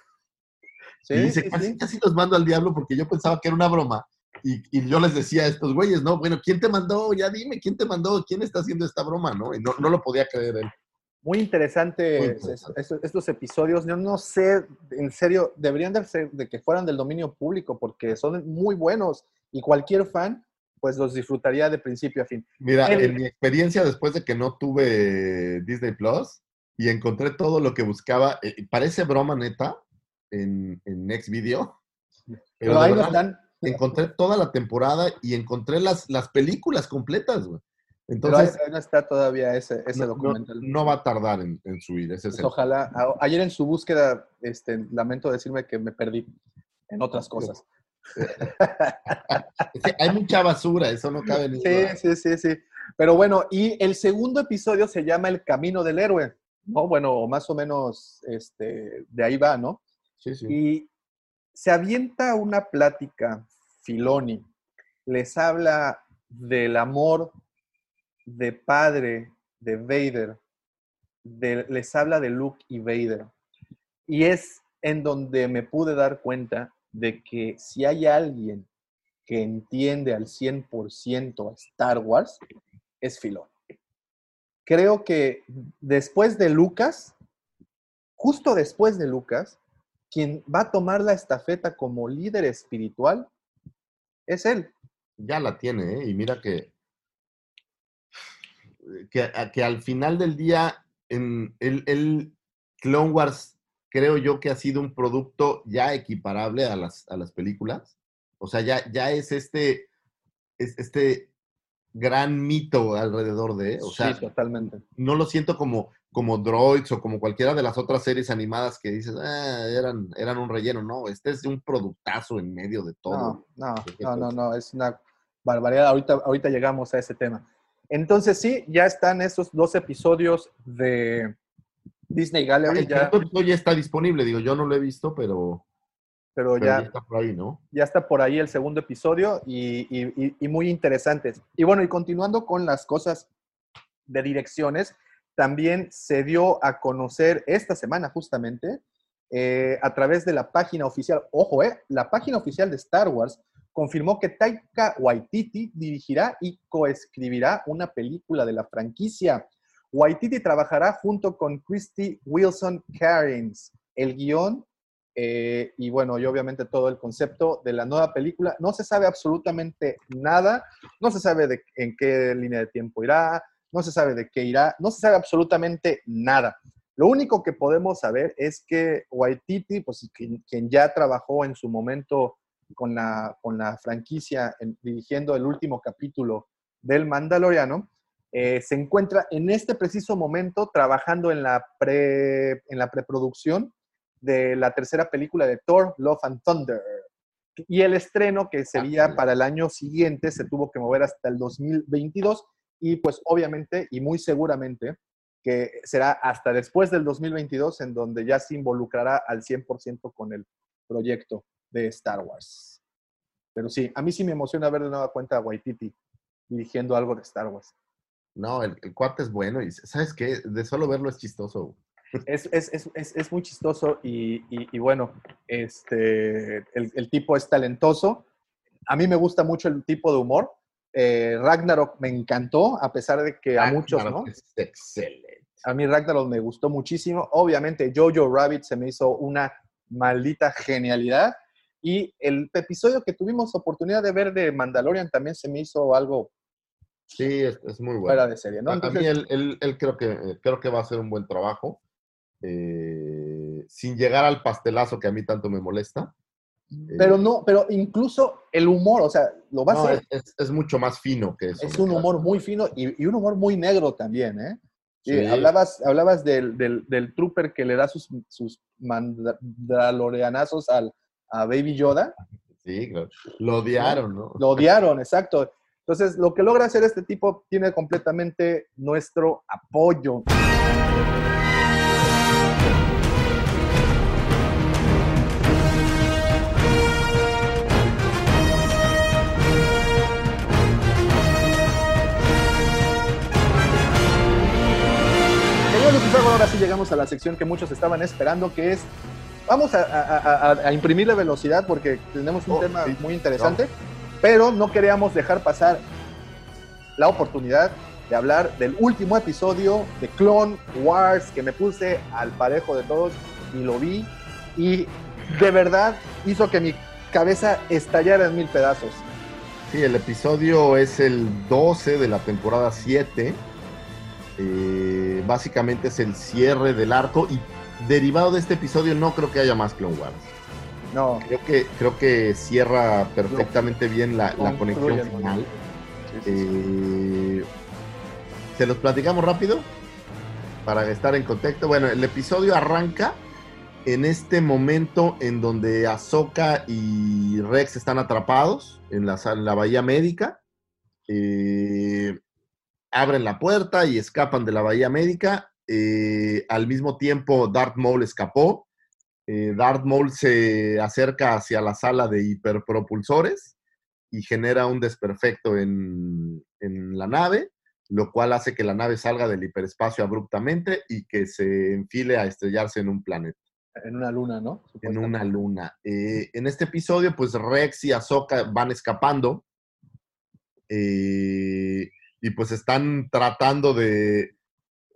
Sí, y dice, sí, casi, sí. casi los mando al diablo porque yo pensaba que era una broma. Y, y yo les decía a estos güeyes, no, bueno, ¿quién te mandó? Ya dime, ¿quién te mandó? ¿Quién está haciendo esta broma? No, y no, no lo podía creer él. Muy interesante, Muy interesante. estos episodios. Yo no sé, en serio, deberían de ser de que fueran del dominio público porque son muy buenos y cualquier fan pues los disfrutaría de principio a fin. Mira, El- en mi experiencia después de que no tuve Disney Plus y encontré todo lo que buscaba, eh, parece broma neta en, en Next Video. Pero, ahí no verdad, están. Encontré toda la temporada y encontré las, las películas completas, güey. Pero ahí, Entonces, no está todavía ese, ese no, documental. no va a tardar en, en subir, ese es Pues ojalá. A- Ayer en su búsqueda, este, lamento decirme que me perdí en otras cosas. Es que hay mucha basura, eso no cabe ni Sí, sí, sí, sí. Pero bueno, y el segundo episodio se llama El Camino del Héroe, ¿no? Bueno, más o menos este, de ahí va, ¿no? Sí, sí. Y se avienta una plática, Filoni, les habla del amor de padre de Vader, de- les habla de Luke y Vader. Y es en donde me pude dar cuenta de que si hay alguien que entiende al 100% a Star Wars, es Filoni. Creo que después de Lucas, justo después de Lucas, quien va a tomar la estafeta como líder espiritual es él. ya la tiene, ¿eh? Y mira que, que, al final del día, en el, el Clone Wars, creo yo que ha sido un producto ya equiparable a las, a las películas. O sea, ya, ya es este, es este gran mito alrededor de, o sea, sí, totalmente. no lo siento como, como Droids o como cualquiera de las otras series animadas que dices, "Ah, eran, eran un relleno. No, este es un productazo en medio de todo. No, no, no, no, no, es una barbaridad. Ahorita, ahorita llegamos a ese tema. Entonces sí, ya están esos dos episodios de Disney Gallery, El ya, segundo episodio ya está disponible, digo, yo no lo he visto, pero, pero pero ya ya, está por ahí, ¿no? ya está por ahí el segundo episodio y, y- y- y muy interesantes. Y bueno, y continuando con las cosas de direcciones, también se dio a conocer esta semana justamente eh, a través de la página oficial, ojo, eh, la página oficial de Star Wars confirmó que Taika Waititi dirigirá y coescribirá una película de la franquicia. Waititi trabajará junto con Christy Wilson Cairns. El guion eh, y bueno, y obviamente todo el concepto de la nueva película. No se sabe absolutamente nada, no se sabe de, en qué línea de tiempo irá, no se sabe de qué irá, no se sabe absolutamente nada. Lo único que podemos saber es que Waititi, pues quien, quien ya trabajó en su momento con la, con la franquicia en- dirigiendo el último capítulo del Mandaloriano, eh, se encuentra en este preciso momento trabajando en la, pre, en la preproducción de la tercera película de Thor, Love and Thunder. Y el estreno, que sería para el año siguiente, se tuvo que mover hasta el 2022 y pues obviamente y muy seguramente que será hasta después del 2022 en donde ya se involucrará al 100% con el proyecto de Star Wars. Pero sí, a mí sí me emociona ver de nueva cuenta a Waititi dirigiendo algo de Star Wars. No, el, el cuate es bueno y ¿sabes qué? De solo verlo es chistoso. Es, es, es, es, es muy chistoso y, y- y bueno, este, el, el tipo es talentoso. A mí me gusta mucho el tipo de humor. Eh, Ragnarok me encantó, a pesar de que a muchos, ¿no? Es excelente. A mí Ragnarok me gustó muchísimo. Obviamente Jojo Rabbit se me hizo una maldita genialidad. Y el episodio que tuvimos oportunidad de ver de Mandalorian también se me hizo algo Sí, es, es muy bueno. fuera de serie, ¿no? A- mí él, él- él creo, que, creo que va a hacer un buen trabajo. eh, sin llegar al pastelazo que a mí tanto me molesta. Pero no, pero incluso el humor, o sea, lo va a No, hacer. es, es- mucho más fino que eso. Es un humor muy fino y, y un humor muy negro también, ¿eh? Sí, Sí. Hablabas, hablabas del, del, del trooper que le da sus, sus mandalorianazos al, a Baby Yoda. Sí, claro. Lo odiaron, ¿no? Lo odiaron, exacto. Entonces, lo que logra hacer este tipo tiene completamente nuestro apoyo. Ahora sí llegamos a la sección que muchos estaban esperando, que es, vamos a, a- a- a- a imprimirle velocidad porque tenemos un Oh, tema sí. muy interesante. Pero no queríamos dejar pasar la oportunidad de hablar del último episodio de Clone Wars que me puse al parejo de todos y lo vi y de verdad hizo que mi cabeza estallara en mil pedazos. Sí, el episodio es el 12 de la temporada 7. Eh, básicamente es el cierre del arco y derivado de este episodio no creo que haya más Clone Wars. No, Creo que, creo que cierra perfectamente bien la, conexión final. Sí, sí, sí. Eh, ¿Se los platicamos rápido? Para estar en contexto. Bueno, el episodio arranca en este momento en donde Ahsoka y Rex están atrapados en la, sal- la bahía médica. Eh, abren la puerta y escapan de la bahía médica. Eh, al mismo tiempo, Darth Maul escapó. Eh, Darth Maul se acerca hacia la sala de hiperpropulsores y genera un desperfecto en, en la nave, lo cual hace que la nave salga del hiperespacio abruptamente y que se enfile a estrellarse en un planeta, en una luna, ¿no? en una luna. Eh, en este episodio, pues Rex y Ahsoka van escapando eh, y pues están tratando de,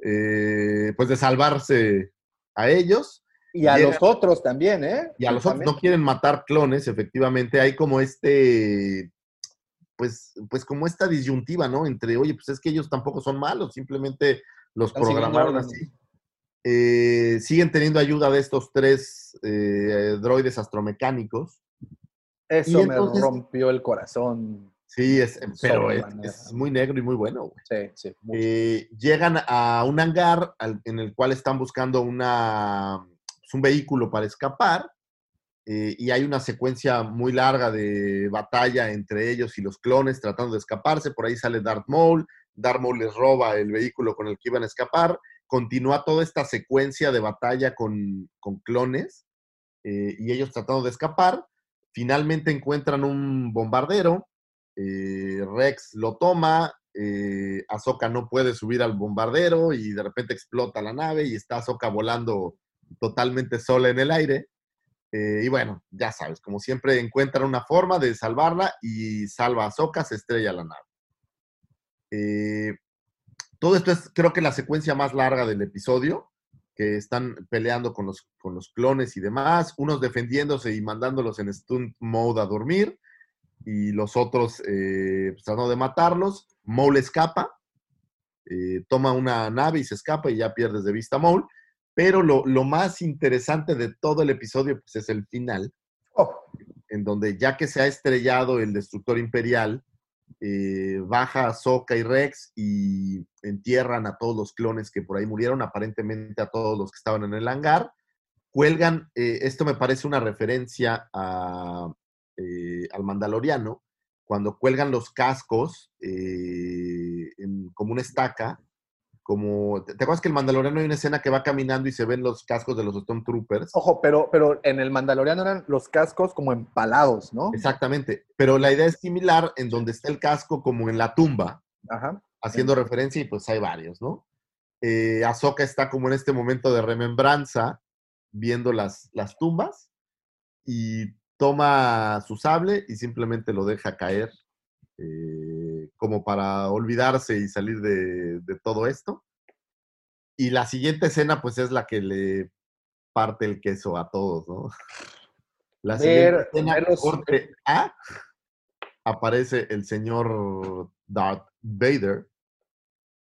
eh, pues de salvarse a ellos. Y a los otros también, ¿eh? Y a los otros no quieren matar clones, efectivamente. Hay como este, pues, pues como esta disyuntiva, ¿no? Entre, oye, pues es que ellos tampoco son malos, simplemente los Están programaron así. Eh, siguen teniendo ayuda de estos tres eh, droides astromecánicos. Eso Y me entonces- rompió el corazón. Sí, es, pero es, es muy negro y muy bueno. güey. Sí, sí. Eh, llegan a un hangar al- en el cual están buscando una, pues, un vehículo para escapar eh, y hay una secuencia muy larga de batalla entre ellos y los clones tratando de escaparse. Por ahí sale Darth Maul. Darth Maul les roba el vehículo con el que iban a escapar. Continúa toda esta secuencia de batalla con, con clones eh, y ellos tratando de escapar. Finalmente encuentran un bombardero. Eh, Rex lo toma. Eh, no puede subir al bombardero y de repente explota la nave y está Ahsoka volando totalmente sola en el aire. Eh, y bueno, ya sabes, como siempre encuentran una forma de salvarla y salva a Ahsoka, se estrella la nave. Eh, todo esto es, creo que la secuencia más larga del episodio, que están peleando con los, con los clones y demás, unos defendiéndose y mandándolos en stunt mode a dormir, y los otros eh, pues, tratando de matarlos. Maul escapa, eh, toma una nave y se escapa y ya pierdes de vista a Maul. Pero lo, lo más interesante de todo el episodio pues, es el final, Oh, en donde ya que se ha estrellado el destructor imperial, eh, baja Ahsoka y Rex y entierran a todos los clones que por ahí murieron, aparentemente a todos los que estaban en el hangar. Cuelgan, eh, esto me parece una referencia a, eh, al Mandaloriano, cuando cuelgan los cascos eh, en- como una estaca, como, ¿te acuerdas que el Mandaloriano hay una escena que va caminando y se ven los cascos de los Stormtroopers? ojo, pero, pero en el Mandaloriano eran los cascos como empalados, ¿no? Exactamente, pero la idea es similar en donde está el casco como en la tumba, Ajá. haciendo referencia y pues hay varios, ¿no? Eh, Ahsoka está como en este momento de remembranza, viendo las, las tumbas y toma su sable y simplemente lo deja caer eh, como para olvidarse y salir de, de todo esto. Y la siguiente escena pues es la que le parte el queso a todos, ¿no? La siguiente Ver- escena, ver los- corte A, aparece el señor Darth Vader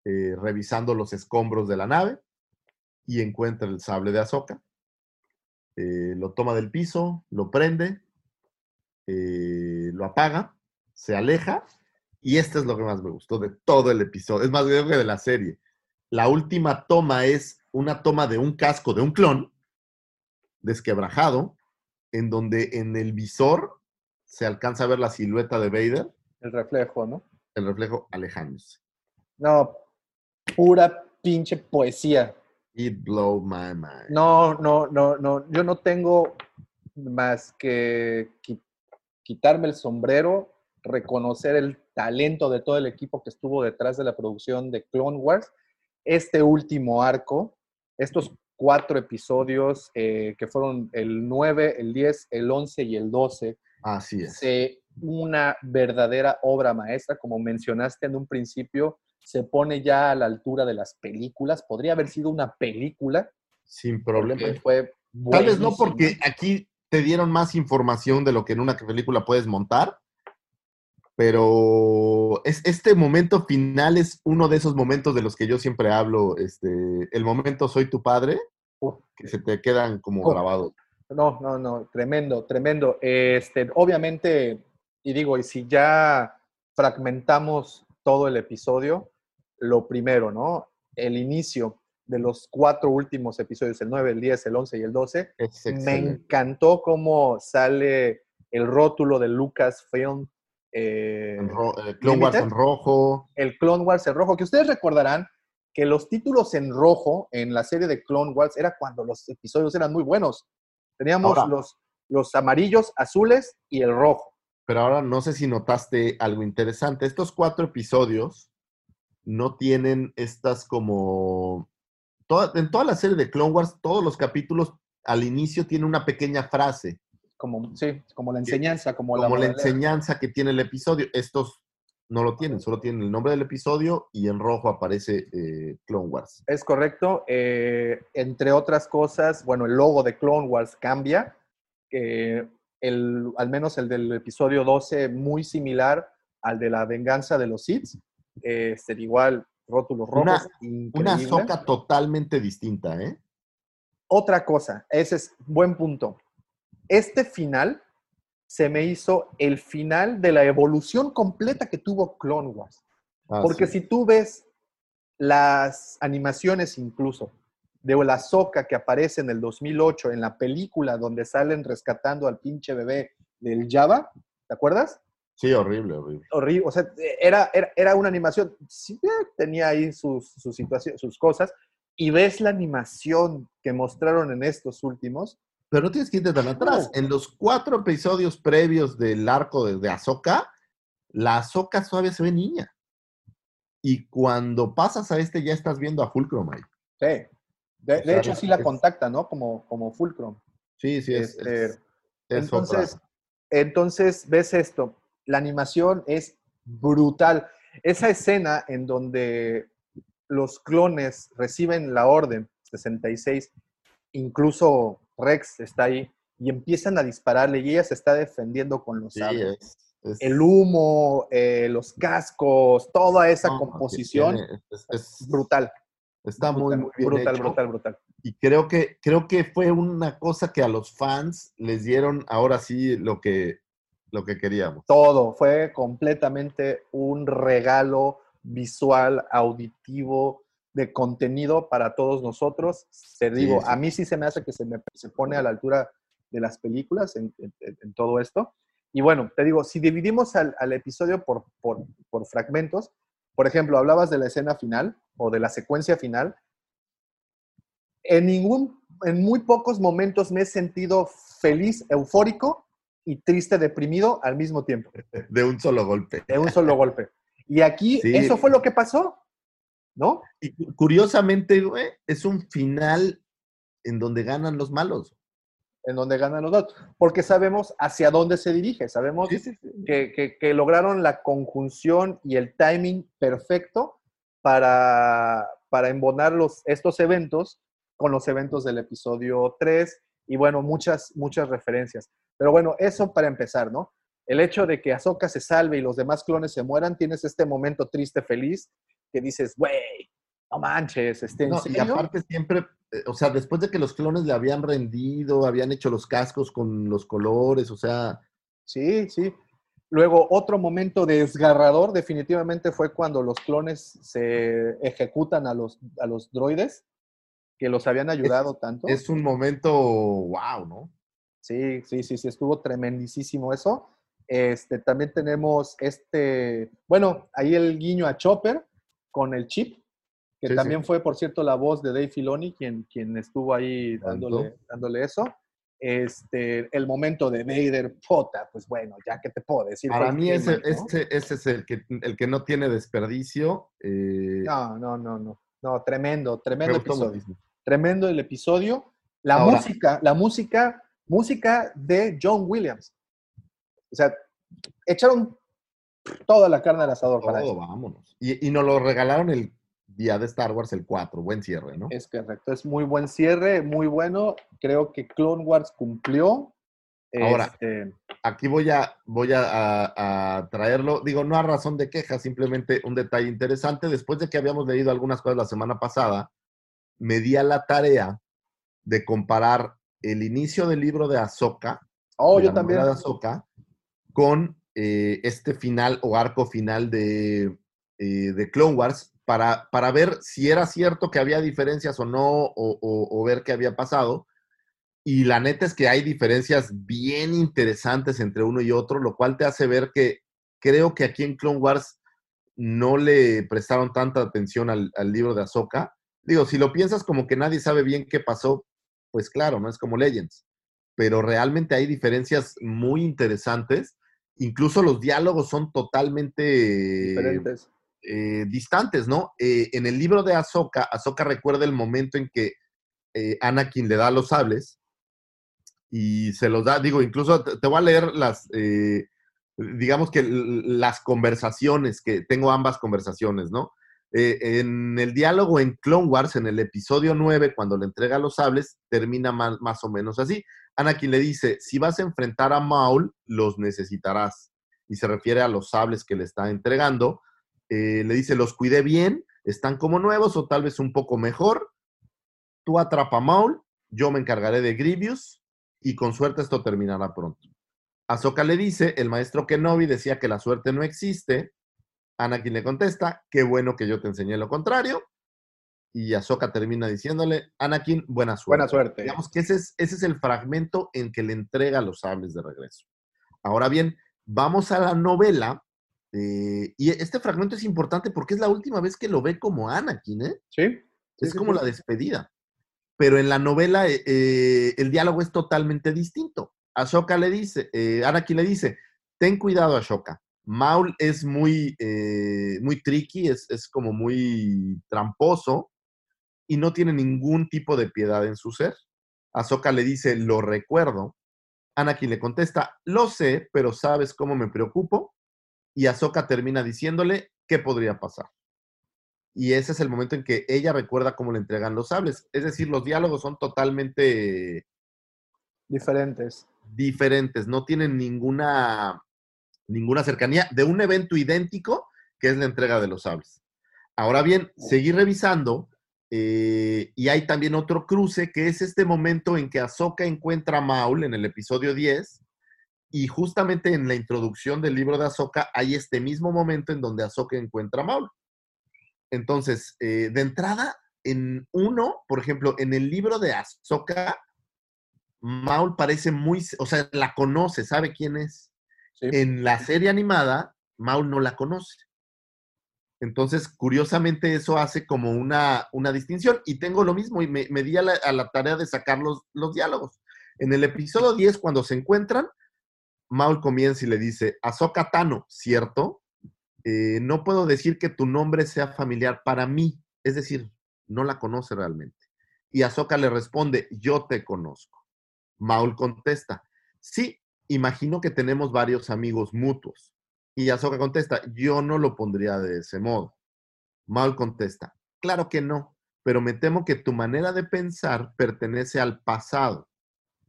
eh, revisando los escombros de la nave y encuentra el sable de Ahsoka. Eh, lo toma del piso, lo prende, eh, lo apaga, se aleja y esto es lo que más me gustó de todo el episodio. Es más, creo que de la serie. La última toma es una toma de un casco de un clon desquebrajado, en donde en el visor se alcanza a ver la silueta de Vader, El reflejo, ¿no? el reflejo alejándose. No, pura pinche poesía. It blow my mind. No, no, no, no. Yo no tengo más que qui- quitarme el sombrero, reconocer el talento de todo el equipo que estuvo detrás de la producción de Clone Wars. Este último arco, estos cuatro episodios eh, que fueron el 9, el 10, el 11 y el 12, Así es. se una verdadera obra maestra, como mencionaste en un principio, se pone ya a la altura de las películas. Podría haber sido una película. Sin problema. Fue Tal vez no porque aquí te dieron más información de lo que en una película puedes montar, pero es, este momento final es uno de esos momentos de los que yo siempre hablo, este, el momento soy tu padre, que se te quedan como grabados. No, no, no, tremendo, tremendo. Este, obviamente, y digo, y si ya fragmentamos todo el episodio, lo primero, ¿no? El inicio de los cuatro últimos episodios, el 9, el 10, el 11 y el 12, Es me encantó cómo sale el rótulo de Lucasfilm, eh, ro- eh, Clone Wars en rojo. el Clone Wars en rojo, que ustedes recordarán que los títulos en rojo en la serie de Clone Wars era cuando los episodios eran muy buenos. Teníamos Ahora. los, los amarillos, azules y el rojo. Pero ahora no sé si notaste algo interesante. Estos cuatro episodios no tienen estas como... toda- en toda la serie de Clone Wars, todos los capítulos al inicio tienen una pequeña frase, Como, sí, como la enseñanza, como, como la, enseñanza que tiene el episodio. Estos no lo tienen, solo tienen el nombre del episodio y en rojo aparece eh, Clone Wars. Es correcto. eh, entre otras cosas, bueno, el logo de Clone Wars cambia. que el, al menos el del episodio 12, muy similar al de la venganza de los Sith. Este, igual, rótulos rojos. Una- Una soca totalmente distinta, ¿eh? Otra cosa, ese es buen punto. Este final se me hizo el final de la evolución completa que tuvo Clone Wars. Ah, Porque sí. si tú ves las animaciones incluso de la soca que aparece en el 2008 en la película donde salen rescatando al pinche bebé del Java, ¿te acuerdas? Sí, horrible, horrible. Horrible, o sea, era, era, era una animación, sí eh, tenía ahí sus, sus situaciones, sus cosas, y ves la animación que mostraron en estos últimos, Pero no tienes que irte tan atrás. En los cuatro episodios previos del arco de, de Ahsoka, la Ahsoka todavía se ve niña. Y cuando pasas a este, ya estás viendo a Fulcrum ahí. sí. De, de Claro, hecho, sí la es- contacta, ¿no? Como, como Fulcrum. Sí, sí, es. Este, es- es entonces, otra. entonces, ves esto, la animación es brutal. Esa escena en donde los clones reciben la orden 66, incluso Rex está ahí, y empiezan a dispararle y ella se está defendiendo con los Sí, sables. es- es- El humo, eh, los cascos, toda esa composición, tiene- es- brutal. está muy, brutal, muy bien brutal, hecho. brutal, brutal. Y creo que, creo que fue una cosa que a los fans les dieron ahora sí lo que, lo que queríamos. Todo, fue completamente un regalo visual, auditivo, de contenido para todos nosotros. Te digo, sí. a mí sí se me hace que se, me, se pone a la altura de las películas en, en- en todo esto. Y bueno, te digo, si dividimos al, al episodio por, por, por fragmentos, por ejemplo, hablabas de la escena final o de la secuencia final, en ningún, en muy pocos momentos me he sentido feliz, eufórico y triste, deprimido al mismo tiempo, De un solo golpe. de un solo golpe. Y aquí Sí. eso fue lo que pasó, ¿no? Y cu- curiosamente, güey, es un final en donde ganan los malos. En donde ganan los dos, porque sabemos hacia dónde se dirige, sabemos Sí, sí, sí. que, que- que lograron la conjunción y el timing perfecto para, para embonar los, estos eventos con los eventos del episodio 3 y bueno, muchas, muchas referencias. Pero bueno, eso para empezar, ¿no? El hecho de que Ahsoka se salve y los demás clones se mueran, tienes este momento triste, feliz, que dices, güey, no manches, este, ¿en No, y serio?". aparte siempre, eh, o sea, después de que los clones le habían rendido, habían hecho los cascos con los colores, o sea, Sí, sí. Luego, otro momento desgarrador definitivamente fue cuando los clones se ejecutan a los, a los droides que los habían ayudado tanto. es un momento wow, ¿no? Sí, sí, sí, sí, estuvo tremendísimo eso. Este, también tenemos este, bueno, ahí el guiño a Chopper con el chip, que Sí, también sí. fue, por cierto, la voz de Dave Filoni, quien, quien estuvo ahí dándole, dándole eso. Este, el momento de Vader, puta, pues bueno, ya que te puedo decir. Para mí ese, ese es el que, el que no tiene desperdicio. eh, No, no, no, no. No, tremendo, me tremendo episodio. muchísimo. Tremendo el episodio. La Ahora- música, la música, música de John Williams. O sea, echaron toda la carne al asador para eso. vámonos. Y, y nos lo regalaron el día de Star Wars, el 4. Buen cierre, ¿no? Es correcto, es muy buen cierre, muy bueno. Creo que Clone Wars cumplió. Ahora, Este, Aquí voy a, voy a, a- a traerlo, digo, no a razón de queja, simplemente un detalle interesante. Después de que habíamos leído algunas cosas la semana pasada, me di a la tarea de comparar el inicio del libro de Ahsoka, oh, de yo la también. de Ahsoka, con eh, este final o arco final de, eh, de Clone Wars para, para ver si era cierto que había diferencias o no, o, o- o ver qué había pasado. Y la neta es que hay diferencias bien interesantes entre uno y otro, lo cual te hace ver que creo que aquí en Clone Wars no le prestaron tanta atención al, al libro de Ahsoka. Digo, si lo piensas como que nadie sabe bien qué pasó, pues claro, no es como Legends. Pero realmente hay diferencias muy interesantes. Incluso los diálogos son totalmente Diferentes. eh, distantes, ¿no? Eh, en el libro de Ahsoka, Ahsoka recuerda el momento en que eh, Anakin le da los sables y se los da, digo, incluso te, te voy a leer las, eh, digamos que las conversaciones, que tengo ambas conversaciones, ¿no? Eh, en el diálogo en Clone Wars, en el episodio 9, cuando le entrega los sables, termina más, o menos así. Anakin le dice, si vas a enfrentar a Maul, los necesitarás. Y se refiere a los sables que le está entregando. Eh, le dice, los cuidé bien, están como nuevos o tal vez un poco mejor. Tú atrapa a Maul, yo me encargaré de Grievous y con suerte esto terminará pronto. Ahsoka le dice, el maestro Kenobi decía que la suerte no existe. Anakin le contesta, qué bueno que yo te enseñé lo contrario. Y Ahsoka termina diciéndole, Anakin, buena suerte. Buena suerte. Digamos que ese es, ese es el fragmento en que le entrega los sables de regreso. Ahora bien, vamos a la novela. eh, y este fragmento es importante porque es la última vez que lo ve como Anakin, ¿eh? Sí. Es sí, como sí. la despedida. Pero en la novela eh, eh, el diálogo es totalmente distinto. Ashoka le dice, Anakin le dice, ten cuidado Ashoka. Maul es muy, eh, muy tricky, es, es como muy tramposo y no tiene ningún tipo de piedad en su ser. Ahsoka le dice, lo recuerdo. Anakin le contesta, lo sé, pero ¿sabes cómo me preocupo? Y Ahsoka termina diciéndole, ¿qué podría pasar? Y ese es el momento en que ella recuerda cómo le entregan los sables. Es decir, los diálogos son totalmente Diferentes. diferentes, no tienen ninguna, ninguna cercanía de un evento idéntico que es la entrega de los sables. Ahora bien, seguí revisando eh, y hay también otro cruce que es este momento en que Ahsoka encuentra a Maul en el episodio 10 y justamente en la introducción del libro de Ahsoka hay este mismo momento en donde Ahsoka encuentra a Maul. Entonces, eh, de entrada, en uno, por ejemplo, en el libro de Ahsoka, Maul parece muy, o sea, la conoce, sabe quién es. En la serie animada, Maul no la conoce. Entonces, curiosamente, eso hace como una, una distinción. Y tengo lo mismo, y me, me di a la, tarea de sacar los, los diálogos. En el episodio 10, cuando se encuentran, Maul comienza y le dice, Ahsoka Tano, ¿cierto? Eh, no puedo decir que tu nombre sea familiar para mí. Es decir, no la conoce realmente. Y Ahsoka le responde, yo te conozco. Maul contesta, sí, imagino que tenemos varios amigos mutuos. Y Ahsoka contesta, yo no lo pondría de ese modo. Maul contesta, claro que no, pero me temo que tu manera de pensar pertenece al pasado.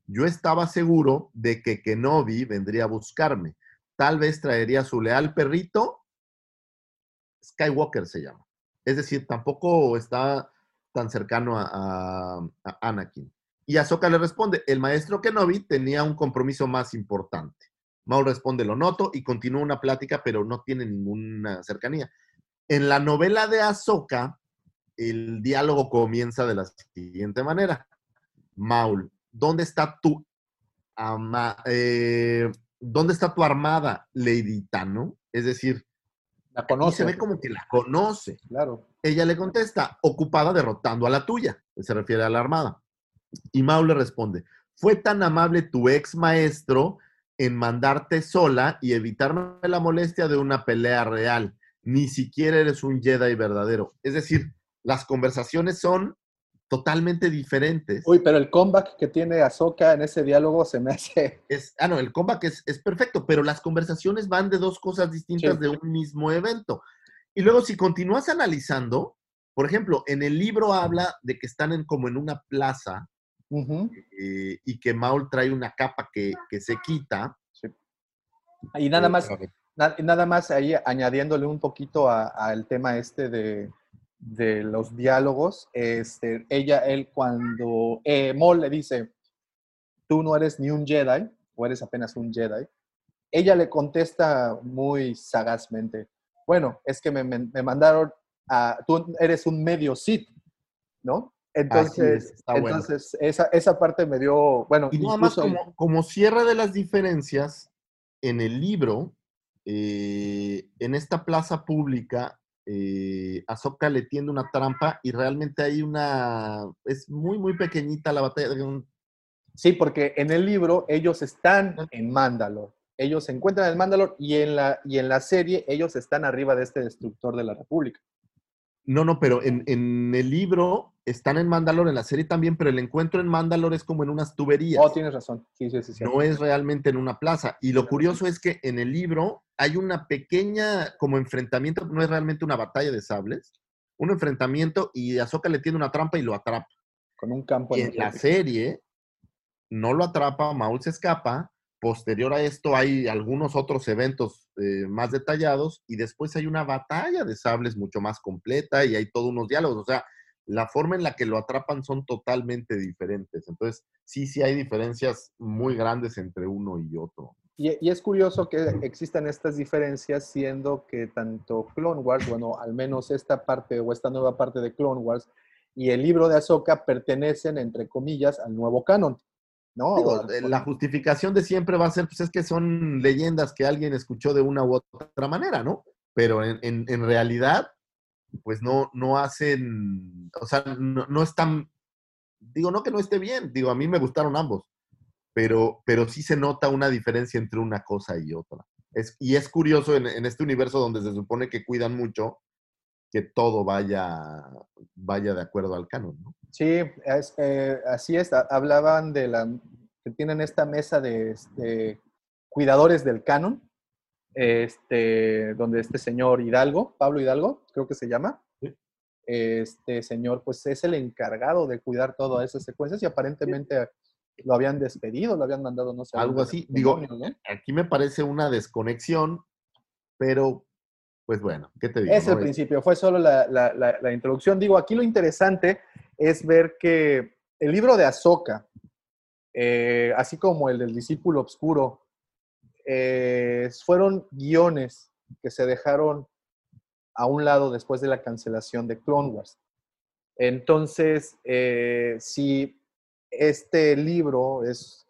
Yo estaba seguro de que Kenobi vendría a buscarme. Tal vez traería su leal perrito. Skywalker se llama. Es decir, tampoco está tan cercano a, a- a Anakin. Y Ahsoka le responde, el maestro Kenobi tenía un compromiso más importante. Maul responde, lo noto, y continúa una plática, pero no tiene ninguna cercanía. En la novela de Ahsoka, el diálogo comienza de la siguiente manera. Maul, ¿dónde está tu ama- eh, ¿dónde está tu armada, Lady Tano? Es decir, La conoce. se ve como que la conoce. Claro. Ella le contesta, ocupada derrotando a la tuya. Se refiere a la armada. Y Maul le responde, fue tan amable tu ex maestro en mandarte sola y evitarme la molestia de una pelea real. Ni siquiera eres un Jedi verdadero. Es decir, las conversaciones son totalmente diferentes. Uy, pero el comeback que tiene Ahsoka en ese diálogo se me hace... Es, ah, no, el comeback es, es perfecto, pero las conversaciones van de dos cosas distintas Sí. de un mismo evento. Y luego, si continúas analizando, por ejemplo, en el libro habla de que están en, como en una plaza Eh, y que Maul trae una capa que, que se quita. Y nada Eh, más, na- nada más ahí añadiéndole un poquito a- al tema este de, de los diálogos, este, ella, él, cuando eh, Maul le dice, tú no eres ni un Jedi, o eres apenas un Jedi, ella le contesta muy sagazmente, bueno, es que me, me- me mandaron a, tú eres un medio Sith, ¿no? Entonces, es, está bueno. entonces esa, esa parte me dio, bueno, Y nada más como, como cierre de las diferencias, en el libro, eh, en esta plaza pública, eh, Ahsoka le tiende una trampa y realmente hay una... Es muy, muy pequeñita la batalla. de un- Sí, porque en el libro ellos están en Mandalore. Ellos se encuentran en Mandalore y en la, y en la serie ellos están arriba de este destructor de la República. No, no, pero en, en el libro están en Mandalore, en la serie también, pero el encuentro en Mandalore es como en unas tuberías. Oh, tienes razón. Sí, sí, sí. sí. no es realmente en una plaza. Y lo curioso es que en el libro hay una pequeña como enfrentamiento, no es realmente una batalla de sables, un enfrentamiento y Ahsoka le tiene una trampa y lo atrapa. Con un campo Y en la serie no lo atrapa, Maul se escapa. Posterior a esto hay algunos otros eventos eh, más detallados y después hay una batalla de sables mucho más completa y hay todos unos diálogos. O sea, la forma en la que lo atrapan son totalmente diferentes. Entonces, sí, sí hay diferencias muy grandes entre uno y otro. Y, y es curioso que existan estas diferencias, siendo que tanto Clone Wars, bueno, al menos esta parte o esta nueva parte de Clone Wars y el libro de Ahsoka pertenecen, entre comillas, al nuevo canon. ¿No? Digo, eh, la justificación de siempre va a ser, pues es que son leyendas que alguien escuchó de una u otra manera, ¿no? Pero en, en- en realidad, pues no, no hacen, o sea, no, no están, digo, no que no esté bien, digo, a mí me gustaron ambos, pero, pero sí se nota una diferencia entre una cosa y otra. Es, y es curioso en, en este universo donde se supone que cuidan mucho, que todo vaya, vaya de acuerdo al canon, ¿no? Sí, es, eh, así es. ha- Hablaban de la que tienen esta mesa de este, cuidadores del canon, este, donde este señor Hidalgo, Pablo Hidalgo, creo que se llama, Sí. este señor, pues es el encargado de cuidar todas esas secuencias y aparentemente lo habían despedido, lo habían mandado, no sé, Algo así. Digo, aquí me parece una desconexión, pero pues bueno, ¿qué te digo? Es el principio, fue solo la, la- la- la introducción. Digo, aquí lo interesante es ver que el libro de Ahsoka, eh, así como el del discípulo obscuro, eh, fueron guiones que se dejaron a un lado después de la cancelación de Clone Wars. Entonces, eh, si este libro es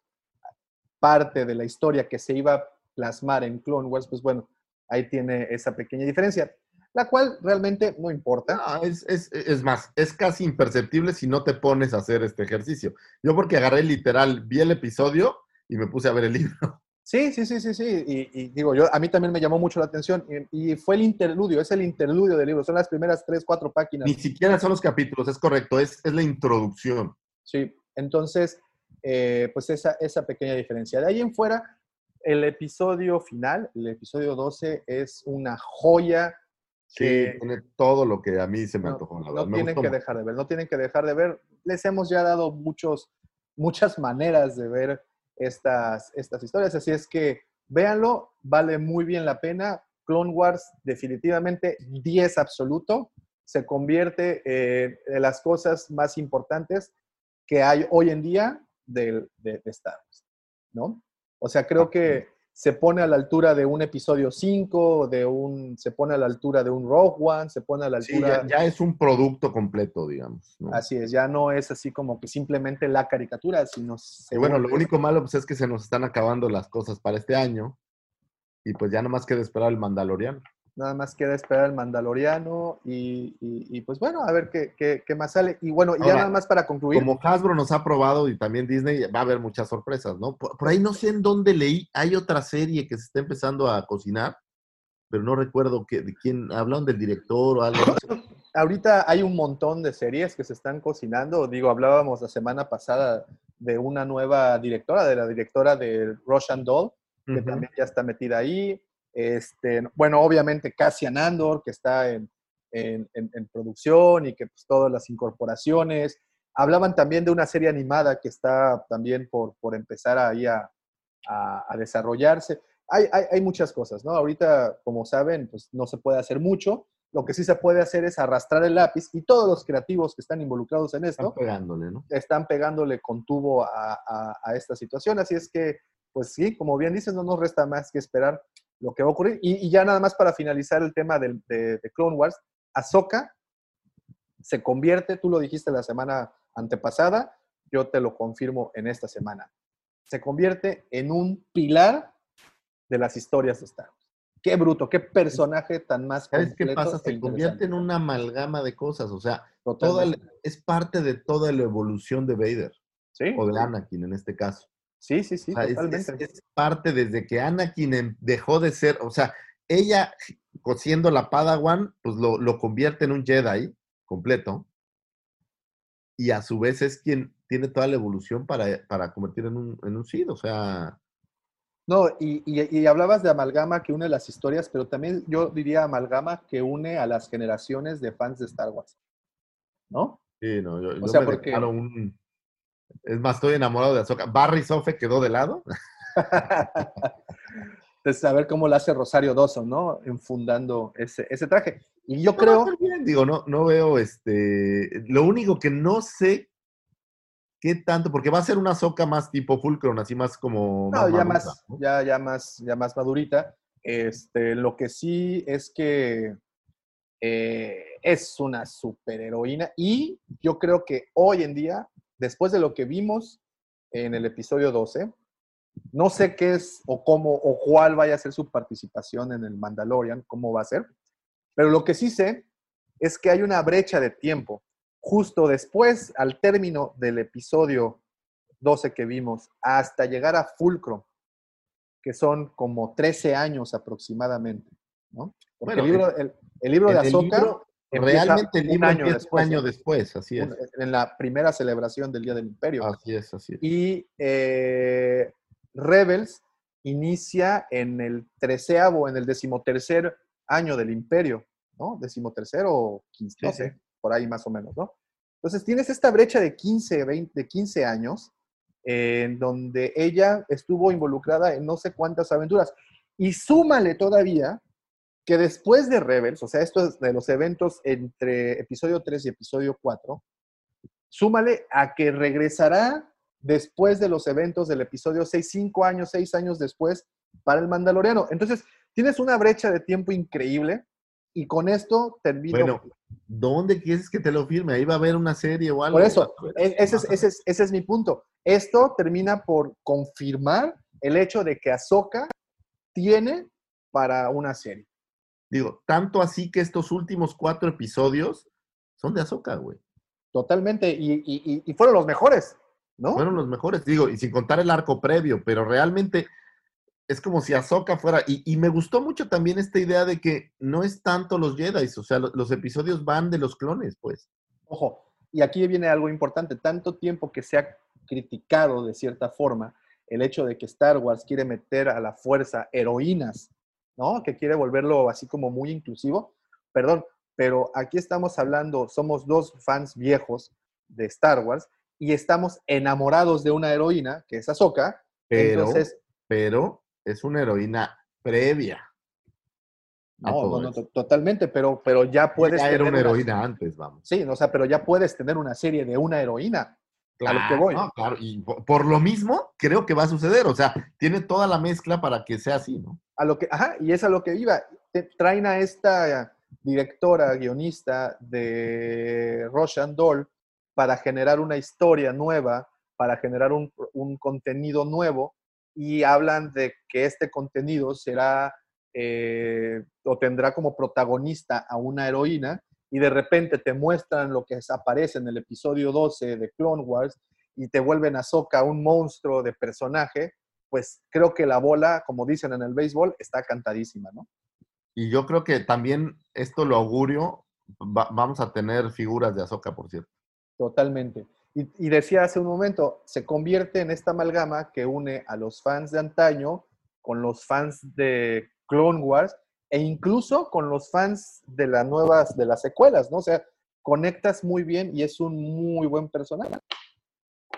parte de la historia que se iba a plasmar en Clone Wars, pues bueno, ahí tiene esa pequeña diferencia, la cual realmente no importa. No, es, es- es más, es casi imperceptible si no te pones a hacer este ejercicio. Yo porque agarré literal, vi el episodio y me puse a ver el libro. Sí, sí, sí, sí, sí. Y, y digo, yo a mí también me llamó mucho la atención. Y, y fue el interludio, es el interludio del libro. Son las primeras tres, cuatro páginas. Ni siquiera son los capítulos, es correcto, es, es la introducción. Sí, entonces, eh, pues esa, esa pequeña diferencia. De ahí en fuera, el episodio final, el episodio 12, es una joya. Sí, que tiene todo lo que a mí se me no, antojó. no verdad. Me tienen gustó que dejar de ver, no tienen que dejar de ver. Les hemos ya dado muchos, muchas maneras de ver estas, estas historias, así es que véanlo, vale muy bien la pena. Clone Wars definitivamente 10 absoluto, se convierte eh, en las cosas más importantes que hay hoy en día del- de, de Star Wars, ¿no? O sea, creo que se pone a la altura de un episodio 5, de un, se pone a la altura de un Rogue One, se pone a la Sí, altura... ya, ya es un producto completo, digamos. ¿no? Así es, ya no es así como que simplemente la caricatura, sino... se Y bueno, lo único malo pues, es que se nos están acabando las cosas para este año. Y pues ya nomás queda esperar el Mandaloriano. Nada más queda esperar el Mandaloriano y, y- y, pues bueno, a ver qué, qué- qué más sale. Y bueno, y ya nada más para concluir. Como Hasbro nos ha probado y también Disney, va a haber muchas sorpresas, ¿no? Por, por ahí no sé en dónde leí, hay otra serie que se está empezando a cocinar pero no recuerdo que, de quién, hablaron del director o algo. Ahorita hay un montón de series que se están cocinando. Digo, hablábamos la semana pasada de una nueva directora, de la directora de Russian Doll, que Ujú. también ya está metida ahí. Este, bueno, obviamente Cassian Andor, que está en, en- en- en producción y que pues, todas las incorporaciones. Hablaban también de una serie animada que está también por, por empezar ahí a, a- a desarrollarse. Hay, hay, hay muchas cosas, ¿no? Ahorita, como saben, pues no se puede hacer mucho. Lo que sí se puede hacer es arrastrar el lápiz y todos los creativos que están involucrados en esto Están pegándole, ¿no? están pegándole con tubo a, a- a esta situación. Así es que, pues sí, como bien dices, no nos resta más que esperar lo que va a ocurrir. Y, y ya nada más para finalizar el tema del- de, de Clone Wars, Ahsoka se convierte, tú lo dijiste la semana antepasada, yo te lo confirmo en esta semana, se convierte en un pilar de las historias de Star Wars. Qué bruto, qué personaje tan más ¿Sabes qué pasa? e Se convierte en una amalgama de cosas, o sea, toda la- es parte de toda la evolución de Vader, Sí, o de Anakin en este caso. Sí, sí, sí, O sea, totalmente. es, es parte desde que Anakin em- dejó de ser, o sea, ella siendo la Padawan, pues lo, lo convierte en un Jedi completo. Y a su vez es quien tiene toda la evolución para, para convertir en un, en un Sith. O sea, No, y, y- y hablabas de amalgama que une las historias, pero también yo diría amalgama que une a las generaciones de fans de Star Wars. ¿No? sí, no, yo, yo sea, me porque- un... Es más, estoy enamorado de Ahsoka. Barry Sofe quedó de lado. Entonces, a ver cómo lo hace Rosario Dawson, ¿no? Enfundando ese, ese traje. Y yo No, creo, bien, digo, no, no veo este. Lo único que no sé qué tanto, porque va a ser una soca más tipo Fulcron, así más como. no, ya madura, más, ¿no? ya, ya más, ya más madurita. Este, lo que sí es que eh, es una superheroína y yo creo que hoy en día, después de lo que vimos en el episodio 12, no sé qué es o cómo o cuál vaya a ser su participación en el Mandalorian, cómo va a ser, pero lo que sí sé es que hay una brecha de tiempo. Justo después, al término del episodio 12 que vimos, hasta llegar a Fulcro, que son como 13 años aproximadamente, ¿no? Porque Bueno, el libro, el, el libro de El libro, realmente el un libro año empieza después, un año después, así es. en la primera celebración del Día del Imperio. Así es, así es. Y eh, Rebels inicia en el treceavo, en el decimotercer año del imperio, ¿no? Decimotercero o quince, no sé, por ahí más o menos, ¿no? Entonces tienes esta brecha de 15, 20, de 15 años eh, en donde ella estuvo involucrada en no sé cuántas aventuras. Y súmale todavía que después de Rebels, o sea, esto es de los eventos entre episodio 3 y episodio 4, súmale a que regresará después de los eventos del episodio 6, 5 años, 6 años después para el Mandaloriano. Entonces, tienes una brecha de tiempo increíble y con esto termino. Bueno, ¿dónde quieres que te lo firme? Ahí va a haber una serie o algo. por eso, e- ese es, ese, es, ese es mi punto. Esto termina por confirmar el hecho de que Ahsoka tiene para una serie. Digo, tanto así que estos últimos cuatro episodios son de Azoka, güey. Totalmente. Y, y- fueron los mejores, ¿no? Fueron los mejores, digo, y sin contar el arco previo, pero realmente es como si Ahsoka fuera. Y, y me gustó mucho también esta idea de que no es tanto los Jedi, o sea, lo- los episodios van de los clones, pues. Ojo, y aquí viene algo importante. Tanto tiempo que se ha criticado de cierta forma el hecho de que Star Wars quiere meter a la fuerza heroínas, ¿no? Que quiere volverlo así como muy inclusivo. Perdón, pero aquí estamos hablando, somos dos fans viejos de Star Wars y estamos enamorados de una heroína, que es Ahsoka. Pero, Entonces, pero es una heroína previa. no, no, no, totalmente, pero, pero ya puedes Ya era tener una una- heroína antes, vamos. Sí, o sea, pero ya puedes tener una serie de una heroína. A lo que voy. no, claro, y por, lo mismo creo que va a suceder, o sea, tiene toda la mezcla para que sea así, ¿no? a lo que, ajá, y es a lo que iba. Traen a esta directora, guionista de Roshan Doll para generar una historia nueva, para generar un, un contenido nuevo, y hablan de que este contenido será eh, o tendrá como protagonista a una heroína, y de repente te muestran lo que aparece en el episodio 12 de Clone Wars, y te vuelven a Soca un monstruo de personaje, pues creo que la bola, como dicen en el béisbol, está cantadísima, ¿no? Y yo creo que también esto lo augurio, va- vamos a tener figuras de Ahsoka, por cierto. Totalmente. Y, y decía hace un momento, se convierte en esta amalgama que une a los fans de antaño con los fans de Clone Wars e incluso con los fans de las nuevas, de las secuelas, ¿no? O sea, conectas muy bien y es un muy buen personaje.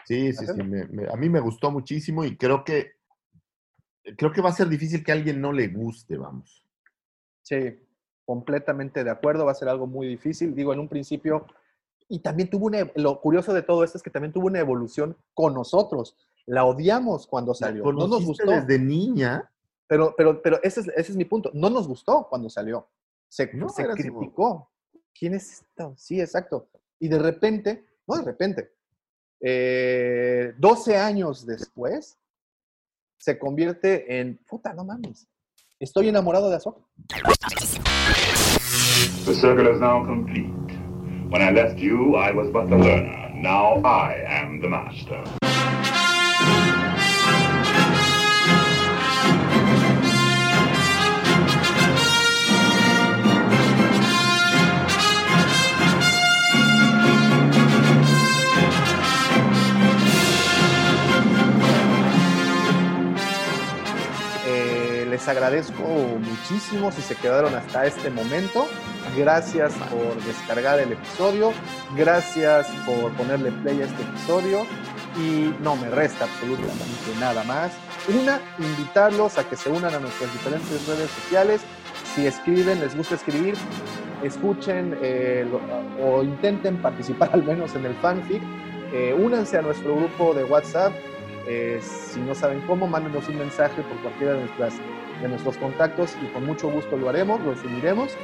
Sí, sí, sí. me- me- a mí me gustó muchísimo y creo que creo que va a ser difícil que a alguien no le guste, vamos. Sí, completamente de acuerdo, va a ser algo muy difícil. Digo, en un principio, y también tuvo una, lo curioso de todo esto es que también tuvo una evolución con nosotros. La odiamos cuando salió, no nos gustó. desde niña. Pero, pero, pero ese es, ese es mi punto. No nos gustó cuando salió. Se, No, se era así, criticó. ¿Quién es esto? Sí, exacto. Y de repente, no de repente, eh, 12 años después, se convierte en, puta, no mames, estoy enamorado de Ahsoka. The circle is now complete. When I left you, I was but the learner. Now I am the master. Les agradezco muchísimo si se quedaron hasta este momento. Gracias por descargar el episodio. Gracias por ponerle play a este episodio. Y no me resta absolutamente nada más. Una, invitarlos a que se unan a nuestras diferentes redes sociales. Si escriben, les gusta escribir, escuchen eh, o intenten participar al menos en el fanfic. Eh, únanse a nuestro grupo de WhatsApp. Eh, si no saben cómo, mándenos un mensaje por cualquiera de, nuestras, de nuestros contactos y con mucho gusto lo haremos, lo subiremos.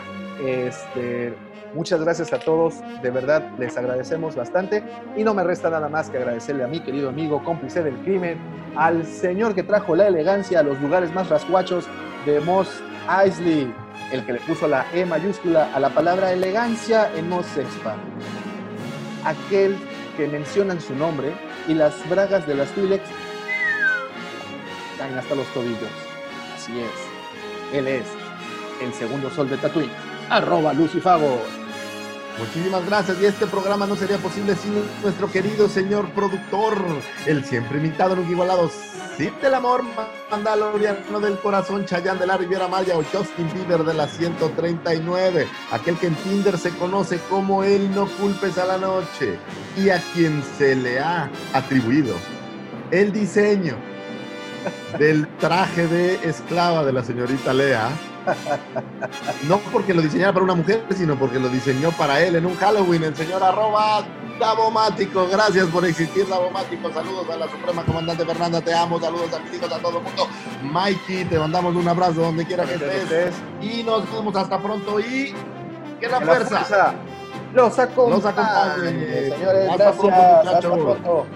Este, muchas gracias a todos, de verdad les agradecemos bastante y no me resta nada más que agradecerle a mi querido amigo, cómplice del crimen, al señor que trajo la elegancia a los lugares más rascuachos de Moss Eisley, el que le puso la E mayúscula a la palabra elegancia en Moss Espa. Aquel que mencionan su nombre y las bragas de las Twi'leks caen hasta los tobillos. Así es. Él es el segundo sol de Tatooine. Arroba Lucifago. Muchísimas gracias. Y este programa no sería posible sin nuestro querido señor productor, el siempre imitado, nunca igualado, Cid del Amor, Mandaloriano del Corazón, Chayán de la Riviera Maya o Justin Bieber de la 139, aquel que en Tinder se conoce como el No Culpes a la Noche y a quien se le ha atribuido el diseño del traje de esclava de la señorita Lea. No porque lo diseñara para una mujer, sino porque lo diseñó para él en un Halloween. El señor arroba Davomático. Gracias por existir, Davomático. Saludos a la Suprema Comandante Fernanda. Te amo. Saludos a mis hijos, a todo el mundo. Mikey, te mandamos un abrazo donde quiera que estés. Y nos vemos hasta pronto. Y que la Que la fuerza. los acompañe. Los acompañe. Señores, Hasta gracias. pronto, Hasta pronto.